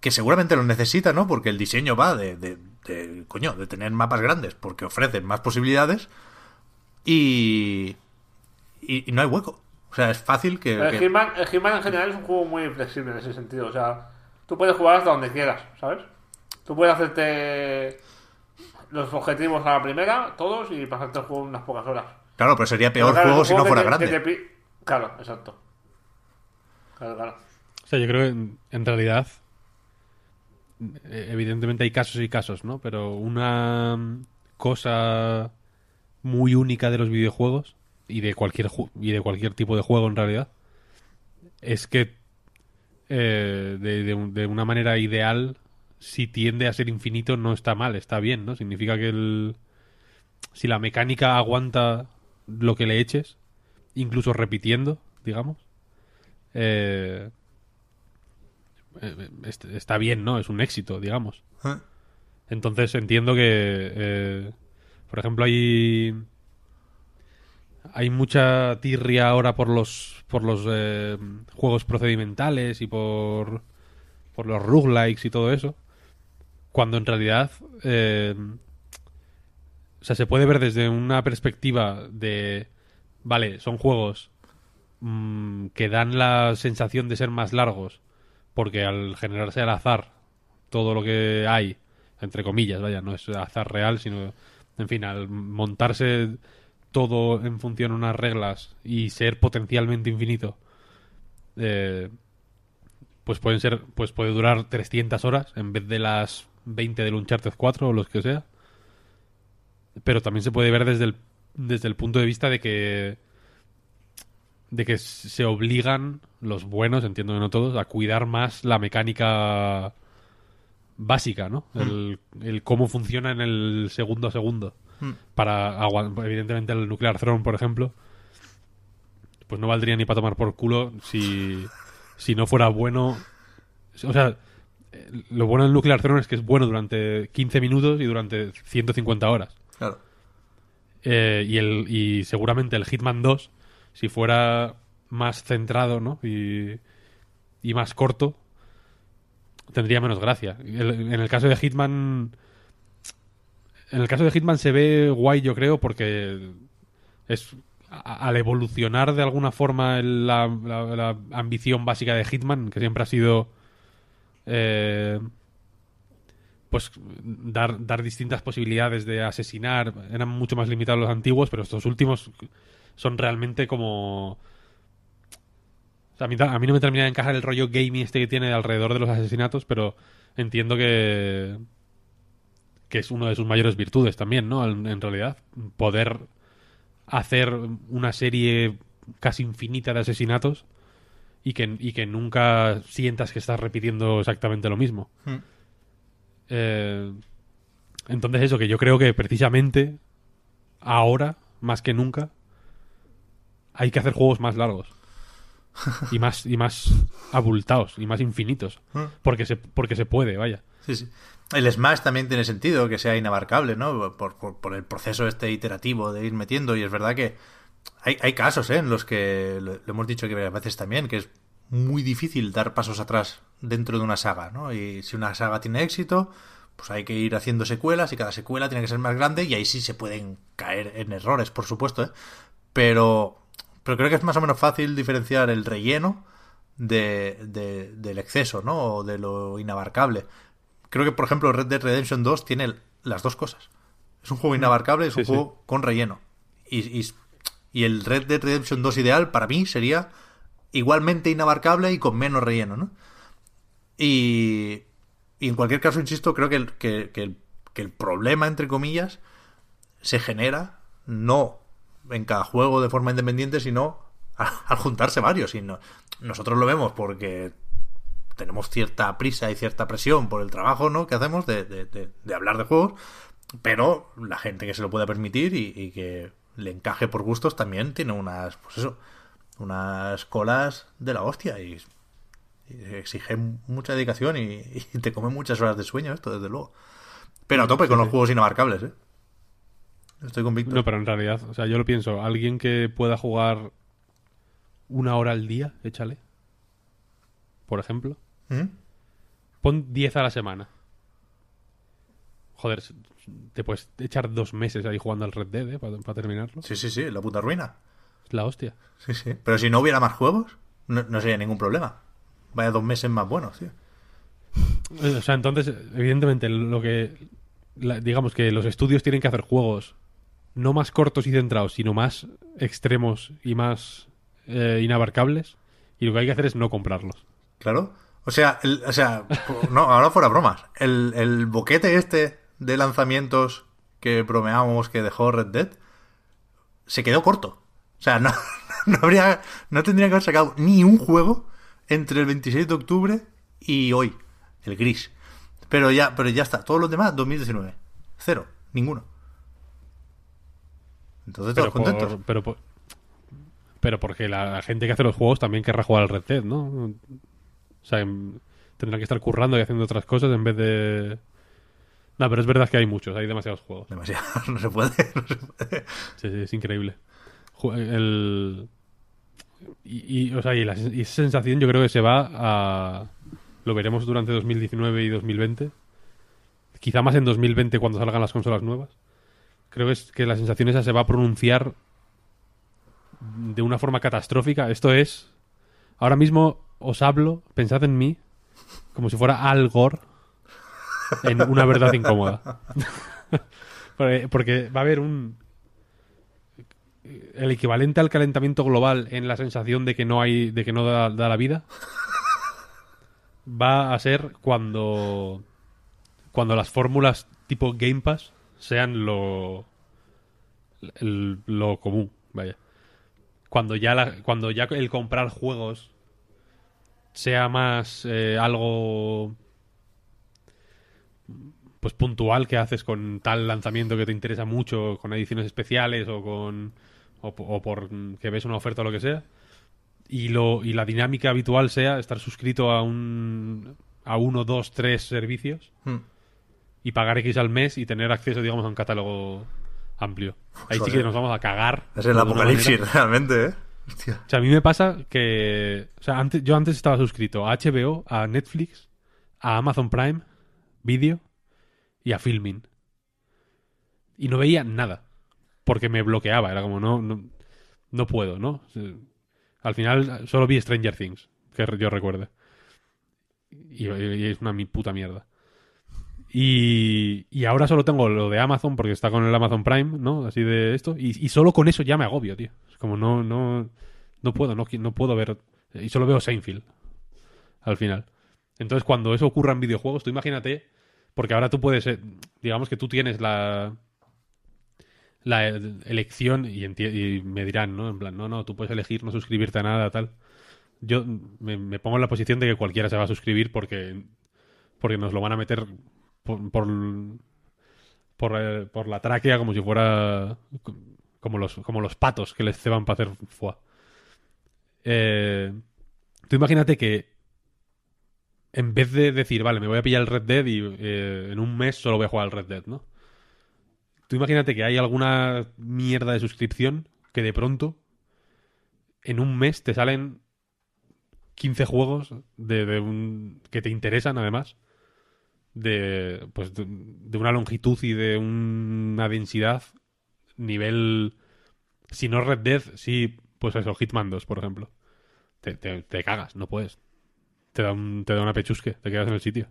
que seguramente lo necesita, ¿no? Porque el diseño va de, de, de, coño, de tener mapas grandes, porque ofrecen más posibilidades y, y, y no hay hueco. O sea, es fácil que... El que- Hitman en general es un juego muy flexible en ese sentido. O sea, tú puedes jugar hasta donde quieras, ¿sabes? Tú puedes hacerte los objetivos a la primera, todos, y pasarte el juego en unas pocas horas. Claro, pero sería peor Pero claro, juego si no fuera te- grande. que te pi- Claro, exacto. Claro, claro. O sea, yo creo que en, realidad, eh, evidentemente hay casos y casos, ¿no? Pero una cosa muy única de los videojuegos y de cualquier y de cualquier tipo de juego en realidad es que eh, de, de de una manera ideal si tiende a ser infinito no está mal, está bien, ¿no? Significa que el si la mecánica aguanta lo que le eches, incluso repitiendo, digamos, eh, eh, est- está bien, ¿no? Es un éxito, digamos. ¿Eh? Entonces entiendo que, eh, por ejemplo, hay hay mucha tirria ahora por los por los eh, juegos procedimentales y por por los roguelikes y todo eso, cuando en realidad eh, o sea, se puede ver desde una perspectiva de vale, son juegos mm, que dan la sensación de ser más largos porque al generarse al azar todo lo que hay, entre comillas, vaya, no es azar real, sino, en fin, al montarse todo en función de unas reglas y ser potencialmente infinito, eh, pues pueden ser, pues puede durar 300 horas en vez de las 20 del Uncharted 4 o los que sea. Pero también se puede ver desde el, desde el punto de vista de que de que se obligan los buenos, entiendo que no todos, a cuidar más la mecánica básica, ¿no? El, el cómo funciona en el segundo a segundo. Para agua- evidentemente el Nuclear Throne, por ejemplo, pues no valdría ni para tomar por culo si, si no fuera bueno. O sea, lo bueno del Nuclear Throne es que es bueno durante 15 minutos y durante 150 horas. Claro. Eh, y, el, y seguramente el Hitman 2, si fuera más centrado ¿no? y, y más corto, tendría menos gracia. El- en el caso de Hitman. En el caso de Hitman se ve guay, yo creo, porque es al evolucionar de alguna forma la, ambición básica de Hitman, que siempre ha sido eh, pues dar, dar distintas posibilidades de asesinar. Eran mucho más limitados los antiguos, pero estos últimos son realmente como... a mí no me termina de encajar el rollo gaming este que tiene alrededor de los asesinatos, pero entiendo que que es una de sus mayores virtudes también, ¿no? En, en realidad, poder hacer una serie casi infinita de asesinatos y que, y que nunca sientas que estás repitiendo exactamente lo mismo. Hmm. Eh, entonces eso, que yo creo que precisamente ahora, más que nunca, hay que hacer juegos más largos. (laughs) y más y más abultados y más infinitos. Porque se, porque se puede, vaya. Sí, sí. El Smash también tiene sentido que sea inabarcable, ¿no? Por, por- el proceso este iterativo de ir metiendo. Y es verdad que hay, hay casos ¿eh? en los que, lo, lo hemos dicho que varias veces también, que es muy difícil dar pasos atrás dentro de una saga, ¿no? Y si una saga tiene éxito, pues hay que ir haciendo secuelas y cada secuela tiene que ser más grande y ahí sí se pueden caer en errores, por supuesto, ¿eh? Pero, pero creo que es más o menos fácil diferenciar el relleno de, de- del exceso, ¿no? O de lo inabarcable. Creo que, por ejemplo, Red Dead Redemption 2 tiene las dos cosas. Es un juego inabarcable, es un Sí, juego con relleno. Y, y- y el Red Dead Redemption 2 ideal, para mí, sería igualmente inabarcable y con menos relleno, ¿no? Y, y en cualquier caso, insisto, creo que el, que, que el, que el problema, entre comillas, se genera no en cada juego de forma independiente, sino al, al juntarse varios. Y no- nosotros lo vemos porque tenemos cierta prisa y cierta presión por el trabajo ¿no? que hacemos de, de- de- de hablar de juegos, pero la gente que se lo pueda permitir y, y que le encaje por gustos también tiene unas, pues eso, unas colas de la hostia y, y exige mucha dedicación y, y te come muchas horas de sueño esto, desde luego. Pero a tope con los juegos inabarcables, ¿eh? Estoy convicto. No, pero en realidad, o sea, yo lo pienso, alguien que pueda jugar una hora al día, échale. Por ejemplo. ¿Mm? Pon 10 a la semana. Joder, te puedes echar dos meses ahí jugando al Red Dead, ¿eh? Para, terminarlo. Sí, sí, sí, la puta ruina. Es la hostia. Sí, sí. Pero si no hubiera más juegos, no, no sería ningún problema. Vaya dos meses más buenos, tío. Eh, O sea, entonces, evidentemente, lo que. la- digamos que los estudios tienen que hacer juegos no más cortos y centrados, sino más extremos y más eh, inabarcables. Y lo que hay que hacer es no comprarlos. Claro. O sea, el- o sea, no, ahora fuera bromas. El, el boquete este de lanzamientos que bromeábamos que dejó Red Dead se quedó corto. O sea, no, (laughs) no habría, no tendría que haber sacado ni un juego entre el 26 de octubre y hoy, el gris. Pero ya, pero ya está. Todos los demás, 2019. Cero. Ninguno. Entonces todos Pero, contentos. por- pero, por- pero porque la, la gente que hace los juegos también querrá jugar al Red Dead, ¿no? O sea, em, tendrán que estar currando y haciendo otras cosas en vez de... No, pero es verdad que hay muchos, hay demasiados juegos. Demasiado. (laughs) No se puede. No se puede. Sí, sí, es increíble. El... Y, y, o sea, y, la, y esa sensación yo creo que se va a... Lo veremos durante 2019 y 2020. Quizá más en 2020 cuando salgan las consolas nuevas. Creo que, es, que la sensación esa se va a pronunciar de una forma catastrófica. Esto es... Ahora mismo os hablo, pensad en mí, como si fuera Al Gore en una verdad incómoda. (laughs) porque, va a haber un, el equivalente al calentamiento global en la sensación de que no hay de que no da, la vida va a ser cuando cuando las fórmulas tipo Game Pass sean lo lo común vaya cuando ya la- cuando ya el comprar juegos sea más eh, algo pues puntual que haces con tal lanzamiento que te interesa mucho, con ediciones especiales o con o, po- o por que ves una oferta o lo que sea. Y lo y la dinámica habitual sea estar suscrito a un a uno, dos, tres servicios Hmm. y pagar X al mes y tener acceso, digamos, a un catálogo amplio. Ahí sí que nos vamos a cagar. Es el apocalipsis, manera. realmente, ¿eh? Hostia. O sea, a mí me pasa que. O sea, antes, yo antes estaba suscrito a HBO, a Netflix, a Amazon Prime, Video y a Filmin. Y no veía nada. Porque me bloqueaba. Era como, no, no, no puedo, ¿no? O sea, Al final solo vi Stranger Things, que yo recuerde. Y, y es una mi puta mierda. Y, y ahora solo tengo lo de Amazon porque está con el Amazon Prime, ¿no? Así de esto. Y, y solo con eso ya me agobio, tío. Es como no, no, no puedo, no, no puedo ver. Y solo veo Seinfeld al final. Entonces, cuando eso ocurra en videojuegos, tú imagínate, porque ahora tú puedes, eh, digamos que tú tienes la la elección y, y me dirán, ¿no? En plan, no, no, tú puedes elegir no suscribirte a nada, tal. Yo me, me pongo en la posición de que cualquiera se va a suscribir porque porque nos lo van a meter por por, eh, por la tráquea como si fuera como los como los patos que les ceban para hacer foie. Eh, tú imagínate que en vez de decir, vale, me voy a pillar el Red Dead y eh, en un mes solo voy a jugar al Red Dead, ¿no? Tú imagínate que hay alguna mierda de suscripción que de pronto en un mes te salen 15 juegos de un, que te interesan además de pues de, de una longitud y de una densidad nivel si no Red Dead sí pues eso Hitman 2 por ejemplo te, te- te cagas no puedes te da un, te da una pechusque te quedas en el sitio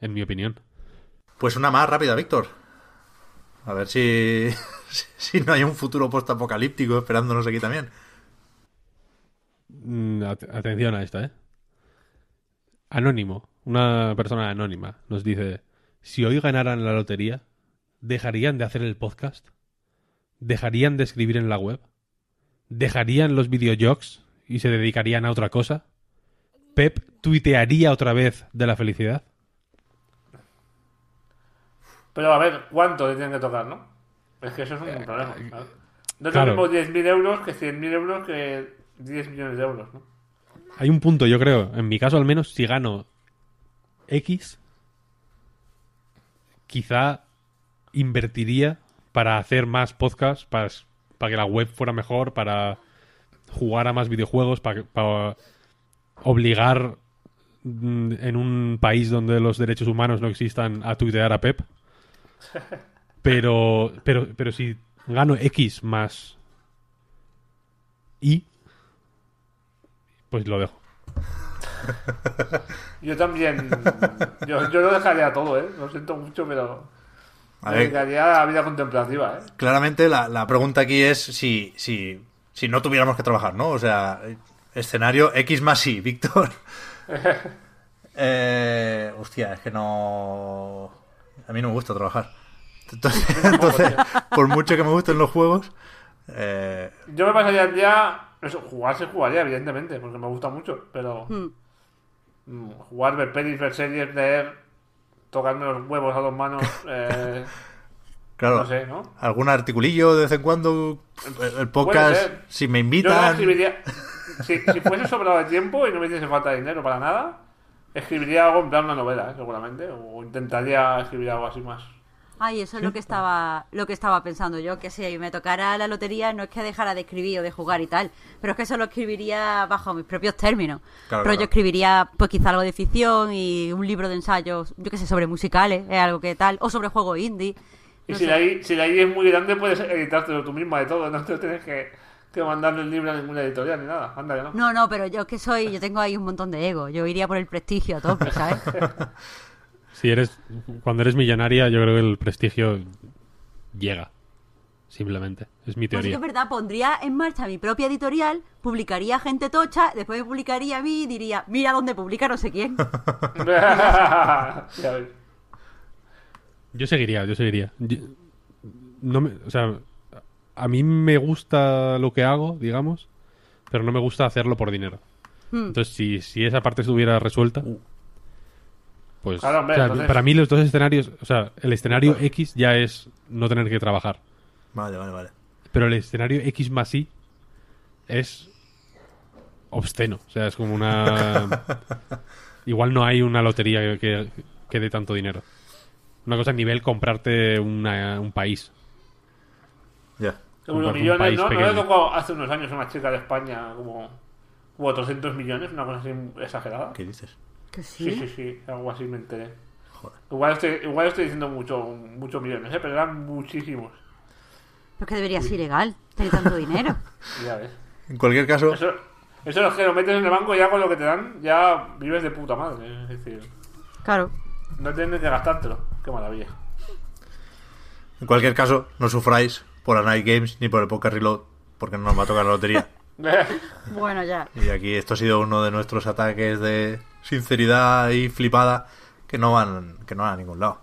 en mi opinión Pues una más rápida, Víctor. A ver si, (laughs) si no hay un futuro post-apocalíptico esperándonos aquí también. Mm, at- atención a esta, ¿eh? Anónimo, una persona anónima, nos dice: Si hoy ganaran la lotería, ¿dejarían de hacer el podcast? ¿Dejarían de escribir en la web? ¿Dejarían los videojogs y se dedicarían a otra cosa? ¿Pep tuitearía otra vez de la felicidad? Pero a ver, ¿cuánto le tienen que tocar, no? Es que eso es un problema. ¿sabes? No es Eh, claro. lo mismo 10.000 euros que 100.000 euros que 10 millones de euros, ¿no? Hay un punto, yo creo, en mi caso al menos, si gano X, quizá invertiría para hacer más podcasts, para, para que la web fuera mejor, para jugar a más videojuegos, para, para obligar mm, en un país donde los derechos humanos no existan a tuitear a Pep. (laughs) Pero, pero, pero si gano X más Y, pues lo dejo. (laughs) Yo también. Yo, yo lo dejaría todo, ¿eh? Lo siento mucho, pero. A Me ver. dedicaría a la vida contemplativa, ¿eh? Claramente la, la pregunta aquí es si, si, si no tuviéramos que trabajar, ¿no? O sea, escenario X más Y, Víctor. (laughs) eh, hostia, es que no... A mí no me gusta trabajar. (laughs) Entonces, entonces, por mucho que me gusten los juegos... eh, Yo me pasaría el día. Eso, jugar se jugaría, evidentemente, porque me gusta mucho, pero. Hmm. Mm, Jugar, pelis, ver series, leer. Tocarme los huevos a dos manos. (laughs) Eh, claro, no sé, ¿no? algún articulillo de vez en cuando, el, podcast, si me invitan... (laughs) Si, si fuese sobrado de tiempo y no me hiciese falta dinero para nada, escribiría algo en plan una novela, ¿eh? seguramente. O intentaría escribir algo así más. Ay, eso es lo que estaba lo que estaba pensando yo, que si me tocara la lotería no es que dejara de escribir o de jugar y tal, pero es que eso lo escribiría bajo mis propios términos. Claro, pero claro. yo escribiría pues quizá algo de ficción y un libro de ensayos, yo qué sé, sobre musicales, es algo que tal, o sobre juegos indie. Y no si la, I, si la I es muy grande, puedes editártelo tú misma de todo. (laughs) No te tienes que, que mandarle el libro a ninguna editorial ni nada. Anda que no. No, no, pero yo es que soy, yo tengo ahí un montón de ego, yo iría por el prestigio a tope, ¿sabes? (laughs) Si eres, cuando eres millonaria, yo creo que el prestigio llega. Simplemente. Es mi Pues teoría. es verdad, pondría en marcha mi propia editorial, publicaría gente tocha, después me publicaría a mí y diría, mira dónde publica no sé quién. (laughs) Yo seguiría, yo seguiría. Yo- no me, o sea, a mí me gusta lo que hago, digamos, pero no me gusta hacerlo por dinero. Hmm. Entonces, si, si esa parte estuviera resuelta, pues Claro, hombre, o sea, entonces- para mí los dos escenarios, o sea, el escenario X ya es no tener que trabajar, Vale, vale, vale. pero el escenario X más Y es obsceno, o sea, es como una (laughs) igual no hay una lotería que, que, que dé tanto dinero. Una cosa a nivel comprarte una- un país. Ya. Unos un millones, ¿no? ¿No le tocó hace unos años a una chica de España como, como 400 millones? Una cosa así exagerada. ¿Qué dices? Que Sí, sí. sí, sí, algo así me enteré. Joder. Igual estoy, igual estoy diciendo mucho, muchos millones, ¿eh? pero eran muchísimos. Pero es que debería ser ilegal, tener tanto dinero. (laughs) Ya ves. En cualquier caso, Eso, eso es que lo metes en el banco y ya con lo que te dan, ya vives de puta madre. Es decir, Claro. no tienes que gastártelo. Qué maravilla. en cualquier caso, no sufráis por la Night Games ni por el Poker Reload, porque no nos va a tocar la lotería. (laughs) (laughs) Bueno, ya. Y aquí esto ha sido uno de nuestros ataques de sinceridad y flipada que no van, que no van a ningún lado.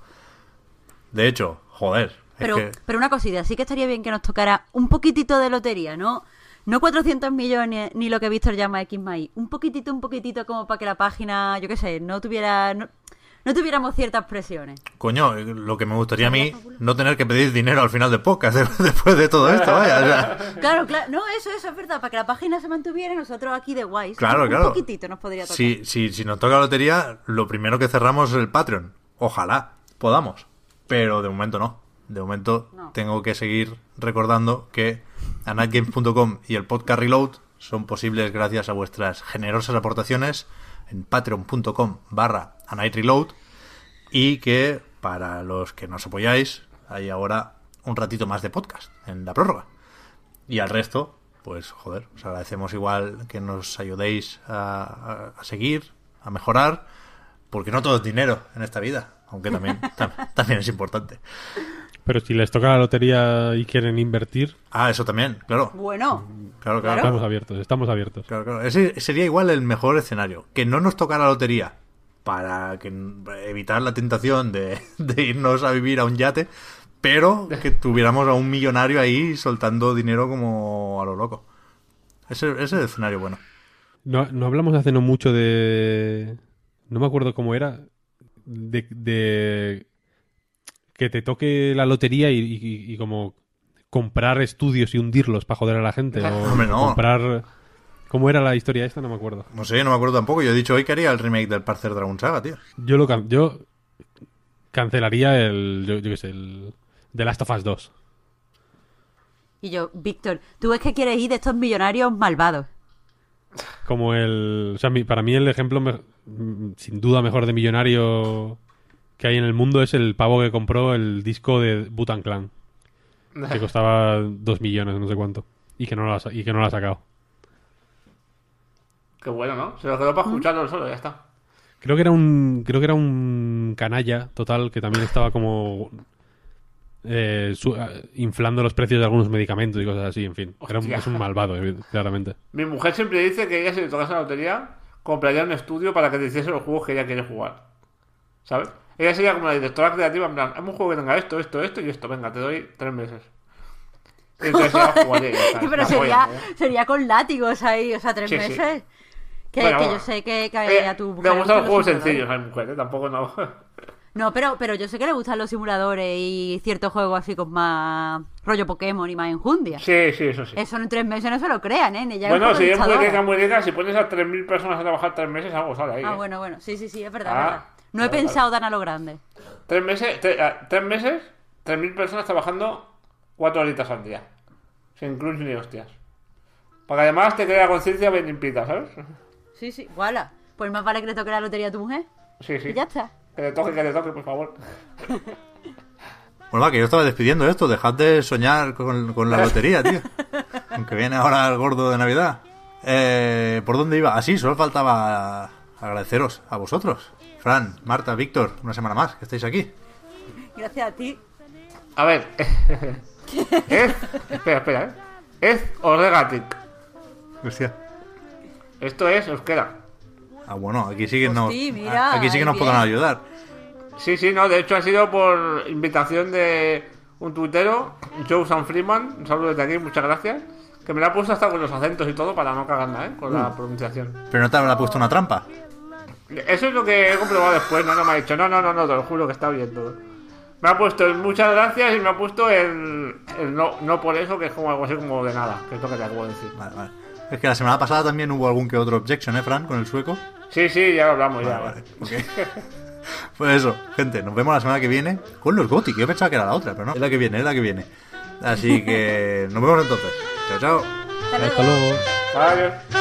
De hecho, joder, Pero, es que pero una cosita, sí que estaría bien que nos tocara un poquitito de lotería, ¿no? No 400 millones ni lo que Víctor llama X más. Un poquitito, un poquitito como para que la página, yo qué sé, no tuviera... No, no tuviéramos ciertas presiones. Coño, eh, lo que me gustaría a mí, no tener que pedir dinero al final del podcast (laughs) después de todo esto, vaya. o sea, Claro, claro. No, eso, eso es verdad. Para que la página se mantuviera, nosotros aquí de guays. Claro, un claro. poquitito nos podría tocar. si, si, si nos toca la lotería, lo primero que cerramos es el Patreon. Ojalá podamos. Pero de momento no. De momento No. tengo que seguir recordando que anightgames.com y el podcast Reload son posibles gracias a vuestras generosas aportaciones en patreon.com barra anightreload y que para los que nos apoyáis hay ahora un ratito más de podcast en la prórroga. Y al resto, pues joder, os agradecemos igual que nos ayudéis a, a- a seguir, a mejorar, porque no todo es dinero en esta vida, aunque también, (laughs) tam- también es importante. Pero si les toca la lotería y quieren invertir, Ah, eso también, claro. Bueno, Claro, claro. Claro. estamos abiertos, estamos abiertos. Claro, claro. Ese sería igual el mejor escenario. Que no nos tocara la lotería para que, evitar la tentación de, (laughs) de irnos a vivir a un yate, pero que tuviéramos a un millonario ahí soltando dinero como a lo loco. Ese, ese es el escenario bueno. No, no hablamos hace no mucho de... No me acuerdo cómo era. De, de que te toque la lotería y, y- y como comprar estudios y hundirlos para joder a la gente. O Hombre, no. comprar... ¿Cómo era la historia esta? No me acuerdo. No sé, no me acuerdo tampoco. Yo he dicho hoy que haría el remake del Parcer Dragon Saga, tío. Yo lo can- yo cancelaría el... Yo, yo qué sé, el... The Last of Us 2. y yo, Víctor, tú ves que quieres ir de estos millonarios malvados. Como el... O sea, mi- para mí el ejemplo me- sin duda mejor de millonario que hay en el mundo es el pavo que compró el disco de Butan Clan. Que (laughs) costaba dos millones, no sé cuánto. Y que no lo ha, y que no lo ha sacado. Qué bueno, ¿no? Se lo quedó para escucharlo solo, ya está. Creo que era un... Creo que era un canalla total que también estaba como... eh, su- eh, inflando los precios de algunos medicamentos y cosas así, en fin. Era un- es un malvado, evi- claramente. Mi mujer siempre dice que ella, si le tocase la lotería, compraría un estudio para que te hiciese los juegos que ella quiere jugar. ¿Sabes? Ella sería como la directora creativa, en plan, hazme un juego que tenga esto, esto, esto y esto, venga, te doy tres meses. Y entonces ella jugaría. (laughs) Pero sería, ¿eh? sería con látigos ahí, o sea, tres Sí, sí. meses. Que, Bueno, que bueno. yo sé que, que Eh, a tu mujer. gustan los juegos sencillos a mi mujer, ¿eh? Tampoco no. (laughs) No, pero, pero yo sé que le gustan los simuladores y ciertos juegos así con más rollo Pokémon y más enjundia. sí, sí, eso sí. Eso en tres meses no se lo crean, ¿eh? Ella bueno, si es muy rica, si pones a 3.000 personas a trabajar tres meses, algo sale ahí. Ah, ¿eh? bueno, bueno. Sí, sí, sí, es verdad. Ah, es verdad. No he vale, pensado tan a lo grande. Tres meses, tre- ah, tres meses, 3.000 personas trabajando cuatro horitas al día. Sin crunch ni hostias. Para que además te quede la conciencia bien limpita, ¿sabes? Sí, sí, voilà. Pues más vale que le toque la lotería a tu mujer. Sí, sí. Y ya está. Que le toque, que le toque, por favor. (laughs) Bueno, va, que yo estaba despidiendo esto. Dejad de soñar con, con la lotería, tío. (laughs) Aunque viene ahora el gordo de Navidad. Eh, ¿Por dónde iba? Así, solo faltaba agradeceros a vosotros. Fran, Marta, Víctor, una semana más que estáis aquí. Gracias a ti. A ver. (laughs) es. Espera, espera, ¿eh? Es Ordegatic. Hostia. Esto es euskera. Ah, bueno, aquí sí que nos, mira, aquí sí que nos podrán ayudar. Sí, sí, no, de hecho ha sido por invitación de un tuitero, Joe San Freeman, un saludo desde aquí, muchas gracias, que me lo ha puesto hasta con los acentos y todo para no cagarla, ¿eh? Con la pronunciación. Pero no te habrá puesto una trampa. Eso es lo que he comprobado después, no, no me ha dicho, no, no, no, no, te lo juro que está bien todo. Me ha puesto el muchas gracias y me ha puesto el, el no, no por eso, que es como algo así como de nada, que es lo que te acabo de decir. Vale, vale. Es que la semana pasada también hubo algún que otro objection, ¿eh, Fran? Con el sueco. Sí, sí, ya lo hablamos, ya. Vale, vale. ok. (laughs) Pues eso, gente, nos vemos la semana que viene con los Gothic. Yo pensaba que era la otra, pero no. Es la que viene, es la que viene. Así que nos vemos entonces. Chao, chao. Hasta luego. Adiós.